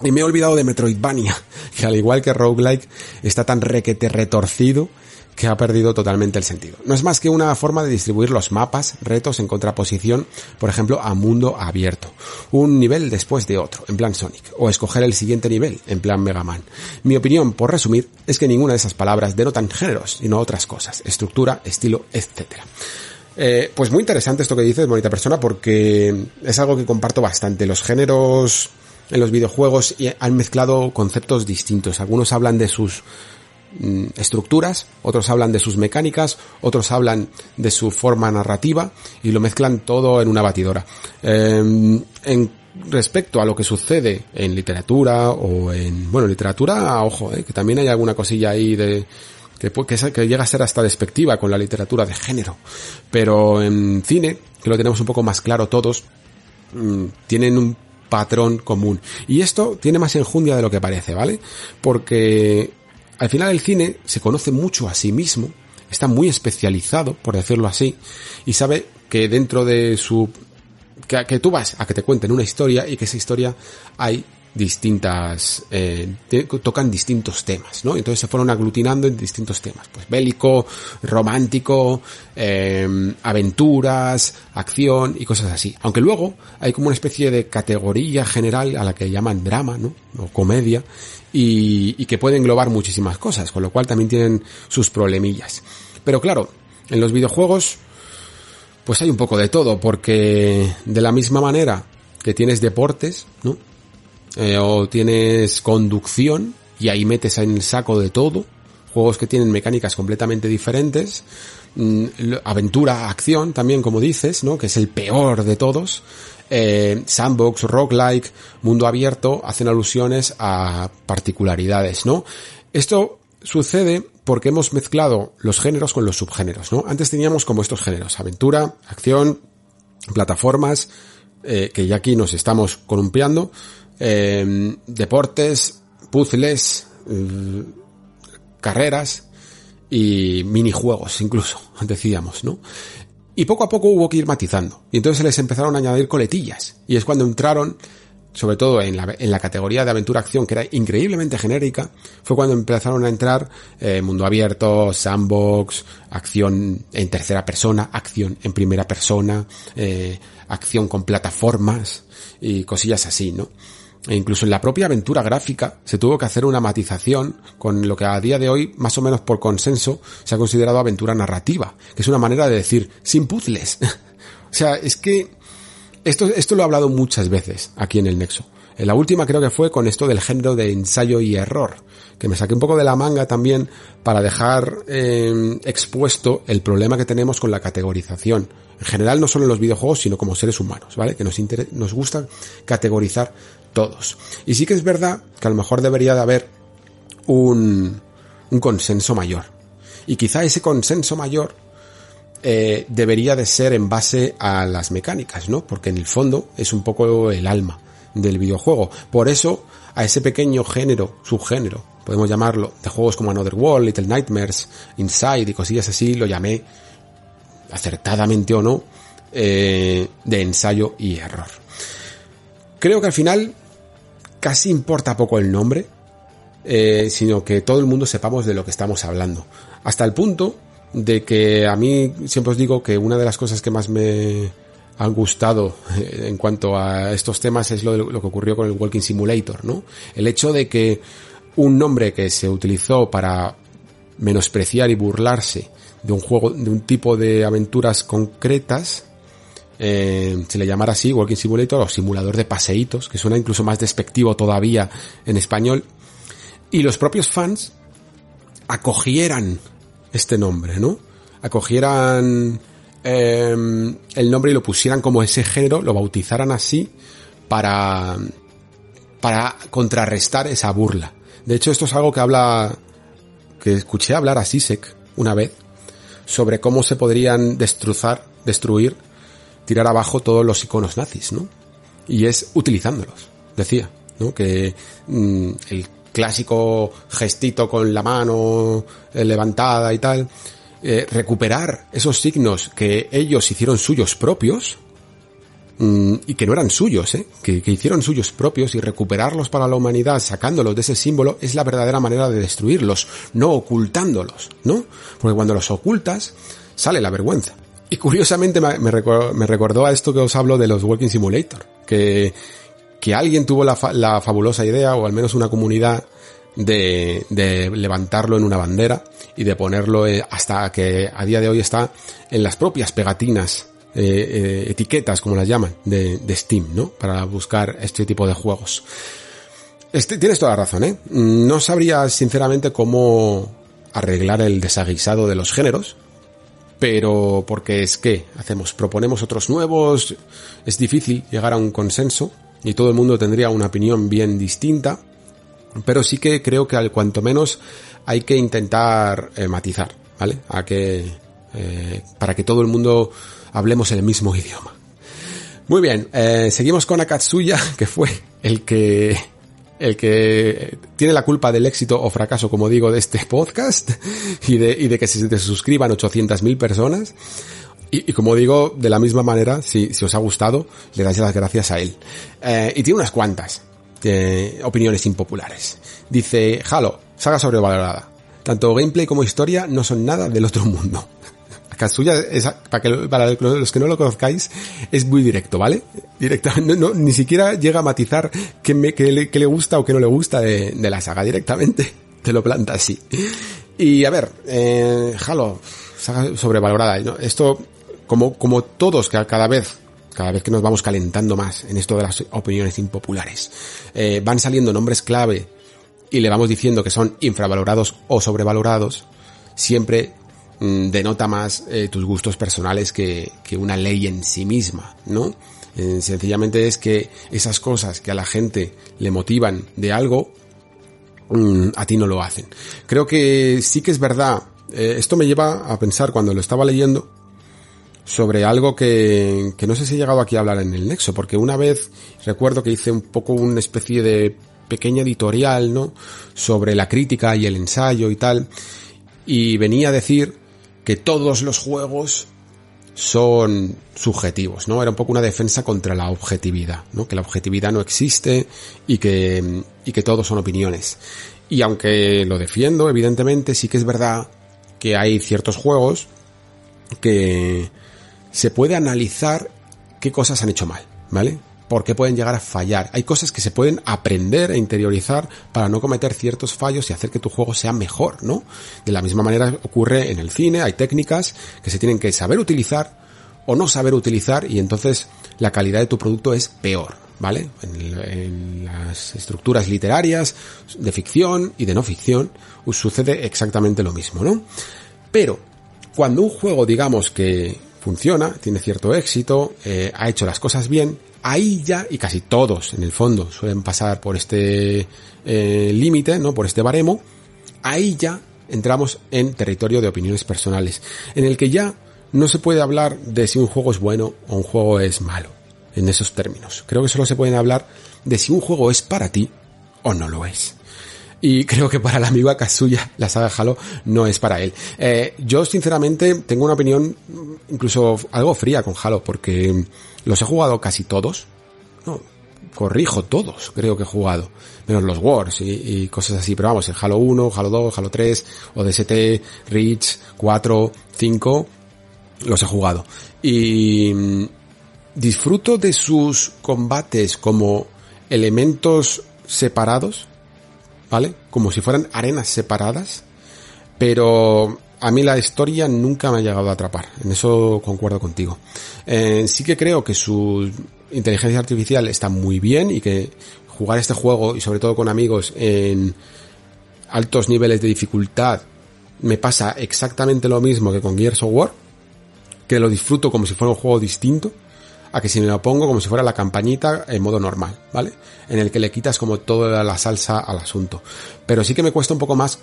y me he olvidado de Metroidvania, que al igual que Roguelike está tan requete retorcido que ha perdido totalmente el sentido. No es más que una forma de distribuir los mapas, retos en contraposición, por ejemplo, a mundo abierto. Un nivel después de otro, en plan Sonic, o escoger el siguiente nivel, en plan Mega Man. Mi opinión, por resumir, es que ninguna de esas palabras denotan géneros, sino otras cosas, estructura, estilo, etc. Eh, pues muy interesante esto que dices, bonita persona, porque es algo que comparto bastante. Los géneros en los videojuegos han mezclado conceptos distintos. Algunos hablan de sus Mm, estructuras, otros hablan de sus mecánicas, otros hablan de su forma narrativa y lo mezclan todo en una batidora. Em, en respecto a lo que sucede en literatura o en, bueno, literatura, ojo, eh, que también hay alguna cosilla ahí de, que, que, llega a ser hasta despectiva con la literatura de género. Pero en cine, que lo tenemos un poco más claro todos, mm, tienen un patrón común. Y esto tiene más enjundia de lo que parece, ¿vale? Porque al final el cine se conoce mucho a sí mismo, está muy especializado, por decirlo así, y sabe que dentro de su... que, tú vas a que te cuenten una historia y que esa historia hay distintas, eh, tocan distintos temas, ¿no? Entonces se fueron aglutinando en distintos temas, pues bélico, romántico, eh, aventuras, acción y cosas así. Aunque luego hay como una especie de categoría general a la que llaman drama, ¿no? O comedia, y, y que puede englobar muchísimas cosas, con lo cual también tienen sus problemillas. Pero claro, en los videojuegos, pues hay un poco de todo, porque de la misma manera que tienes deportes, ¿no? Eh, o tienes conducción y ahí metes en el saco de todo, juegos que tienen mecánicas completamente diferentes, mm, aventura, acción también como dices, ¿no? Que es el peor de todos. Eh, sandbox, roguelike, mundo abierto, hacen alusiones a particularidades, ¿no? Esto sucede porque hemos mezclado los géneros con los subgéneros, ¿no? Antes teníamos como estos géneros, aventura, acción, plataformas, eh, que ya aquí nos estamos columpiando, eh, deportes, puzzles, eh, carreras y minijuegos incluso, decíamos, ¿no? Y poco a poco hubo que ir matizando. Y entonces se les empezaron a añadir coletillas. Y es cuando entraron, sobre todo en la, en la categoría de aventura-acción, que era increíblemente genérica, fue cuando empezaron a entrar eh, mundo abierto, sandbox, acción en tercera persona, acción en primera persona, eh, acción con plataformas y cosillas así, ¿no? E incluso en la propia aventura gráfica se tuvo que hacer una matización con lo que a día de hoy, más o menos por consenso, se ha considerado aventura narrativa, que es una manera de decir sin puzzles. o sea, es que esto, esto lo he hablado muchas veces aquí en el Nexo. En la última creo que fue con esto del género de ensayo y error, que me saqué un poco de la manga también para dejar eh, expuesto el problema que tenemos con la categorización. En general no solo en los videojuegos, sino como seres humanos, ¿vale? Que nos, nos gusta categorizar todos. Y sí que es verdad que a lo mejor debería de haber un, consenso mayor. Y quizá ese consenso mayor eh, debería de ser en base a las mecánicas, ¿no? Porque en el fondo es un poco el alma del videojuego. Por eso, a ese pequeño género, subgénero, podemos llamarlo, de juegos como Another World, Little Nightmares, Inside y cosillas así, lo llamé, acertadamente o no, eh, de ensayo y error. Creo que al final casi importa poco el nombre, eh, sino que todo el mundo sepamos de lo que estamos hablando. Hasta el punto de que a mí siempre os digo que una de las cosas que más me han gustado eh, en cuanto a estos temas es lo, lo que ocurrió con el Walking Simulator, ¿no? El hecho de que un nombre que se utilizó para menospreciar y burlarse de un juego, de un tipo de aventuras concretas, eh, se le llamara así, Walking Simulator o simulador de paseitos, que suena incluso más despectivo todavía en español, y los propios fans acogieran este nombre, ¿no? Acogieran eh, el nombre y lo pusieran como ese género, lo bautizaran así para, para contrarrestar esa burla. De hecho, esto es algo que habla, que escuché hablar a Sisek una vez, sobre cómo se podrían destrozar, destruir tirar abajo todos los iconos nazis, ¿no? Y es utilizándolos, decía. ¿no? Que mm, el clásico gestito con la mano eh, levantada y tal, eh, recuperar esos signos que ellos hicieron suyos propios, mm, y que no eran suyos, ¿eh? que, que, hicieron suyos propios y recuperarlos para la humanidad sacándolos de ese símbolo es la verdadera manera de destruirlos, no ocultándolos, ¿no? Porque cuando los ocultas sale la vergüenza. Y curiosamente me, me, recordó a esto que os hablo de los Walking Simulator, que, que alguien tuvo la, la fabulosa idea, o al menos una comunidad, de, de, levantarlo en una bandera y de ponerlo eh, hasta que a día de hoy está en las propias pegatinas, eh, eh, etiquetas como las llaman, de, de, Steam, ¿no? Para buscar este tipo de juegos. Este, tienes toda la razón, ¿eh? No sabría sinceramente cómo arreglar el desaguisado de los géneros, pero porque es que hacemos, proponemos otros nuevos, es difícil llegar a un consenso y todo el mundo tendría una opinión bien distinta, pero sí que creo que al cuanto menos hay que intentar eh, matizar, ¿vale? A que, eh, para que todo el mundo hablemos el mismo idioma. Muy bien, eh, seguimos con Akatsuya, que fue el que el que tiene la culpa del éxito o fracaso, como digo, de este podcast y de, que se, se suscriban 800.000 personas. Y, como digo, de la misma manera, si, si os ha gustado, le dais las gracias a él. Eh, y tiene unas cuantas eh, opiniones impopulares. Dice, Halo, saga sobrevalorada. Tanto gameplay como historia no son nada del otro mundo. Katsuya, es, para, los que no lo conozcáis, es muy directo, ¿vale? Directamente, no, ni siquiera llega a matizar qué, me, le, le, gusta o qué no le gusta de, la saga, directamente te lo planta así. Y a ver, eh, Halo, saga sobrevalorada, ¿no? Esto, como, como todos, que cada vez cada vez que nos vamos calentando más en esto de las opiniones impopulares, eh, van saliendo nombres clave y le vamos diciendo que son infravalorados o sobrevalorados, siempre denota más eh, tus gustos personales que, que, una ley en sí misma, ¿no? Eh, sencillamente es que esas cosas que a la gente le motivan de algo, mm, a ti no lo hacen. Creo que sí que es verdad, eh, esto me lleva a pensar cuando lo estaba leyendo, sobre algo que, que no sé si he llegado aquí a hablar en el Nexo, porque una vez recuerdo que hice un poco una especie de pequeña editorial, ¿no? Sobre la crítica y el ensayo y tal, y venía a decir que todos los juegos son subjetivos, ¿no? Era un poco una defensa contra la objetividad, ¿no? Que la objetividad no existe y que, y que todos son opiniones. Y aunque lo defiendo, evidentemente, sí que es verdad que hay ciertos juegos que se puede analizar qué cosas han hecho mal, ¿vale? Por qué pueden llegar a fallar. Hay cosas que se pueden aprender e interiorizar para no cometer ciertos fallos y hacer que tu juego sea mejor, ¿no? De la misma manera ocurre en el cine, hay técnicas que se tienen que saber utilizar o no saber utilizar y entonces la calidad de tu producto es peor, ¿vale? En, en las estructuras literarias, de ficción y de no ficción, sucede exactamente lo mismo, ¿no? Pero, cuando un juego digamos que funciona, tiene cierto éxito, eh, ha hecho las cosas bien, ahí ya, y casi todos en el fondo suelen pasar por este eh, límite, ¿no? Por este baremo, ahí ya entramos en territorio de opiniones personales, en el que ya no se puede hablar de si un juego es bueno o un juego es malo, en esos términos. Creo que solo se pueden hablar de si un juego es para ti o no lo es. Y creo que para el amigo Kazuya la saga Halo no es para él. Eh, yo sinceramente tengo una opinión incluso algo fría con Halo porque los he jugado casi todos. No, corrijo todos, creo que he jugado. Menos los Wars y, cosas así. Pero vamos, el Halo 1, Halo 2, Halo 3, ODST, Reach, 4, 5, los he jugado. Y mm, disfruto de sus combates como elementos separados, ¿vale? Como si fueran arenas separadas. Pero a mí la historia nunca me ha llegado a atrapar, en eso concuerdo contigo. Eh, sí que creo que su inteligencia artificial está muy bien y que jugar este juego y sobre todo con amigos en altos niveles de dificultad me pasa exactamente lo mismo que con Gears of War, que lo disfruto como si fuera un juego distinto a que si me lo pongo como si fuera la campañita en modo normal, ¿vale? En el que le quitas como toda la salsa al asunto. Pero sí que me cuesta un poco más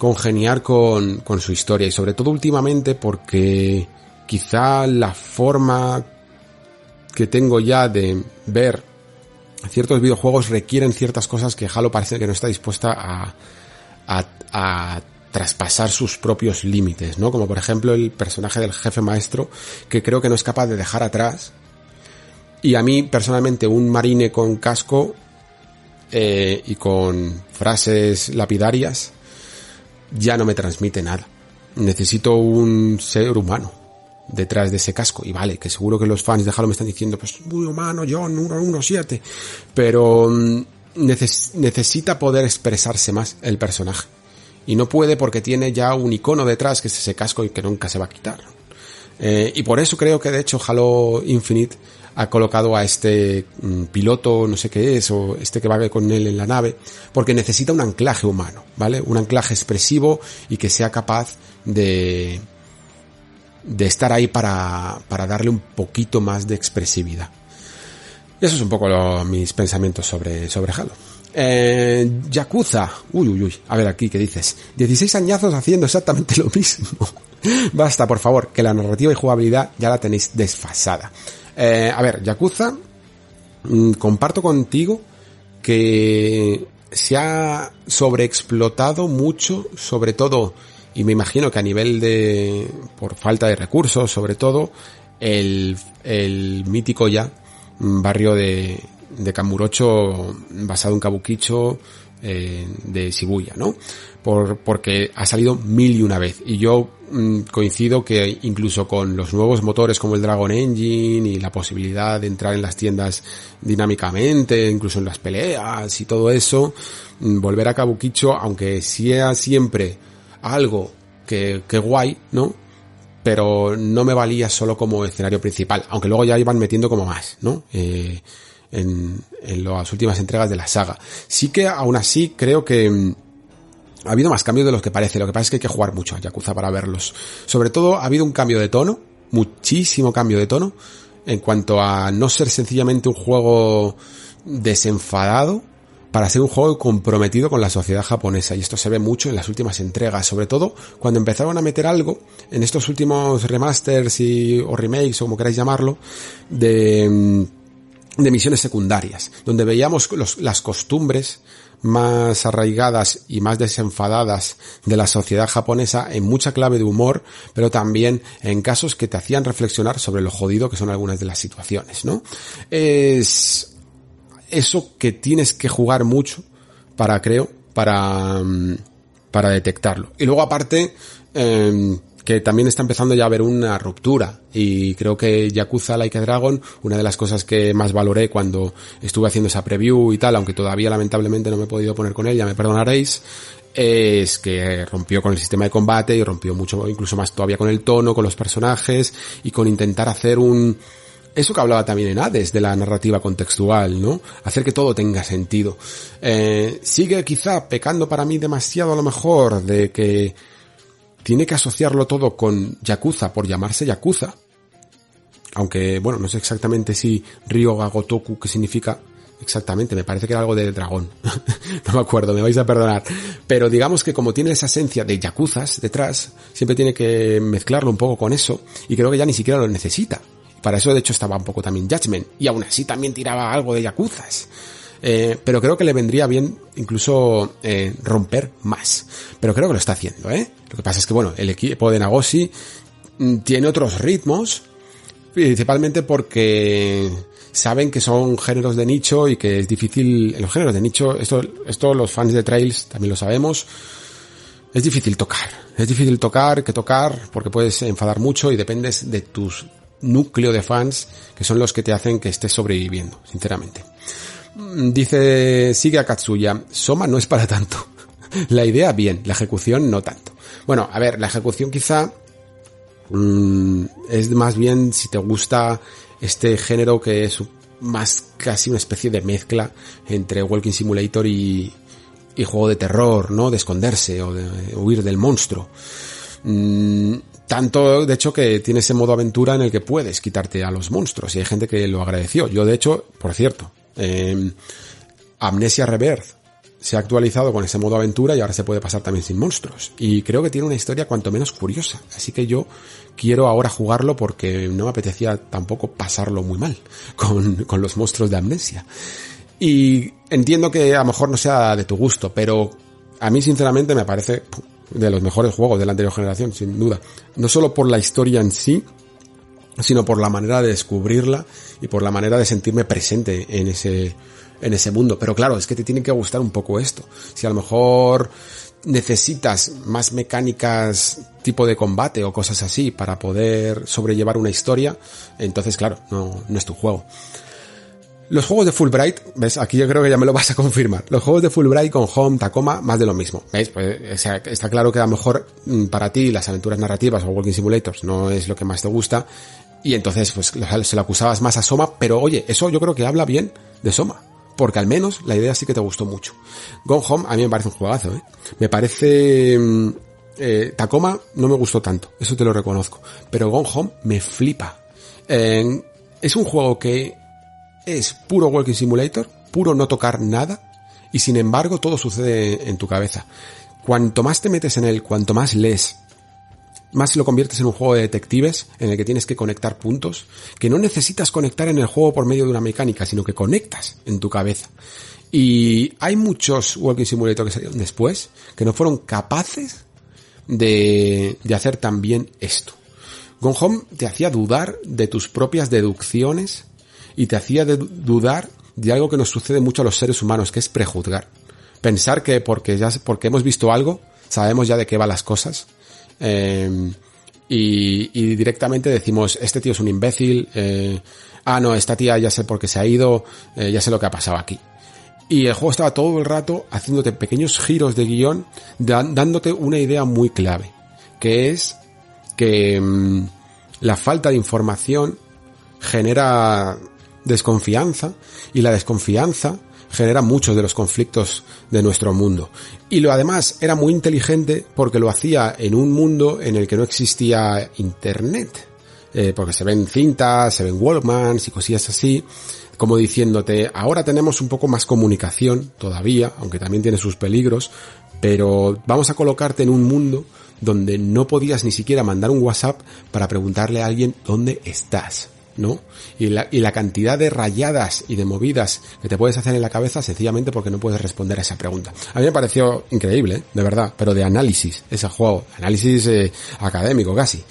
congeniar con, con su historia y sobre todo últimamente porque quizá la forma que tengo ya de ver ciertos videojuegos requieren ciertas cosas que Halo parece que no está dispuesta a, a, a traspasar sus propios límites, ¿no? Como por ejemplo el personaje del jefe maestro, que creo que no es capaz de dejar atrás. Y a mí, personalmente, un marine con casco eh, y con frases lapidarias ya no me transmite nada. Necesito un ser humano detrás de ese casco. Y vale, que seguro que los fans de Halo me están diciendo, pues muy humano, John, 117. Pero mm, necesita poder expresarse más el personaje. Y no puede porque tiene ya un icono detrás que es ese casco y que nunca se va a quitar. Eh, y por eso creo que de hecho Halo Infinite ha colocado a este mm, piloto, no sé qué es, o este que va con él en la nave, porque necesita un anclaje humano, ¿vale? Un anclaje expresivo y que sea capaz de, de estar ahí para, para darle un poquito más de expresividad. Eso es un poco mis pensamientos sobre, sobre Halo. Eh, Yakuza. Uy, uy, uy. A ver aquí, ¿qué dices? 16 añazos haciendo exactamente lo mismo. Basta, por favor, que la narrativa y jugabilidad ya la tenéis desfasada. Eh, a ver, Yakuza, mm, comparto contigo que se ha sobreexplotado mucho, sobre todo, y me imagino que a nivel de, por falta de recursos, sobre todo, el, el mítico ya barrio de, de Kamurocho basado en Kabukicho eh, de Shibuya, ¿no? Por, porque ha salido mil y una vez. Y yo mm, coincido que incluso con los nuevos motores como el Dragon Engine y la posibilidad de entrar en las tiendas dinámicamente, incluso en las peleas y todo eso, mm, volver a Kabukicho, aunque sea siempre algo que, que guay, ¿no? Pero no me valía solo como escenario principal, aunque luego ya iban metiendo como más, ¿no? Eh, en, en las últimas entregas de la saga. Sí que aún así creo que mm, ha habido más cambios de los que parece. Lo que pasa es que hay que jugar mucho a Yakuza para verlos. Sobre todo ha habido un cambio de tono, muchísimo cambio de tono, en cuanto a no ser sencillamente un juego desenfadado, para ser un juego comprometido con la sociedad japonesa. Y esto se ve mucho en las últimas entregas, sobre todo cuando empezaron a meter algo en estos últimos remasters y, o remakes o como queráis llamarlo, de mm, de misiones secundarias, donde veíamos las costumbres más arraigadas y más desenfadadas de la sociedad japonesa en mucha clave de humor, pero también en casos que te hacían reflexionar sobre lo jodido que son algunas de las situaciones, ¿no? Es eso que tienes que jugar mucho para, creo, para, mm, para detectarlo. Y luego aparte, eh, que también está empezando ya a haber una ruptura y creo que Yakuza Like a Dragon, una de las cosas que más valoré cuando estuve haciendo esa preview y tal, aunque todavía lamentablemente no me he podido poner con él, ya me perdonaréis, es que rompió con el sistema de combate y rompió mucho, incluso más todavía con el tono, con los personajes y con intentar hacer un, eso que hablaba también en Hades de la narrativa contextual, ¿no? Hacer que todo tenga sentido. Eh, sigue quizá pecando para mí demasiado a lo mejor de que tiene que asociarlo todo con Yakuza por llamarse Yakuza. Aunque, bueno, no sé exactamente si Ryoga Gotoku, qué significa exactamente, me parece que era algo de dragón. no me acuerdo, me vais a perdonar. Pero digamos que como tiene esa esencia de Yakuzas detrás, siempre tiene que mezclarlo un poco con eso, y creo que ya ni siquiera lo necesita. Para eso de hecho estaba un poco también Judgment, y aún así también tiraba algo de Yakuzas. Eh, pero creo que le vendría bien incluso eh, romper más. Pero creo que lo está haciendo, ¿eh? Lo que pasa es que, bueno, el equipo de Nagoshi mm, tiene otros ritmos, principalmente porque saben que son géneros de nicho y que es difícil, los géneros de nicho, esto, esto los fans de Trails también lo sabemos, es difícil tocar. Es difícil tocar que tocar porque puedes enfadar mucho y dependes de tus núcleo de fans que son los que te hacen que estés sobreviviendo, sinceramente. Mm, dice, sigue a Katsuya, Soma no es para tanto. La idea bien, la ejecución no tanto. Bueno, a ver, la ejecución quizá mmm, es más bien si te gusta este género que es más casi una especie de mezcla entre Walking Simulator y, y juego de terror, ¿no? De esconderse o de huir del monstruo. Mm, tanto, de hecho, que tiene ese modo aventura en el que puedes quitarte a los monstruos y hay gente que lo agradeció. Yo, de hecho, por cierto, eh, Amnesia Rebirth se ha actualizado con ese modo aventura y ahora se puede pasar también sin monstruos. Y creo que tiene una historia cuanto menos curiosa. Así que yo quiero ahora jugarlo porque no me apetecía tampoco pasarlo muy mal con, con los monstruos de Amnesia. Y entiendo que a lo mejor no sea de tu gusto, pero a mí sinceramente me parece de los mejores juegos de la anterior generación, sin duda. No solo por la historia en sí, sino por la manera de descubrirla y por la manera de sentirme presente en ese, en ese mundo. Pero claro, es que te tiene que gustar un poco esto. Si a lo mejor necesitas más mecánicas tipo de combate o cosas así para poder sobrellevar una historia, entonces claro, no, no es tu juego. Los juegos de Fulbright, ves, aquí yo creo que ya me lo vas a confirmar. Los juegos de Fulbright con Home, Tacoma, más de lo mismo. ¿Veis? Pues está claro que a lo mejor mm, para ti las aventuras narrativas o Walking Simulators no es lo que más te gusta. Y entonces, pues se lo acusabas más a Soma, pero oye, eso yo creo que habla bien de Soma. Porque al menos la idea sí que te gustó mucho. Gone Home a mí me parece un juegazo, ¿eh? Me parece... Mm, eh, Tacoma no me gustó tanto, eso te lo reconozco. Pero Gone Home me flipa. es un juego que es puro Walking Simulator, puro no tocar nada, y sin embargo todo sucede en tu cabeza. Cuanto más te metes en él, cuanto más lees, más lo conviertes en un juego de detectives en el que tienes que conectar puntos, que no necesitas conectar en el juego por medio de una mecánica, sino que conectas en tu cabeza. Y hay muchos Walking Simulator que salieron después que no fueron capaces de, de hacer también esto. Gone Home te hacía dudar de tus propias deducciones y te hacía dudar de algo que nos sucede mucho a los seres humanos, que es prejuzgar. Pensar que porque ya porque hemos visto algo, sabemos ya de qué van las cosas. Em, y, directamente decimos, este tío es un imbécil, eh, ah, no, esta tía ya sé por qué se ha ido, eh, ya sé lo que ha pasado aquí. Y el juego estaba todo el rato haciéndote pequeños giros de guion, dándote una idea muy clave, que es que em, la falta de información genera desconfianza y la desconfianza genera muchos de los conflictos de nuestro mundo. Y lo además era muy inteligente porque lo hacía en un mundo en el que no existía internet. Eh, porque se ven cintas, se ven Walkmans y cosillas así, como diciéndote, ahora tenemos un poco más comunicación todavía, aunque también tiene sus peligros, pero vamos a colocarte en un mundo donde no podías ni siquiera mandar un WhatsApp para preguntarle a alguien dónde estás. ¿No? Y la, y la cantidad de rayadas y de movidas que te puedes hacer en la cabeza sencillamente porque no puedes responder a esa pregunta. A mí me pareció increíble, ¿eh? de verdad, pero de análisis, ese juego, análisis eh, académico casi.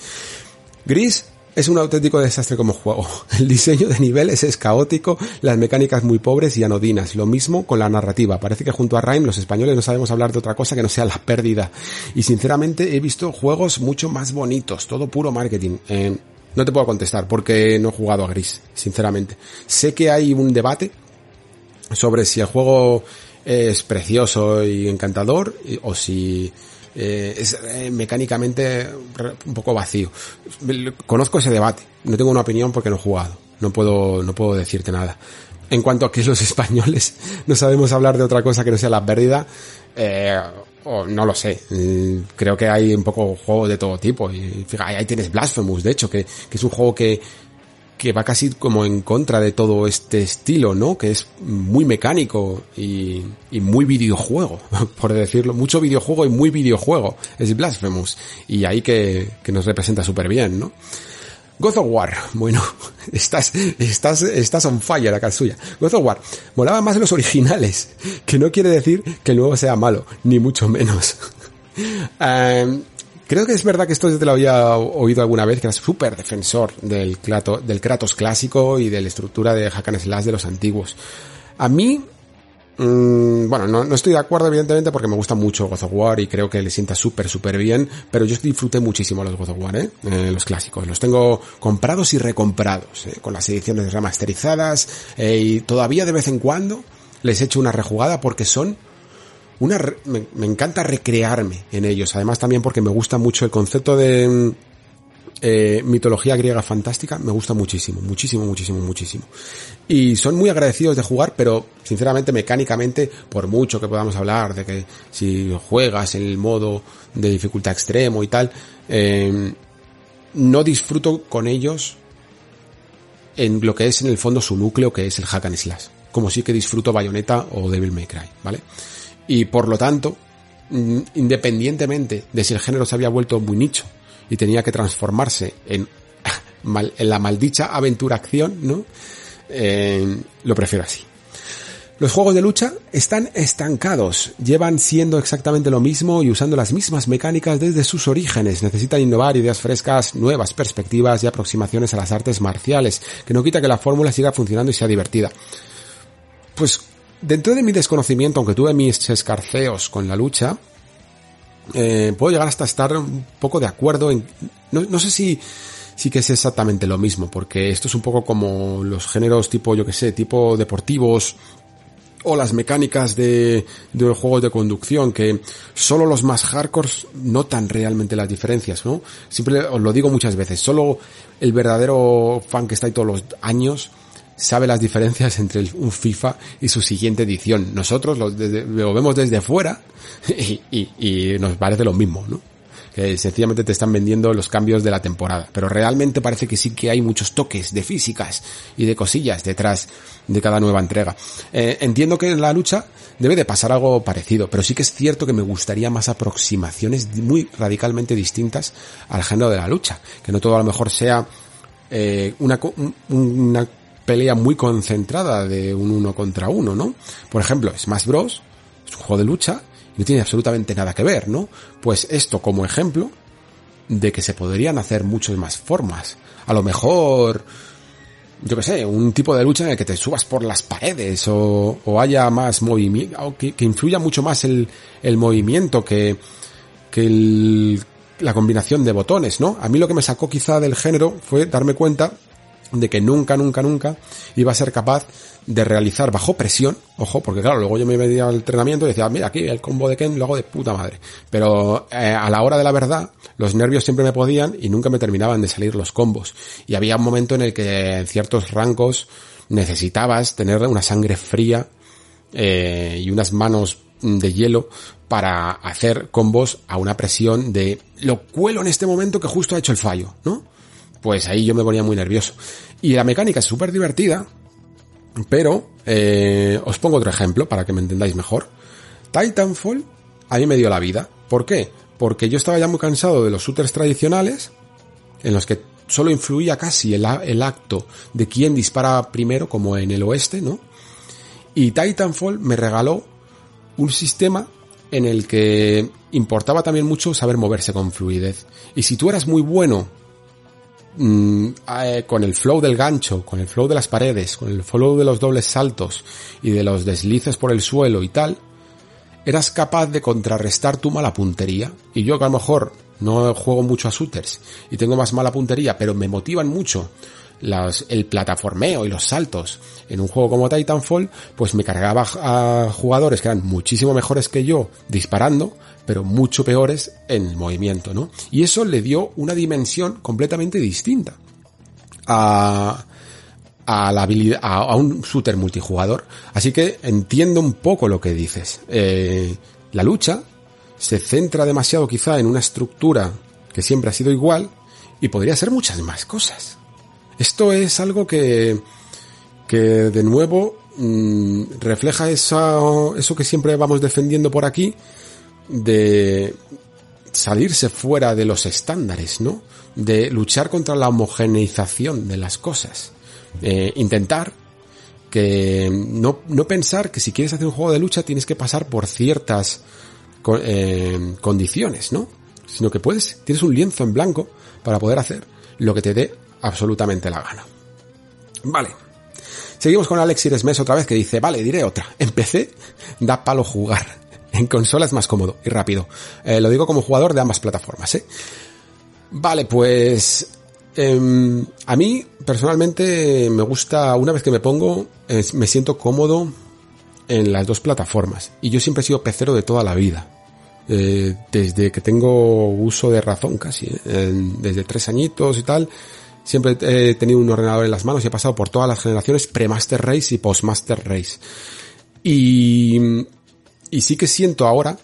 Gris es un auténtico desastre como juego. El diseño de niveles es caótico, las mecánicas muy pobres y anodinas. Lo mismo con la narrativa. Parece que junto a Rime los españoles no sabemos hablar de otra cosa que no sea la pérdida. Y sinceramente he visto juegos mucho más bonitos, todo puro marketing. No te puedo contestar porque no he jugado a Gris, sinceramente. Sé que hay un debate sobre si el juego es precioso y encantador o si eh, es eh, mecánicamente un poco vacío. Conozco ese debate, no tengo una opinión porque no he jugado, no puedo, no puedo decirte nada. En cuanto a que los españoles no sabemos hablar de otra cosa que no sea la pérdida, eh, no lo sé. Eh, creo que hay un poco juegos de todo tipo. Y fíjate, ahí tienes Blasphemous, de hecho, que, que es un juego que, que va casi como en contra de todo este estilo, ¿no? Que es muy mecánico y, y muy videojuego, por decirlo. Mucho videojuego y muy videojuego. Es Blasphemous. Y ahí que, que nos representa súper bien, ¿no? God of War, bueno, estás, estás, estás on fire acá suya. God of War, molaba más los originales, que no quiere decir que el nuevo sea malo, ni mucho menos. Em, creo que es verdad que esto te lo había oído alguna vez, que eras súper defensor del, del Kratos clásico y de la estructura de Hack and Slash de los antiguos. A mí, Mm, bueno, no, estoy de acuerdo evidentemente porque me gusta mucho God of War y creo que le sienta súper, súper bien, pero yo disfruté muchísimo los God of War, ¿eh? ¿eh? los clásicos. Los tengo comprados y recomprados, ¿eh? con las ediciones remasterizadas eh, y todavía de vez en cuando les echo una rejugada porque son una... me, me encanta recrearme en ellos, además también porque me gusta mucho el concepto de eh, mitología griega fantástica me gusta muchísimo, muchísimo, muchísimo, muchísimo. Y son muy agradecidos de jugar, pero sinceramente mecánicamente, por mucho que podamos hablar de que si juegas en el modo de dificultad extremo y tal, eh, no disfruto con ellos en lo que es en el fondo su núcleo, que es el hack and slash. Como sí que disfruto Bayonetta o Devil May Cry, ¿vale? Y por lo tanto, mm, independientemente de si el género se había vuelto muy nicho y tenía que transformarse en, la maldicha aventura acción, ¿no? Eh, lo prefiero así. Los juegos de lucha están estancados, llevan siendo exactamente lo mismo y usando las mismas mecánicas desde sus orígenes. Necesitan innovar ideas frescas, nuevas perspectivas y aproximaciones a las artes marciales, que no quita que la fórmula siga funcionando y sea divertida. Pues dentro de mi desconocimiento, aunque tuve mis escarceos con la lucha, eh, puedo llegar hasta estar un poco de acuerdo en... No, no sé si sí que es exactamente lo mismo, porque esto es un poco como los géneros tipo, yo que sé, tipo deportivos o las mecánicas de, de los juegos de conducción, que solo los más hardcore notan realmente las diferencias, ¿no? Siempre os lo digo muchas veces, solo el verdadero fan que está ahí todos los años sabe las diferencias entre un FIFA y su siguiente edición. Nosotros lo, lo vemos desde fuera y, y, y nos parece lo mismo, ¿no? que sencillamente te están vendiendo los cambios de la temporada. Pero realmente parece que sí que hay muchos toques de físicas y de cosillas detrás de cada nueva entrega. Eh, entiendo que en la lucha debe de pasar algo parecido, pero sí que es cierto que me gustaría más aproximaciones muy radicalmente distintas al género de la lucha. Que no todo a lo mejor sea eh, una, una pelea muy concentrada de un uno contra uno, ¿no? Por ejemplo, Smash Bros. es un juego de lucha no tiene absolutamente nada que ver, ¿no? Pues esto como ejemplo de que se podrían hacer muchas más formas. A lo mejor, yo qué sé, un tipo de lucha en el que te subas por las paredes o, o haya más movimiento, que, que, influya mucho más el, movimiento que, que la combinación de botones, ¿no? A mí lo que me sacó quizá del género fue darme cuenta de que nunca, nunca, nunca iba a ser capaz de realizar bajo presión, ojo, porque claro, luego yo me metía al entrenamiento y decía, mira, aquí el combo de Ken lo hago de puta madre. Pero eh, a la hora de la verdad, los nervios siempre me podían y nunca me terminaban de salir los combos. Y había un momento en el que en ciertos rangos necesitabas tener una sangre fría eh, y unas manos de hielo para hacer combos a una presión de lo cuelo en este momento que justo ha hecho el fallo, ¿no? Pues ahí yo me ponía muy nervioso. Y la mecánica es súper divertida, pero eh, os pongo otro ejemplo para que me entendáis mejor. Titanfall a mí me dio la vida. ¿Por qué? Porque yo estaba ya muy cansado de los shooters tradicionales, en los que solo influía casi el, el acto de quién dispara primero, como en el oeste, ¿no? Y Titanfall me regaló un sistema en el que importaba también mucho saber moverse con fluidez. Y si tú eras muy bueno Mm, eh, con el flow del gancho, con el flow de las paredes, con el flow de los dobles saltos y de los deslices por el suelo y tal, eras capaz de contrarrestar tu mala puntería. Y yo que a lo mejor no juego mucho a shooters y tengo más mala puntería, pero me motivan mucho las, el plataformeo y los saltos en un juego como Titanfall, pues me cargaba a jugadores que eran muchísimo mejores que yo disparando, pero mucho peores en movimiento, ¿no? Y eso le dio una dimensión completamente distinta a, a la habilidad, a, un shooter multijugador. Así que entiendo un poco lo que dices. Eh, la lucha se centra demasiado quizá en una estructura que siempre ha sido igual y podría ser muchas más cosas. Esto es algo que, que de nuevo mmm, refleja eso, eso que siempre vamos defendiendo por aquí, de salirse fuera de los estándares, ¿no? De luchar contra la homogeneización de las cosas. Eh, intentar que no, no pensar que si quieres hacer un juego de lucha tienes que pasar por ciertas eh, condiciones, ¿no? Sino que puedes, tienes un lienzo en blanco para poder hacer lo que te dé absolutamente la gana. Vale. Seguimos con Alex Iresmes otra vez que dice, vale, diré otra. En PC da palo jugar. En consola es más cómodo y rápido. Eh, lo digo como jugador de ambas plataformas, ¿eh? Vale, pues... Eh, a mí, personalmente, me gusta, una vez que me pongo, me siento cómodo en las dos plataformas. Y yo siempre he sido pecero de toda la vida. Eh, desde que tengo uso de razón casi, ¿eh? desde tres añitos y tal, siempre he tenido un ordenador en las manos y he pasado por todas las generaciones pre-Master Race y post-Master Race. Y y sí que siento ahora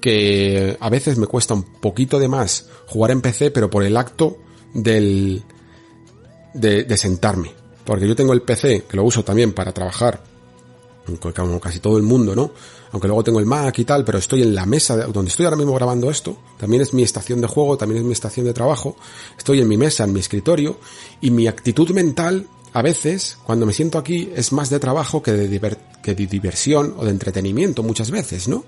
que a veces me cuesta un poquito de más jugar en PC, pero por el acto del, de, de sentarme. Porque yo tengo el PC, que lo uso también para trabajar, como casi todo el mundo, ¿no? Aunque luego tengo el Mac y tal, pero estoy en la mesa donde estoy ahora mismo grabando esto. También es mi estación de juego, también es mi estación de trabajo. Estoy en mi mesa, en mi escritorio, y mi actitud mental a veces, cuando me siento aquí, es más de trabajo que de, que de diversión o de entretenimiento muchas veces, ¿no?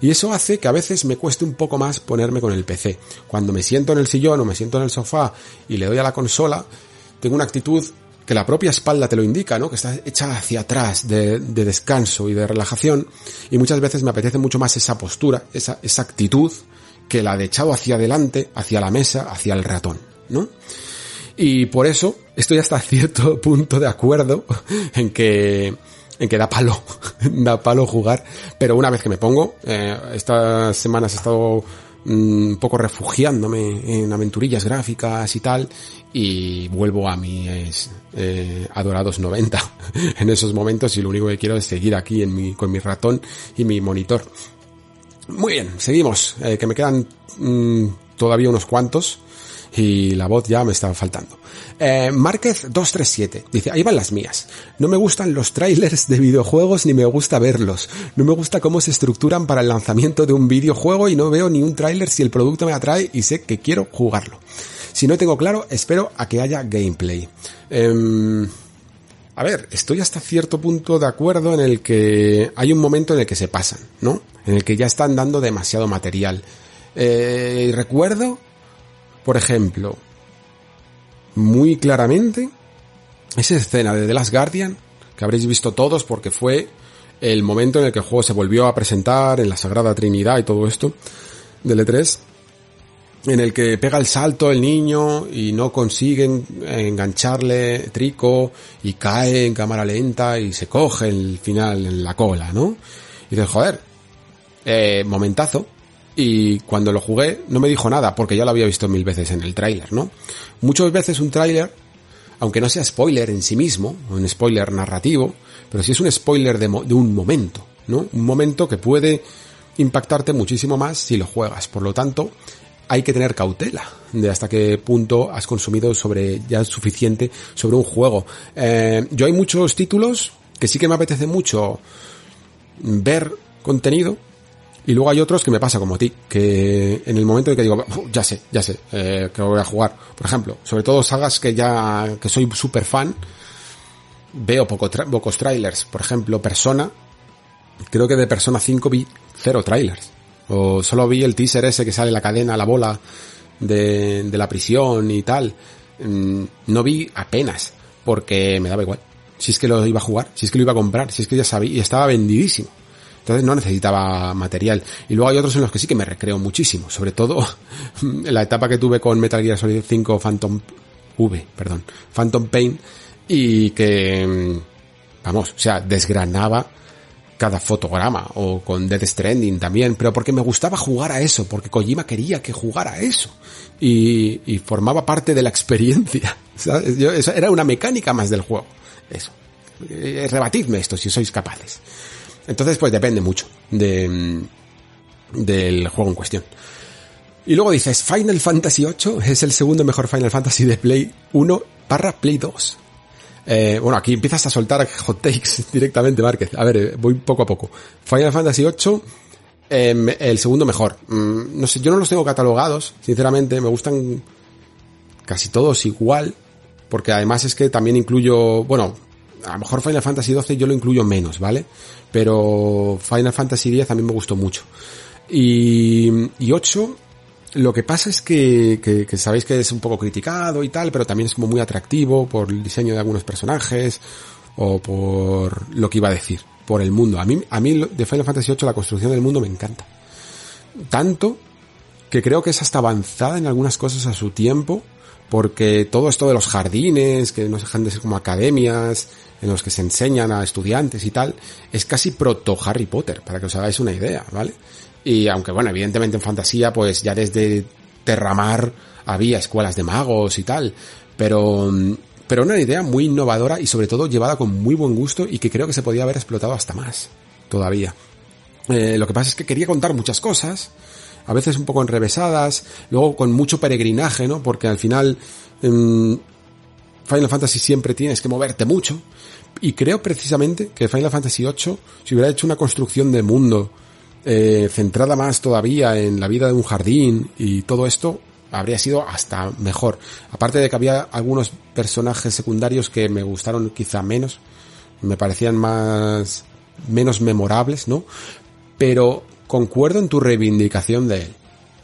Y eso hace que a veces me cueste un poco más ponerme con el PC. Cuando me siento en el sillón o me siento en el sofá y le doy a la consola, tengo una actitud que la propia espalda te lo indica, ¿no? Que está hecha hacia atrás de, descanso y de relajación y muchas veces me apetece mucho más esa postura, esa, esa actitud que la de echado hacia adelante, hacia la mesa, hacia el ratón, ¿no? Y por eso estoy hasta cierto punto de acuerdo en que en que da palo, da palo jugar, pero una vez que me pongo, eh, estas semanas he estado mm, un poco refugiándome en aventurillas gráficas y tal, y vuelvo a mis eh, adorados 90 en esos momentos y lo único que quiero es seguir aquí en mi, con mi ratón y mi monitor. Muy bien, seguimos, eh, que me quedan mm, todavía unos cuantos y la voz ya me estaba faltando. Eh, Márquez 237 dice, ahí van las mías. No me gustan los trailers de videojuegos ni me gusta verlos. No me gusta cómo se estructuran para el lanzamiento de un videojuego y no veo ni un trailer si el producto me atrae y sé que quiero jugarlo. Si no tengo claro, espero a que haya gameplay. Em, a ver, estoy hasta cierto punto de acuerdo en el que hay un momento en el que se pasan, ¿no? En el que ya están dando demasiado material. Eh, recuerdo, por ejemplo, muy claramente esa escena de The Last Guardian, que habréis visto todos porque fue el momento en el que el juego se volvió a presentar en la Sagrada Trinidad y todo esto del E3, en el que pega el salto el niño y no consiguen engancharle trico y cae en cámara lenta y se coge el final en la cola, ¿no? Y dices, joder, eh, momentazo. Y cuando lo jugué no me dijo nada porque ya lo había visto mil veces en el tráiler, ¿no? Muchas veces un tráiler, aunque no sea spoiler en sí mismo, un spoiler narrativo, pero sí es un spoiler de, de un momento, ¿no? Un momento que puede impactarte muchísimo más si lo juegas. Por lo tanto, hay que tener cautela de hasta qué punto has consumido sobre ya suficiente sobre un juego. Eh, yo hay muchos títulos que sí que me apetece mucho ver contenido y luego hay otros que me pasa como a ti, que en el momento en que digo, ya sé, ya sé, eh, que voy a jugar. Por ejemplo, sobre todo sagas que ya, que soy súper fan, veo poco pocos trailers. Por ejemplo, Persona, creo que de Persona 5 vi cero trailers. O solo vi el teaser ese que sale la cadena, la bola de, de la prisión y tal. Mm, no vi apenas, porque me daba igual. Si es que lo iba a jugar, si es que lo iba a comprar, si es que ya sabía, y estaba vendidísimo. Entonces no necesitaba material. Y luego hay otros en los que sí que me recreo muchísimo. Sobre todo la etapa que tuve con Metal Gear Solid 5 Phantom V, perdón, Phantom Pain. Y que, mm, vamos, o sea, desgranaba cada fotograma o con Death Stranding también, pero porque me gustaba jugar a eso, porque Kojima quería que jugara a eso y, y formaba parte de la experiencia. Yo, eso era una mecánica más del juego. Eso. Eh, rebatidme esto si sois capaces. Entonces, pues depende mucho de, mm, del juego en cuestión. Y luego dices, Final Fantasy VIII es el segundo mejor Final Fantasy de Play 1 barra Play 2. Eh, bueno, aquí empiezas a soltar hot takes directamente, Márquez. A ver, eh, voy poco a poco. Final Fantasy VIII, em, el segundo mejor. Mm, no sé, yo no los tengo catalogados, sinceramente, me gustan casi todos igual, porque además es que también incluyo, bueno, a lo mejor Final Fantasy XII yo lo incluyo menos, ¿vale? Pero Final Fantasy X mí me gustó mucho. Y, y 8, lo que pasa es que, que, sabéis que es un poco criticado y tal, pero también es como muy atractivo por el diseño de algunos personajes o por lo que iba a decir, por el mundo. A mí, a mí de Final Fantasy VIII la construcción del mundo me encanta. Tanto que creo que es hasta avanzada en algunas cosas a su tiempo, porque todo esto de los jardines, que no dejan de ser como academias, en los que se enseñan a estudiantes y tal, es casi proto Harry Potter, para que os hagáis una idea, ¿vale? Y aunque bueno, evidentemente en fantasía pues ya desde Terramar había escuelas de magos y tal, pero pero una idea muy innovadora y sobre todo llevada con muy buen gusto y que creo que se podía haber explotado hasta más todavía. Eh, lo que pasa es que quería contar muchas cosas, a veces un poco enrevesadas, luego con mucho peregrinaje, ¿no? Porque al final en Final Fantasy siempre tienes que moverte mucho y creo precisamente que Final Fantasy VIII si hubiera hecho una construcción de mundo eh, centrada más todavía en la vida de un jardín y todo esto, habría sido hasta mejor. Aparte de que había algunos personajes secundarios que me gustaron quizá menos, me parecían más menos memorables, ¿no? Pero concuerdo en tu reivindicación de él.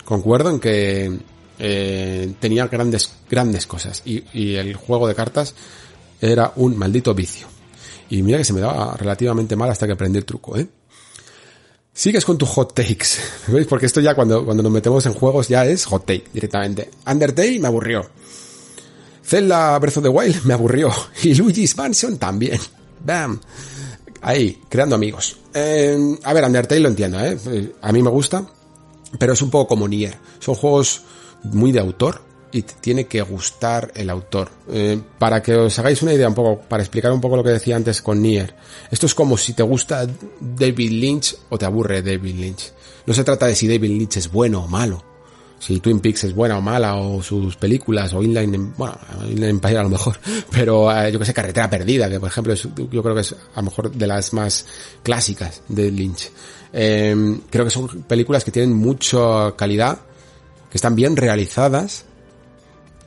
Concuerdo en que eh, tenía grandes, grandes cosas. Y, y el juego de cartas era un maldito vicio. Y mira que se me daba relativamente mal hasta que aprendí el truco, ¿eh? Sigues con tus hot takes, ¿veis? Porque esto ya cuando, cuando nos metemos en juegos ya es hot take directamente. Undertale me aburrió. Zelda Breath of the Wild me aburrió. Y Luigi's Mansion también. Bam. Ahí, creando amigos. Eh, a ver, Undertale lo entiendo, ¿eh? A mí me gusta, pero es un poco como Nier. Son juegos muy de autor y tiene que gustar el autor. Eh, para que os hagáis una idea un poco, para explicar un poco lo que decía antes con Nier, esto es como si te gusta David Lynch o te aburre David Lynch. No se trata de si David Lynch es bueno o malo, si Twin Peaks es buena o mala, o sus películas, o Inline, bueno, Inline Empire a lo mejor, pero eh, yo que sé, Carretera Perdida, que por ejemplo es, yo creo que es a lo mejor de las más clásicas de Lynch. Eh, creo que son películas que tienen mucha calidad, que están bien realizadas,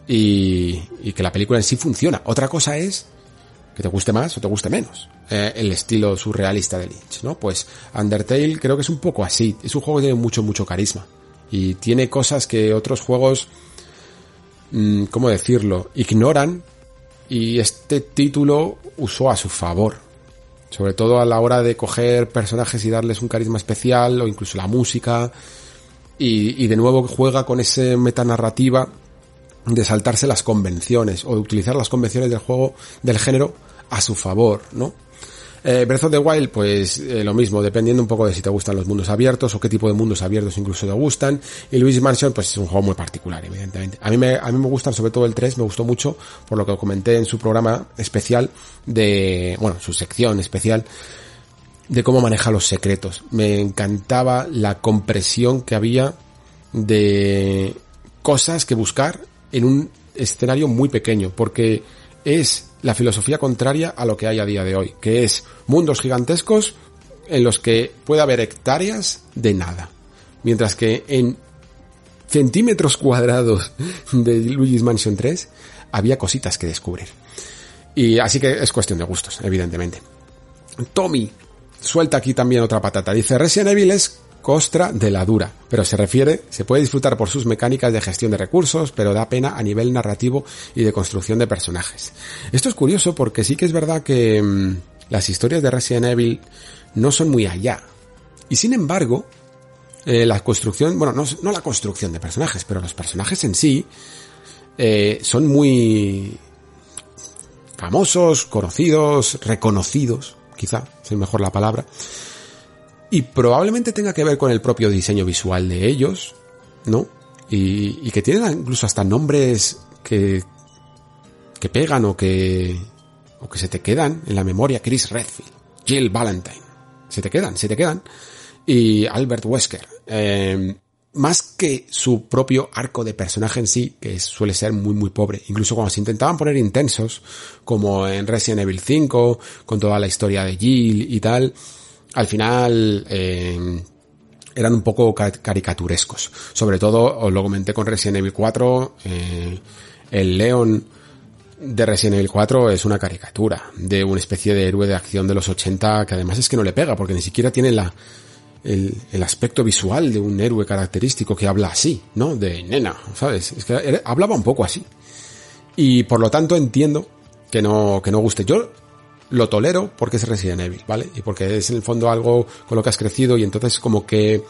y, y, que la película en sí funciona. Otra cosa es que te guste más o te guste menos eh, el estilo surrealista de Lynch, ¿no? Pues Undertale creo que es un poco así. Es un juego que tiene mucho, mucho carisma. Y tiene cosas que otros juegos, mmm, ¿cómo decirlo?, ignoran y este título usó a su favor. Sobre todo a la hora de coger personajes y darles un carisma especial o incluso la música. Y, y de nuevo juega con ese metanarrativa de saltarse las convenciones o de utilizar las convenciones del juego del género a su favor, ¿no? Eh, Breath of the Wild, pues eh, lo mismo, dependiendo un poco de si te gustan los mundos abiertos o qué tipo de mundos abiertos incluso te gustan. Y Luigi's Mansion, pues es un juego muy particular, evidentemente. A mí me, a mí me gustan sobre todo el 3, me gustó mucho, por lo que comenté en su programa especial de, bueno, su sección especial de cómo maneja los secretos. Me encantaba la compresión que había de cosas que buscar en un escenario muy pequeño, porque es la filosofía contraria a lo que hay a día de hoy, que es mundos gigantescos en los que puede haber hectáreas de nada. Mientras que en centímetros cuadrados de Luigi's Mansion 3 había cositas que descubrir. Y así que es cuestión de gustos, evidentemente. Tommy suelta aquí también otra patata. Dice Resident Evil es costra de la dura, pero se refiere, se puede disfrutar por sus mecánicas de gestión de recursos, pero da pena a nivel narrativo y de construcción de personajes. Esto es curioso porque sí que es verdad que mmm, las historias de Resident Evil no son muy allá. Y sin embargo, eh, la construcción, bueno, no, no, la construcción de personajes, pero los personajes en sí eh, son muy famosos, conocidos, reconocidos, quizá, es mejor la palabra, y probablemente tenga que ver con el propio diseño visual de ellos, ¿no? Y, y que tienen incluso hasta nombres que, que pegan o que, o que se te quedan en la memoria. Chris Redfield, Jill Valentine. Se te quedan, se te quedan. Y Albert Wesker. Eh, más que su propio arco de personaje en sí, que suele ser muy muy pobre. Incluso cuando se intentaban poner intensos, como en Resident Evil 5, con toda la historia de Jill y tal, al final eh, eran un poco caricaturescos. Sobre todo, os lo comenté con Resident Evil 4, eh, el Leon de Resident Evil 4 es una caricatura de una especie de héroe de acción de los 80 que además es que no le pega porque ni siquiera tiene la, el, aspecto visual de un héroe característico que habla así, ¿no? De nena, ¿sabes? Es que hablaba un poco así. Y por lo tanto entiendo que no, que no guste. Yo lo tolero porque es Resident Evil, ¿vale? Y porque es en el fondo algo con lo que has crecido y entonces como que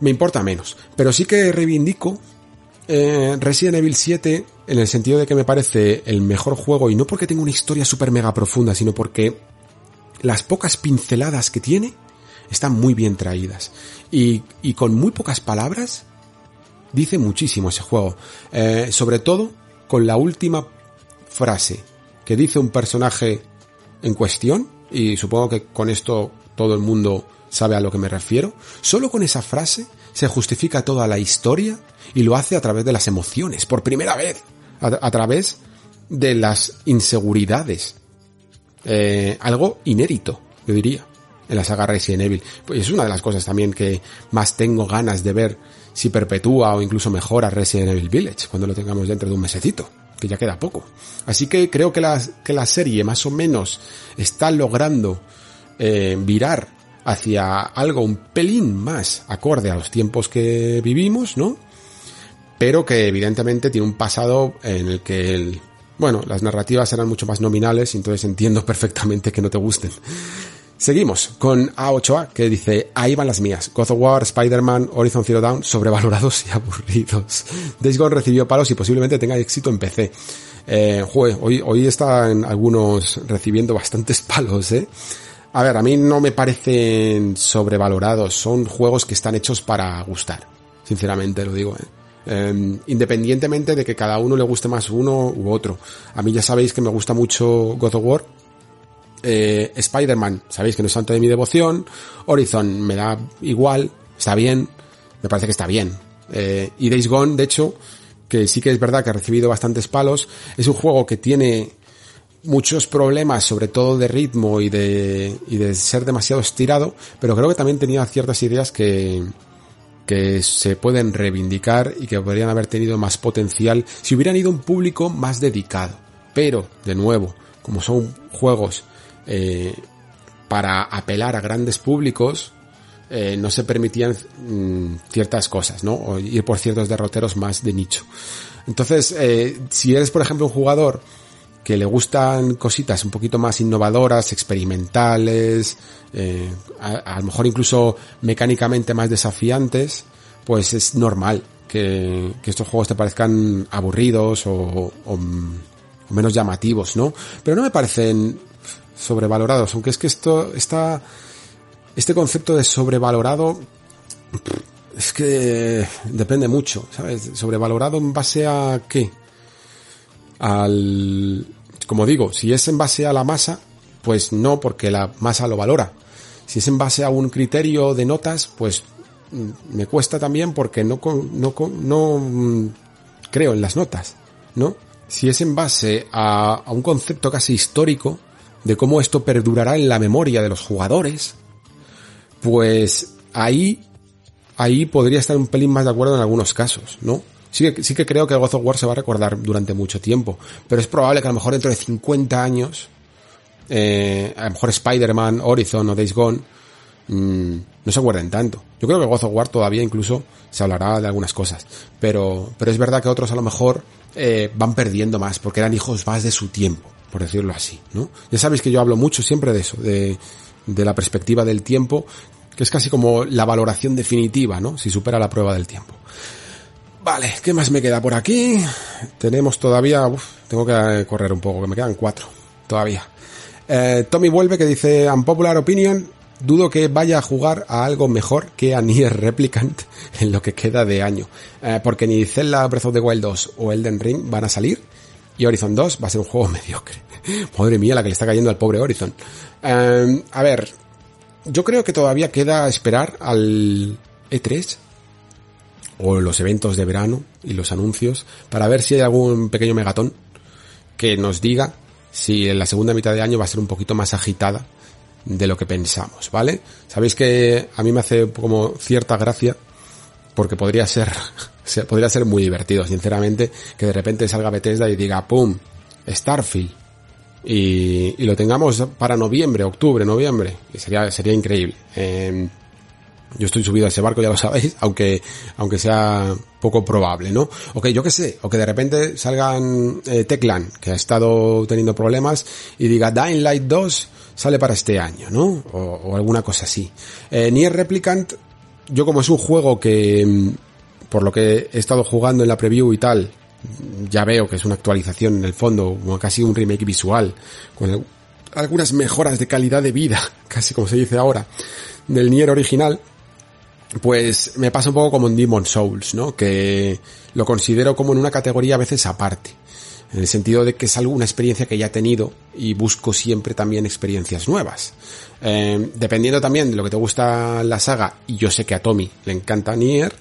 me importa menos. Pero sí que reivindico eh, Resident Evil 7 en el sentido de que me parece el mejor juego y no porque tenga una historia súper mega profunda, sino porque las pocas pinceladas que tiene están muy bien traídas. Y, y con muy pocas palabras dice muchísimo ese juego. Eh, sobre todo con la última frase que dice un personaje en cuestión, y supongo que con esto todo el mundo sabe a lo que me refiero, solo con esa frase se justifica toda la historia y lo hace a través de las emociones, por primera vez, a, través de las inseguridades. Eh, algo inédito, yo diría, en la saga Resident Evil. Pues es una de las cosas también que más tengo ganas de ver si perpetúa o incluso mejora Resident Evil Village cuando lo tengamos dentro de un mesecito, que ya queda poco. Así que creo que la, que la serie más o menos está logrando eh, virar hacia algo un pelín más acorde a los tiempos que vivimos, ¿no? Pero que evidentemente tiene un pasado en el que el, bueno, las narrativas eran mucho más nominales, entonces entiendo perfectamente que no te gusten. Seguimos con A8A que dice, ahí van las mías. God of War, Spider-Man, Horizon Zero Dawn, sobrevalorados y aburridos. Days Gone recibió palos y posiblemente tenga éxito en PC. Eh, hoy, hoy están algunos recibiendo bastantes palos, eh. A ver, a mí no me parecen sobrevalorados, son juegos que están hechos para gustar. Sinceramente lo digo, eh. Em, independientemente de que cada uno le guste más uno u otro. A mí ya sabéis que me gusta mucho God of War, eh, Spider-Man, sabéis que no es santo de mi devoción. Horizon me da igual, está bien, me parece que está bien. Eh, y Days Gone, de hecho, que sí que es verdad que ha recibido bastantes palos, es un juego que tiene muchos problemas, sobre todo de ritmo y de, y de ser demasiado estirado, pero creo que también tenía ciertas ideas que, que se pueden reivindicar y que podrían haber tenido más potencial si hubieran ido un público más dedicado. Pero, de nuevo, como son juegos eh, para apelar a grandes públicos, eh, no se permitían mm, ciertas cosas, ¿no? O ir por ciertos derroteros más de nicho. Entonces, eh, si eres, por ejemplo, un jugador que le gustan cositas un poquito más innovadoras, experimentales, a, lo mejor incluso mecánicamente más desafiantes, pues es normal que, estos juegos te parezcan aburridos o, o menos llamativos, ¿no? Pero no me parecen sobrevalorados, aunque es que esto está este concepto de sobrevalorado es que depende mucho, ¿sabes? Sobrevalorado en base a qué? Al como digo, si es en base a la masa, pues no, porque la masa lo valora. Si es en base a un criterio de notas, pues mm, me cuesta también porque no, no, no mm, creo en las notas, ¿no? Si es en base a, a un concepto casi histórico, de cómo esto perdurará en la memoria de los jugadores, pues ahí, ahí podría estar un pelín más de acuerdo en algunos casos, ¿no? Sí que, sí que creo que God of War se va a recordar durante mucho tiempo, pero es probable que a lo mejor dentro de 50 años, eh, a lo mejor Spider-Man, Horizon o Days Gone, mm, no se acuerden tanto. Yo creo que God of War todavía incluso se hablará de algunas cosas, pero, pero es verdad que otros a lo mejor eh, van perdiendo más porque eran hijos más de su tiempo por decirlo así, ¿no? Ya sabéis que yo hablo mucho siempre de eso, de, de la perspectiva del tiempo, que es casi como la valoración definitiva, ¿no? Si supera la prueba del tiempo. Vale, ¿qué más me queda por aquí? Tenemos todavía, uf, tengo que correr un poco, que me quedan cuatro, todavía. Eh, Tommy vuelve que dice, unpopular opinion, dudo que vaya a jugar a algo mejor que a Nier Replicant en lo que queda de año. Eh, porque ni Zelda Breath of the Wild 2 o Elden Ring van a salir y Horizon 2 va a ser un juego mediocre. Madre mía, la que le está cayendo al pobre Horizon. Em, a ver, yo creo que todavía queda esperar al E3 o los eventos de verano y los anuncios para ver si hay algún pequeño megatón que nos diga si en la segunda mitad de año va a ser un poquito más agitada de lo que pensamos, ¿vale? Sabéis que a mí me hace como cierta gracia porque podría ser podría ser muy divertido, sinceramente, que de repente salga Bethesda y diga, ¡pum! Starfield. Y, y lo tengamos para noviembre, octubre, noviembre. Y sería, sería increíble. Em, yo estoy subido a ese barco, ya lo sabéis, aunque, aunque sea poco probable, ¿no? O que yo que sé, o que de repente salgan eh, Techland, que ha estado teniendo problemas, y diga Dying Light 2 sale para este año, ¿no? O, o alguna cosa así. Eh, Nier Replicant, yo como es un juego que, em, por lo que he estado jugando en la preview y tal, ya veo que es una actualización en el fondo, casi un remake visual, con algunas mejoras de calidad de vida, casi como se dice ahora, del Nier original, pues me pasa un poco como en Demon Souls, ¿no? Que lo considero como en una categoría a veces aparte. En el sentido de que es alguna experiencia que ya he tenido y busco siempre también experiencias nuevas. Eh, dependiendo también de lo que te gusta la saga, y yo sé que a Tommy le encanta Nier,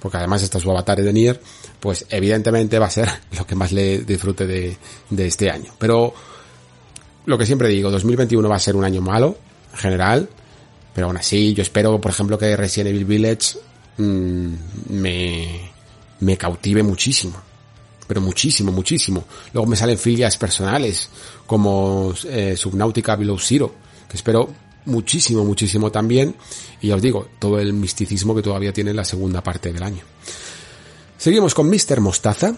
porque además está su avatar de Nier, pues evidentemente va a ser lo que más le disfrute de, de este año. Pero lo que siempre digo, 2021 va a ser un año malo, en general, pero aún así yo espero, por ejemplo, que Resident Evil Village mm, me, me cautive muchísimo. Pero muchísimo, muchísimo. Luego me salen filias personales, como eh, Subnautica Below Zero, que espero muchísimo, muchísimo también. Y ya os digo, todo el misticismo que todavía tiene la segunda parte del año. Seguimos con Mr. Mostaza,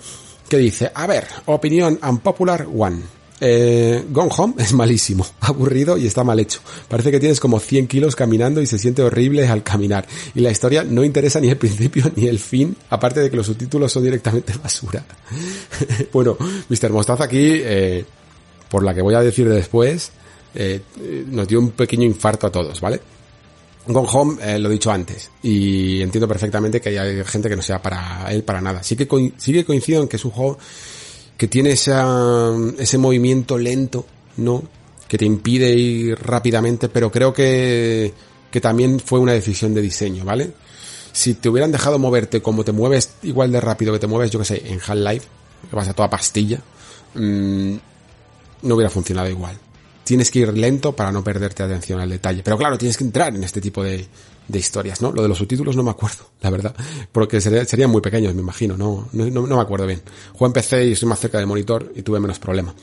que dice, a ver, opinión unpopular one. Eh, Gone Home es malísimo, aburrido y está mal hecho. Parece que tienes como 100 kilos caminando y se siente horrible al caminar. Y la historia no interesa ni el principio ni el fin, aparte de que los subtítulos son directamente basura. bueno, Mr. Mostaza aquí, eh, por la que voy a decir después, eh, nos dio un pequeño infarto a todos, ¿vale? Gone Home, eh, lo he dicho antes, y entiendo perfectamente que hay gente que no sea para él para nada. Sí que, sí que coincido en que es un juego que tiene ese movimiento lento, ¿no? Que te impide ir rápidamente, pero creo que, que también fue una decisión de diseño, ¿vale? Si te hubieran dejado moverte como te mueves igual de rápido que te mueves, yo que sé, en Half-Life, que vas a toda pastilla, mmm, no hubiera funcionado igual tienes que ir lento para no perderte atención al detalle. Pero claro, tienes que entrar en este tipo de, de historias, ¿no? Lo de los subtítulos no me acuerdo, la verdad. Porque serían muy pequeños, me imagino, no, no, me acuerdo bien. Juego en PC y estoy más cerca del monitor y tuve menos problema.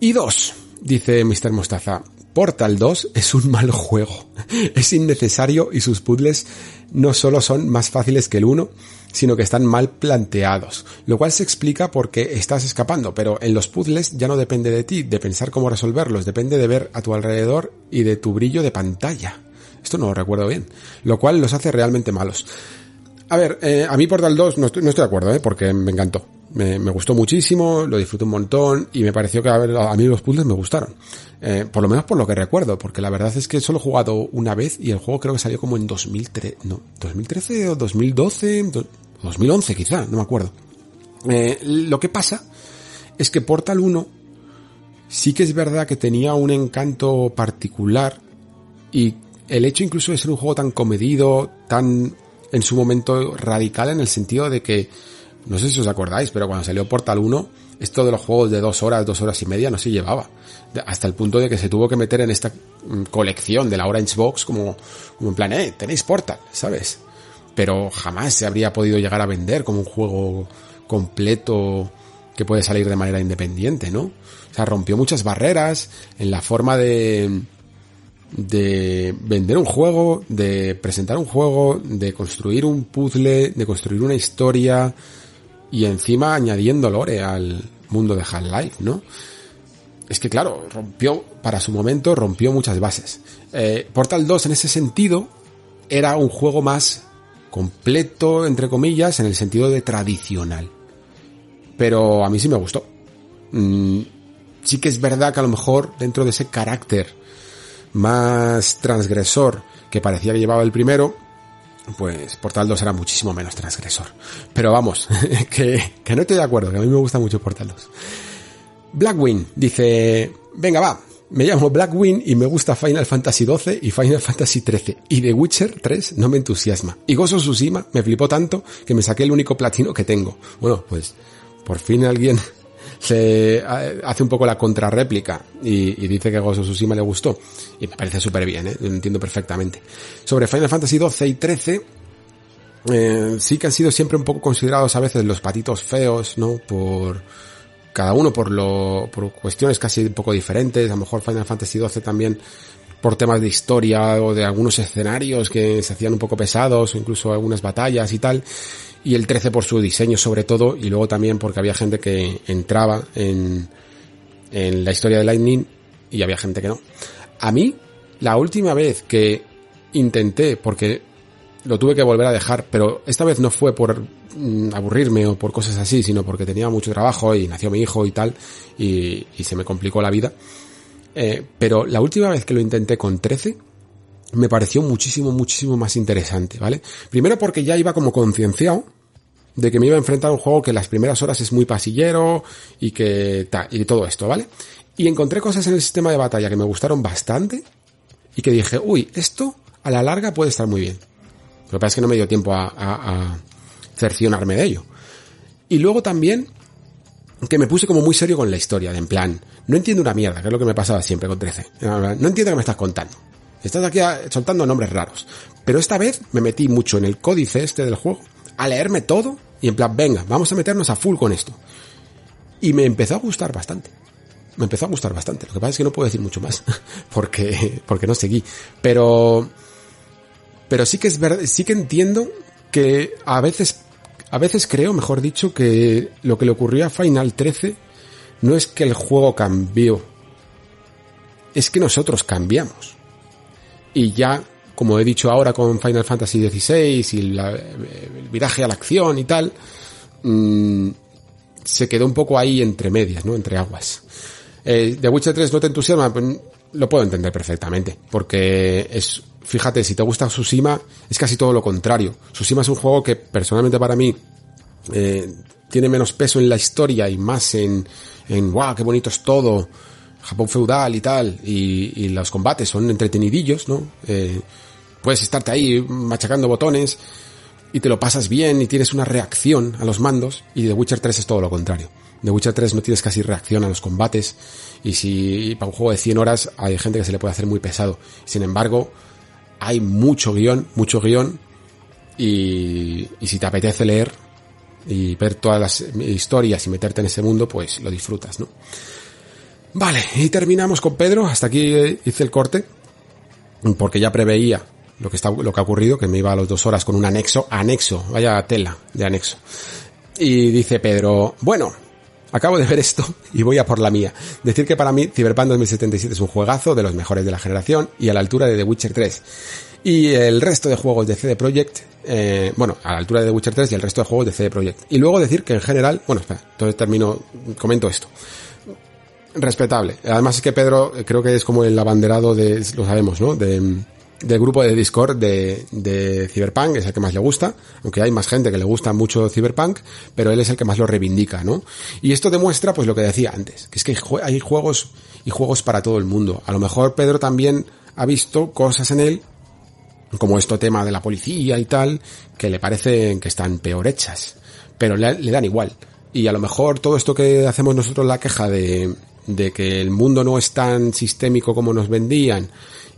Y dos, dice Mr. Mostaza, Portal 2 es un mal juego. Es innecesario y sus puzzles no solo son más fáciles que el 1, sino que están mal planteados, lo cual se explica porque estás escapando, pero en los puzzles ya no depende de ti, de pensar cómo resolverlos, depende de ver a tu alrededor y de tu brillo de pantalla. Esto no lo recuerdo bien, lo cual los hace realmente malos. A ver, eh, a mí Portal 2 no estoy, no estoy de acuerdo, ¿eh? porque me encantó. Me, me, gustó muchísimo, lo disfruté un montón y me pareció que a, ver, a mí los puzzles me gustaron. Eh, por lo menos por lo que recuerdo, porque la verdad es que solo he jugado una vez y el juego creo que salió como en 2013, no, 2013 o 2012, 2011 quizá, no me acuerdo. Eh, lo que pasa es que Portal 1 sí que es verdad que tenía un encanto particular y el hecho incluso de ser un juego tan comedido, tan en su momento radical en el sentido de que, no sé si os acordáis, pero cuando salió Portal 1, esto de los juegos de dos horas, dos horas y media no se llevaba. Hasta el punto de que se tuvo que meter en esta mm, colección de la Orange Box como, como en plan, eh, tenéis Portal, ¿sabes? Pero jamás se habría podido llegar a vender como un juego completo que puede salir de manera independiente, ¿no? O sea, rompió muchas barreras en la forma de, de vender un juego, de presentar un juego, de construir un puzzle, de construir una historia y encima añadiendo lore al mundo de Half-Life, ¿no? Es que claro, rompió, para su momento, rompió muchas bases. Eh, Portal 2 en ese sentido era un juego más completo, entre comillas, en el sentido de tradicional. Pero a mí sí me gustó. Mm, sí que es verdad que a lo mejor dentro de ese carácter más transgresor que parecía que llevaba el primero, pues Portal 2 era muchísimo menos transgresor. Pero vamos, que, no estoy de acuerdo, que a mí me gusta mucho Portal 2. Blackwing dice, venga va, me llamo Blackwing y me gusta Final Fantasy XII y Final Fantasy XIII. Y The Witcher 3 no me entusiasma. Y Gozo Tsushima me flipó tanto que me saqué el único platino que tengo. Bueno, pues por fin alguien se hace un poco la contrarréplica y, y dice que Gozo Tsushima le gustó. Y me parece súper bien, ¿eh? lo entiendo perfectamente. Sobre Final Fantasy XII y XIII, eh, sí que han sido siempre un poco considerados a veces los patitos feos, ¿no? Por cada uno por lo, por cuestiones casi un poco diferentes, a lo mejor Final Fantasy XII también por temas de historia o de algunos escenarios que se hacían un poco pesados o incluso algunas batallas y tal, y el 13 por su diseño sobre todo, y luego también porque había gente que entraba en, en la historia de Lightning y había gente que no. A mí, la última vez que intenté, porque lo tuve que volver a dejar, pero esta vez no fue por mm, aburrirme o por cosas así, sino porque tenía mucho trabajo y nació mi hijo y tal, y, se me complicó la vida. Eh, pero la última vez que lo intenté con 13, me pareció muchísimo, muchísimo más interesante, ¿vale? Primero porque ya iba como concienciado de que me iba a enfrentar a un juego que las primeras horas es muy pasillero y que y todo esto, ¿vale? Y encontré cosas en el sistema de batalla que me gustaron bastante y que dije, uy, esto a la larga puede estar muy bien. Lo que pasa es que no me dio tiempo a, a, cercionarme de ello. Y luego también que me puse como muy serio con la historia, de en plan, no entiendo una mierda, que es lo que me pasaba siempre con 13. No entiendo qué me estás contando. estás aquí soltando nombres raros. Pero esta vez me metí mucho en el códice este del juego, a leerme todo y en plan, venga, vamos a meternos a full con esto. Y me empezó a gustar bastante. Me empezó a gustar bastante. Lo que pasa es que no puedo decir mucho más, porque, porque no seguí. Pero, pero sí que es verdad, sí que entiendo que a veces, a veces creo, mejor dicho, que lo que le ocurrió a Final 13 no es que el juego cambió, es que nosotros cambiamos. Y ya, como he dicho ahora con Final Fantasy XVI y el viraje a la acción y tal, mmm, se quedó un poco ahí entre medias, ¿no? Entre aguas. Eh, The Witcher 3 no te entusiasma, pues, lo puedo entender perfectamente, porque es, fíjate, si te gusta Tsushima, es casi todo lo contrario. Tsushima es un juego que personalmente para mí eh, tiene menos peso en la historia y más en, en wow, qué bonito es todo, Japón feudal y tal, y, y los combates son entretenidillos, ¿no? Eh, puedes estarte ahí machacando botones y te lo pasas bien y tienes una reacción a los mandos, y The Witcher 3 es todo lo contrario. The Witcher 3 no tienes casi reacción a los combates, y si para un juego de 100 horas hay gente que se le puede hacer muy pesado. Sin embargo, hay mucho guion, mucho guion, y, y si te apetece leer y ver todas las historias y meterte en ese mundo, pues lo disfrutas, ¿no? Vale, y terminamos con Pedro. Hasta aquí hice el corte. Porque ya preveía lo que está, lo que ha ocurrido, que me iba a las dos horas con un anexo, anexo, vaya tela de anexo. Y dice Pedro, bueno, acabo de ver esto y voy a por la mía. Decir que para mí Cyberpunk 2077 es un juegazo de los mejores de la generación y a la altura de The Witcher 3. Y el resto de juegos de CD Projekt, eh, bueno, a la altura de The Witcher 3 y el resto de juegos de CD Projekt. Y luego decir que en general, bueno, espera, entonces termino, comento esto respetable. Además es que Pedro creo que es como el abanderado de, lo sabemos, ¿no? De, del grupo de Discord de, de Cyberpunk, es el que más le gusta, aunque hay más gente que le gusta mucho Cyberpunk, pero él es el que más lo reivindica, ¿no? Y esto demuestra, pues lo que decía antes, que es que hay juegos y juegos para todo el mundo. A lo mejor Pedro también ha visto cosas en él, como esto tema de la policía y tal, que le parecen que están peor hechas, pero le, dan igual. Y a lo mejor todo esto que hacemos nosotros la queja de, de que el mundo no es tan sistémico como nos vendían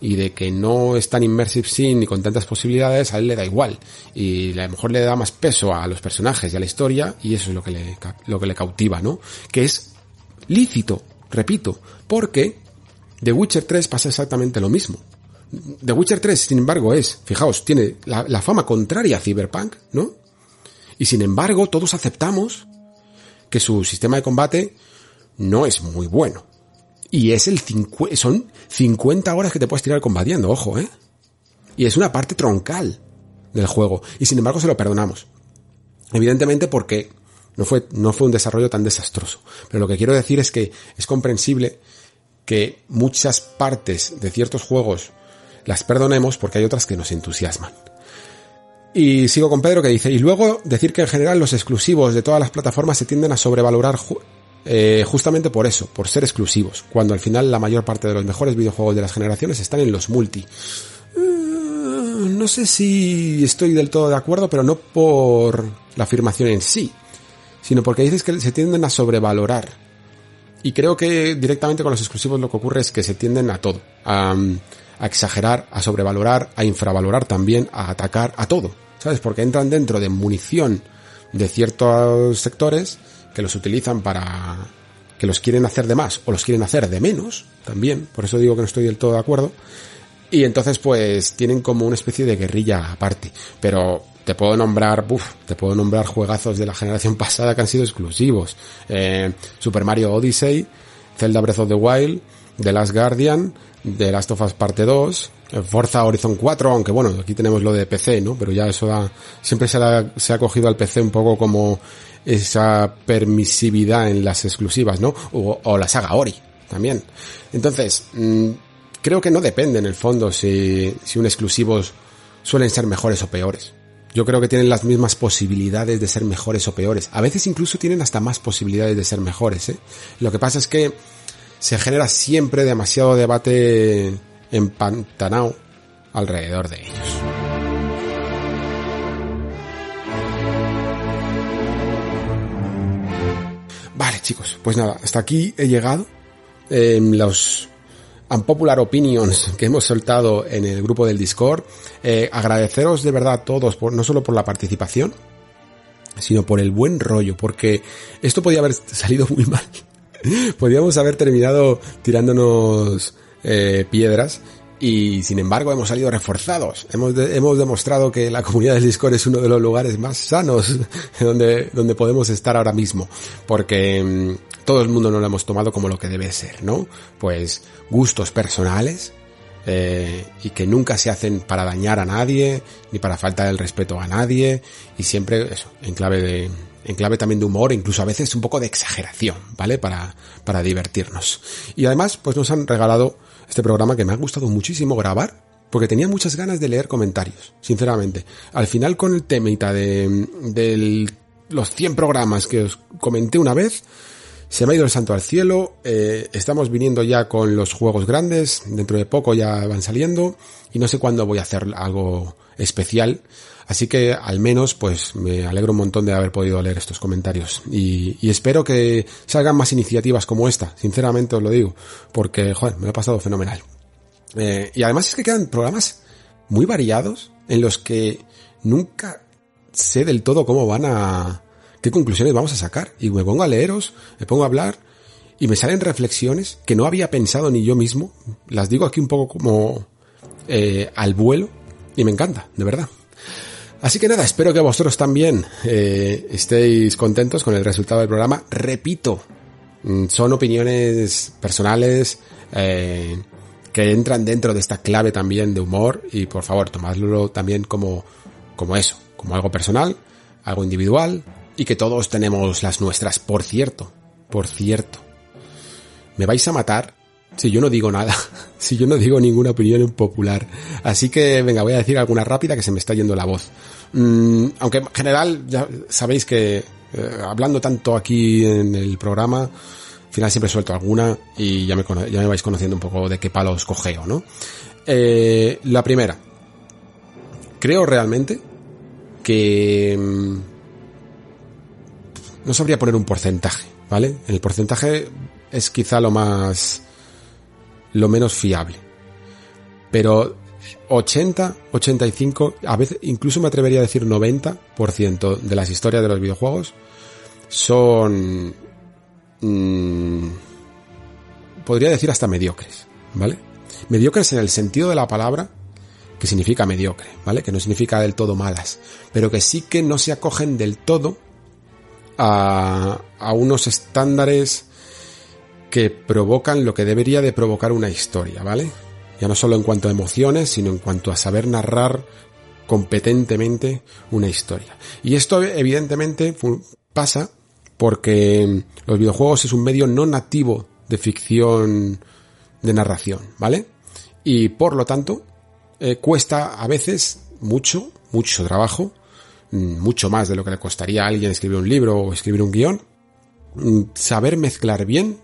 y de que no es tan immersive sim ni con tantas posibilidades, a él le da igual. Y a lo mejor le da más peso a los personajes y a la historia y eso es lo que le, lo que le cautiva, ¿no? Que es lícito, repito, porque The Witcher 3 pasa exactamente lo mismo. The Witcher 3, sin embargo, es, fijaos, tiene la, la fama contraria a Cyberpunk, ¿no? Y sin embargo, todos aceptamos que su sistema de combate no es muy bueno. Y es el son 50 horas que te puedes tirar combatiendo, ojo, ¿eh? Y es una parte troncal del juego. Y sin embargo se lo perdonamos. Evidentemente porque no fue, no fue un desarrollo tan desastroso. Pero lo que quiero decir es que es comprensible que muchas partes de ciertos juegos las perdonemos porque hay otras que nos entusiasman. Y sigo con Pedro que dice, y luego decir que en general los exclusivos de todas las plataformas se tienden a sobrevalorar eh, justamente por eso, por ser exclusivos, cuando al final la mayor parte de los mejores videojuegos de las generaciones están en los multi. Eh, no sé si estoy del todo de acuerdo, pero no por la afirmación en sí, sino porque dices que se tienden a sobrevalorar. Y creo que directamente con los exclusivos lo que ocurre es que se tienden a todo, a, a exagerar, a sobrevalorar, a infravalorar también, a atacar, a todo, ¿sabes? Porque entran dentro de munición de ciertos sectores que los utilizan para que los quieren hacer de más o los quieren hacer de menos también, por eso digo que no estoy del todo de acuerdo. Y entonces pues tienen como una especie de guerrilla aparte, pero te puedo nombrar, uff, te puedo nombrar juegazos de la generación pasada que han sido exclusivos. Eh, Super Mario Odyssey, Zelda Breath of the Wild, The Last Guardian, The Last of Us Parte 2, Forza Horizon 4, aunque bueno, aquí tenemos lo de PC, ¿no? Pero ya eso da, siempre se, se ha cogido al PC un poco como esa permisividad en las exclusivas, ¿no? O, la saga Ori también. Entonces, mm, creo que no depende en el fondo si, si un exclusivos suelen ser mejores o peores. Yo creo que tienen las mismas posibilidades de ser mejores o peores. A veces incluso tienen hasta más posibilidades de ser mejores, ¿eh? Lo que pasa es que se genera siempre demasiado debate empantanado alrededor de ellos. Vale, chicos, pues nada, hasta aquí he llegado. Eh, los unpopular opinions que hemos soltado en el grupo del Discord. Eh, agradeceros de verdad a todos, por, no solo por la participación, sino por el buen rollo, porque esto podía haber salido muy mal. Podríamos haber terminado tirándonos eh, piedras y sin embargo hemos salido reforzados. Hemos, hemos demostrado que la comunidad del Discord es uno de los lugares más sanos donde, donde podemos estar ahora mismo. Porque mm, todo el mundo no lo hemos tomado como lo que debe ser, ¿no? Pues gustos personales, eh, y que nunca se hacen para dañar a nadie, ni para faltar el respeto a nadie, y siempre eso, en clave de, en clave también de humor, incluso a veces un poco de exageración, ¿vale? Para, para divertirnos. Y además, pues nos han regalado este programa que me ha gustado muchísimo grabar, porque tenía muchas ganas de leer comentarios, sinceramente. Al final con el temita de, de los 100 programas que os comenté una vez, se me ha ido el santo al cielo, eh, estamos viniendo ya con los juegos grandes, dentro de poco ya van saliendo y no sé cuándo voy a hacer algo especial, así que al menos pues me alegro un montón de haber podido leer estos comentarios y, y espero que salgan más iniciativas como esta, sinceramente os lo digo, porque joder, me lo he pasado fenomenal. Eh, y además es que quedan programas muy variados en los que nunca sé del todo cómo van a, qué conclusiones vamos a sacar. Y me pongo a leeros, me pongo a hablar y me salen reflexiones que no había pensado ni yo mismo. Las digo aquí un poco como eh, al vuelo y me encanta, de verdad. Así que nada, espero que vosotros también eh, estéis contentos con el resultado del programa. Repito, mm, son opiniones personales eh, que entran dentro de esta clave también de humor y por favor tomadlo también como, como eso, como algo personal, algo individual, y que todos tenemos las nuestras. Por cierto, por cierto, me vais a matar si yo no digo nada, si yo no digo ninguna opinión popular. Así que venga, voy a decir alguna rápida que se me está yendo la voz. Mm, aunque en general ya sabéis que eh, hablando tanto aquí en el programa, al final siempre suelto alguna y ya me, vais conociendo un poco de qué palos cogeo, ¿no? Eh, la primera. Creo realmente que mm, no sabría poner un porcentaje, ¿vale? El porcentaje es quizá lo más, lo menos fiable. Pero 80, 85, a veces incluso me atrevería a decir 90% de las historias de los videojuegos son, mmm, podría decir hasta mediocres, ¿vale? Mediocres en el sentido de la palabra, que significa mediocre, ¿vale? Que no significa del todo malas, pero que sí que no se acogen del todo a, a unos estándares que provocan lo que debería de provocar una historia, ¿vale? Ya no solo en cuanto a emociones, sino en cuanto a saber narrar competentemente una historia. Y esto evidentemente pasa porque los videojuegos es un medio no nativo de ficción de narración, ¿vale? Y por lo tanto, eh, cuesta a veces mucho, mucho trabajo Mm, mucho más de lo que le costaría a alguien escribir un libro o escribir un guion, mm, saber mezclar bien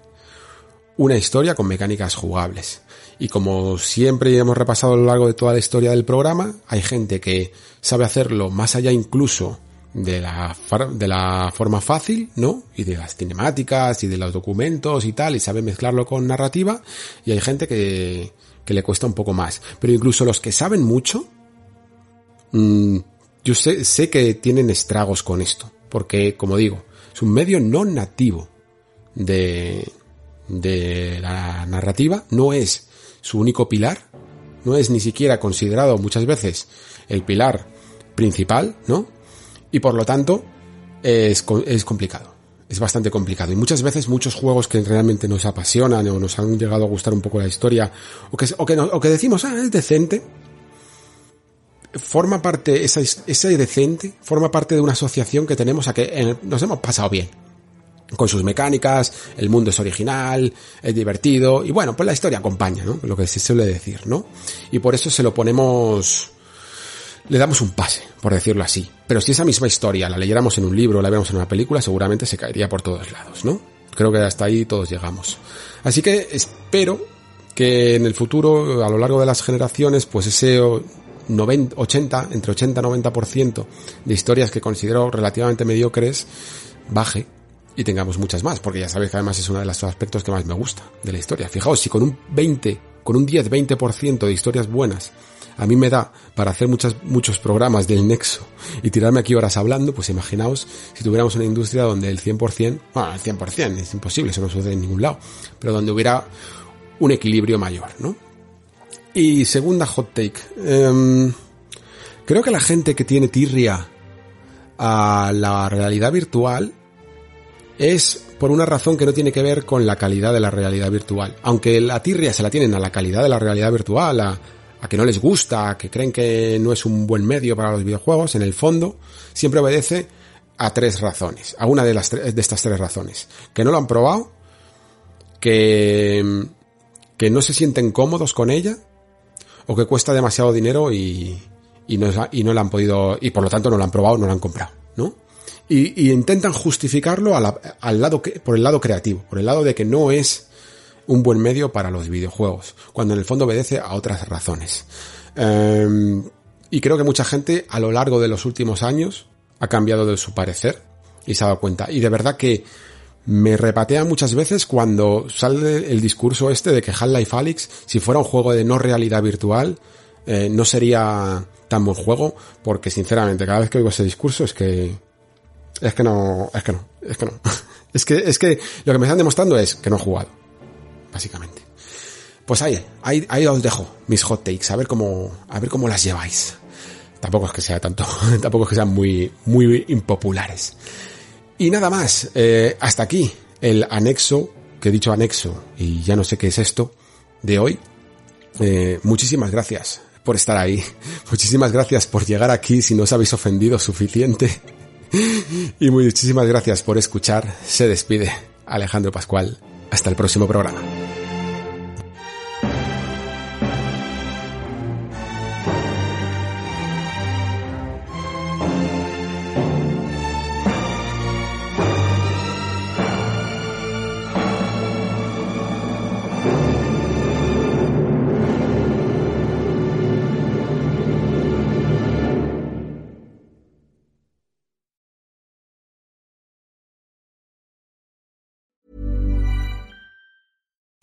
una historia con mecánicas jugables. Y como siempre hemos repasado a lo largo de toda la historia del programa, hay gente que sabe hacerlo más allá incluso de la, de la forma fácil, ¿no? Y de las cinemáticas y de los documentos y tal, y sabe mezclarlo con narrativa, y hay gente que, que le cuesta un poco más. Pero incluso los que saben mucho, mmm, yo sé, sé que tienen estragos con esto, porque, como digo, es un medio no nativo de, de la narrativa, no es su único pilar, no es ni siquiera considerado muchas veces el pilar principal, ¿no? Y por lo tanto, es, es complicado. Es bastante complicado. Y muchas veces muchos juegos que realmente nos apasionan o nos han llegado a gustar un poco la historia, o que, o que, o que decimos, ah, es decente, forma parte, esa, ese decente, forma parte de una asociación que tenemos a que nos hemos pasado bien. Con sus mecánicas, el mundo es original, es divertido, y bueno, pues la historia acompaña, ¿no? Lo que se suele decir, ¿no? Y por eso se lo ponemos, le damos un pase, por decirlo así. Pero si esa misma historia la leyéramos en un libro la viéramos en una película, seguramente se caería por todos lados, ¿no? Creo que hasta ahí todos llegamos. Así que espero que en el futuro, a lo largo de las generaciones, pues ese 90, 80, entre 80 y 90% de historias que considero relativamente mediocres baje y tengamos muchas más, porque ya sabéis que además es uno de los aspectos que más me gusta de la historia. Fijaos, si con un 20 con un 10-20% de historias buenas, a mí me da para hacer muchas, muchos programas del nexo y tirarme aquí horas hablando, pues imaginaos si tuviéramos una industria donde el 100%, bueno, el 100% es imposible, eso no sucede en ningún lado, pero donde hubiera un equilibrio mayor, ¿no? Y segunda hot take, em, creo que la gente que tiene tirria a la realidad virtual es por una razón que no tiene que ver con la calidad de la realidad virtual. Aunque la tirria se la tienen a la calidad de la realidad virtual, a, que no les gusta, a que creen que no es un buen medio para los videojuegos, en el fondo siempre obedece a tres razones, a una de, las de estas tres razones. Que no lo han probado, que, que no se sienten cómodos con ella, o que cuesta demasiado dinero y, y, no, y no la han podido, y por lo tanto no la han probado, no la han comprado, ¿no? Y, intentan justificarlo al lado que, por el lado creativo, por el lado de que no es un buen medio para los videojuegos, cuando en el fondo obedece a otras razones. Em, y creo que mucha gente a lo largo de los últimos años ha cambiado de su parecer y se ha dado cuenta. Y de verdad que me repatea muchas veces cuando sale el discurso este de que Half-Life Alyx, si fuera un juego de no realidad virtual, eh, no sería tan buen juego, porque sinceramente cada vez que oigo ese discurso es que es que no, es que no, es que no. es que, es que lo que me están demostrando es que no he jugado. Básicamente. Pues ahí, ahí, ahí os dejo mis hot takes, a ver cómo, a ver cómo las lleváis. Tampoco es que sea tanto, tampoco es que sean muy, muy impopulares. Y nada más, eh, hasta aquí el anexo, que he dicho anexo, y ya no sé qué es esto, de hoy. Eh, muchísimas gracias por estar ahí. Muchísimas gracias por llegar aquí si no os habéis ofendido suficiente. y muchísimas gracias por escuchar. Se despide Alejandro Pascual. Hasta el próximo programa.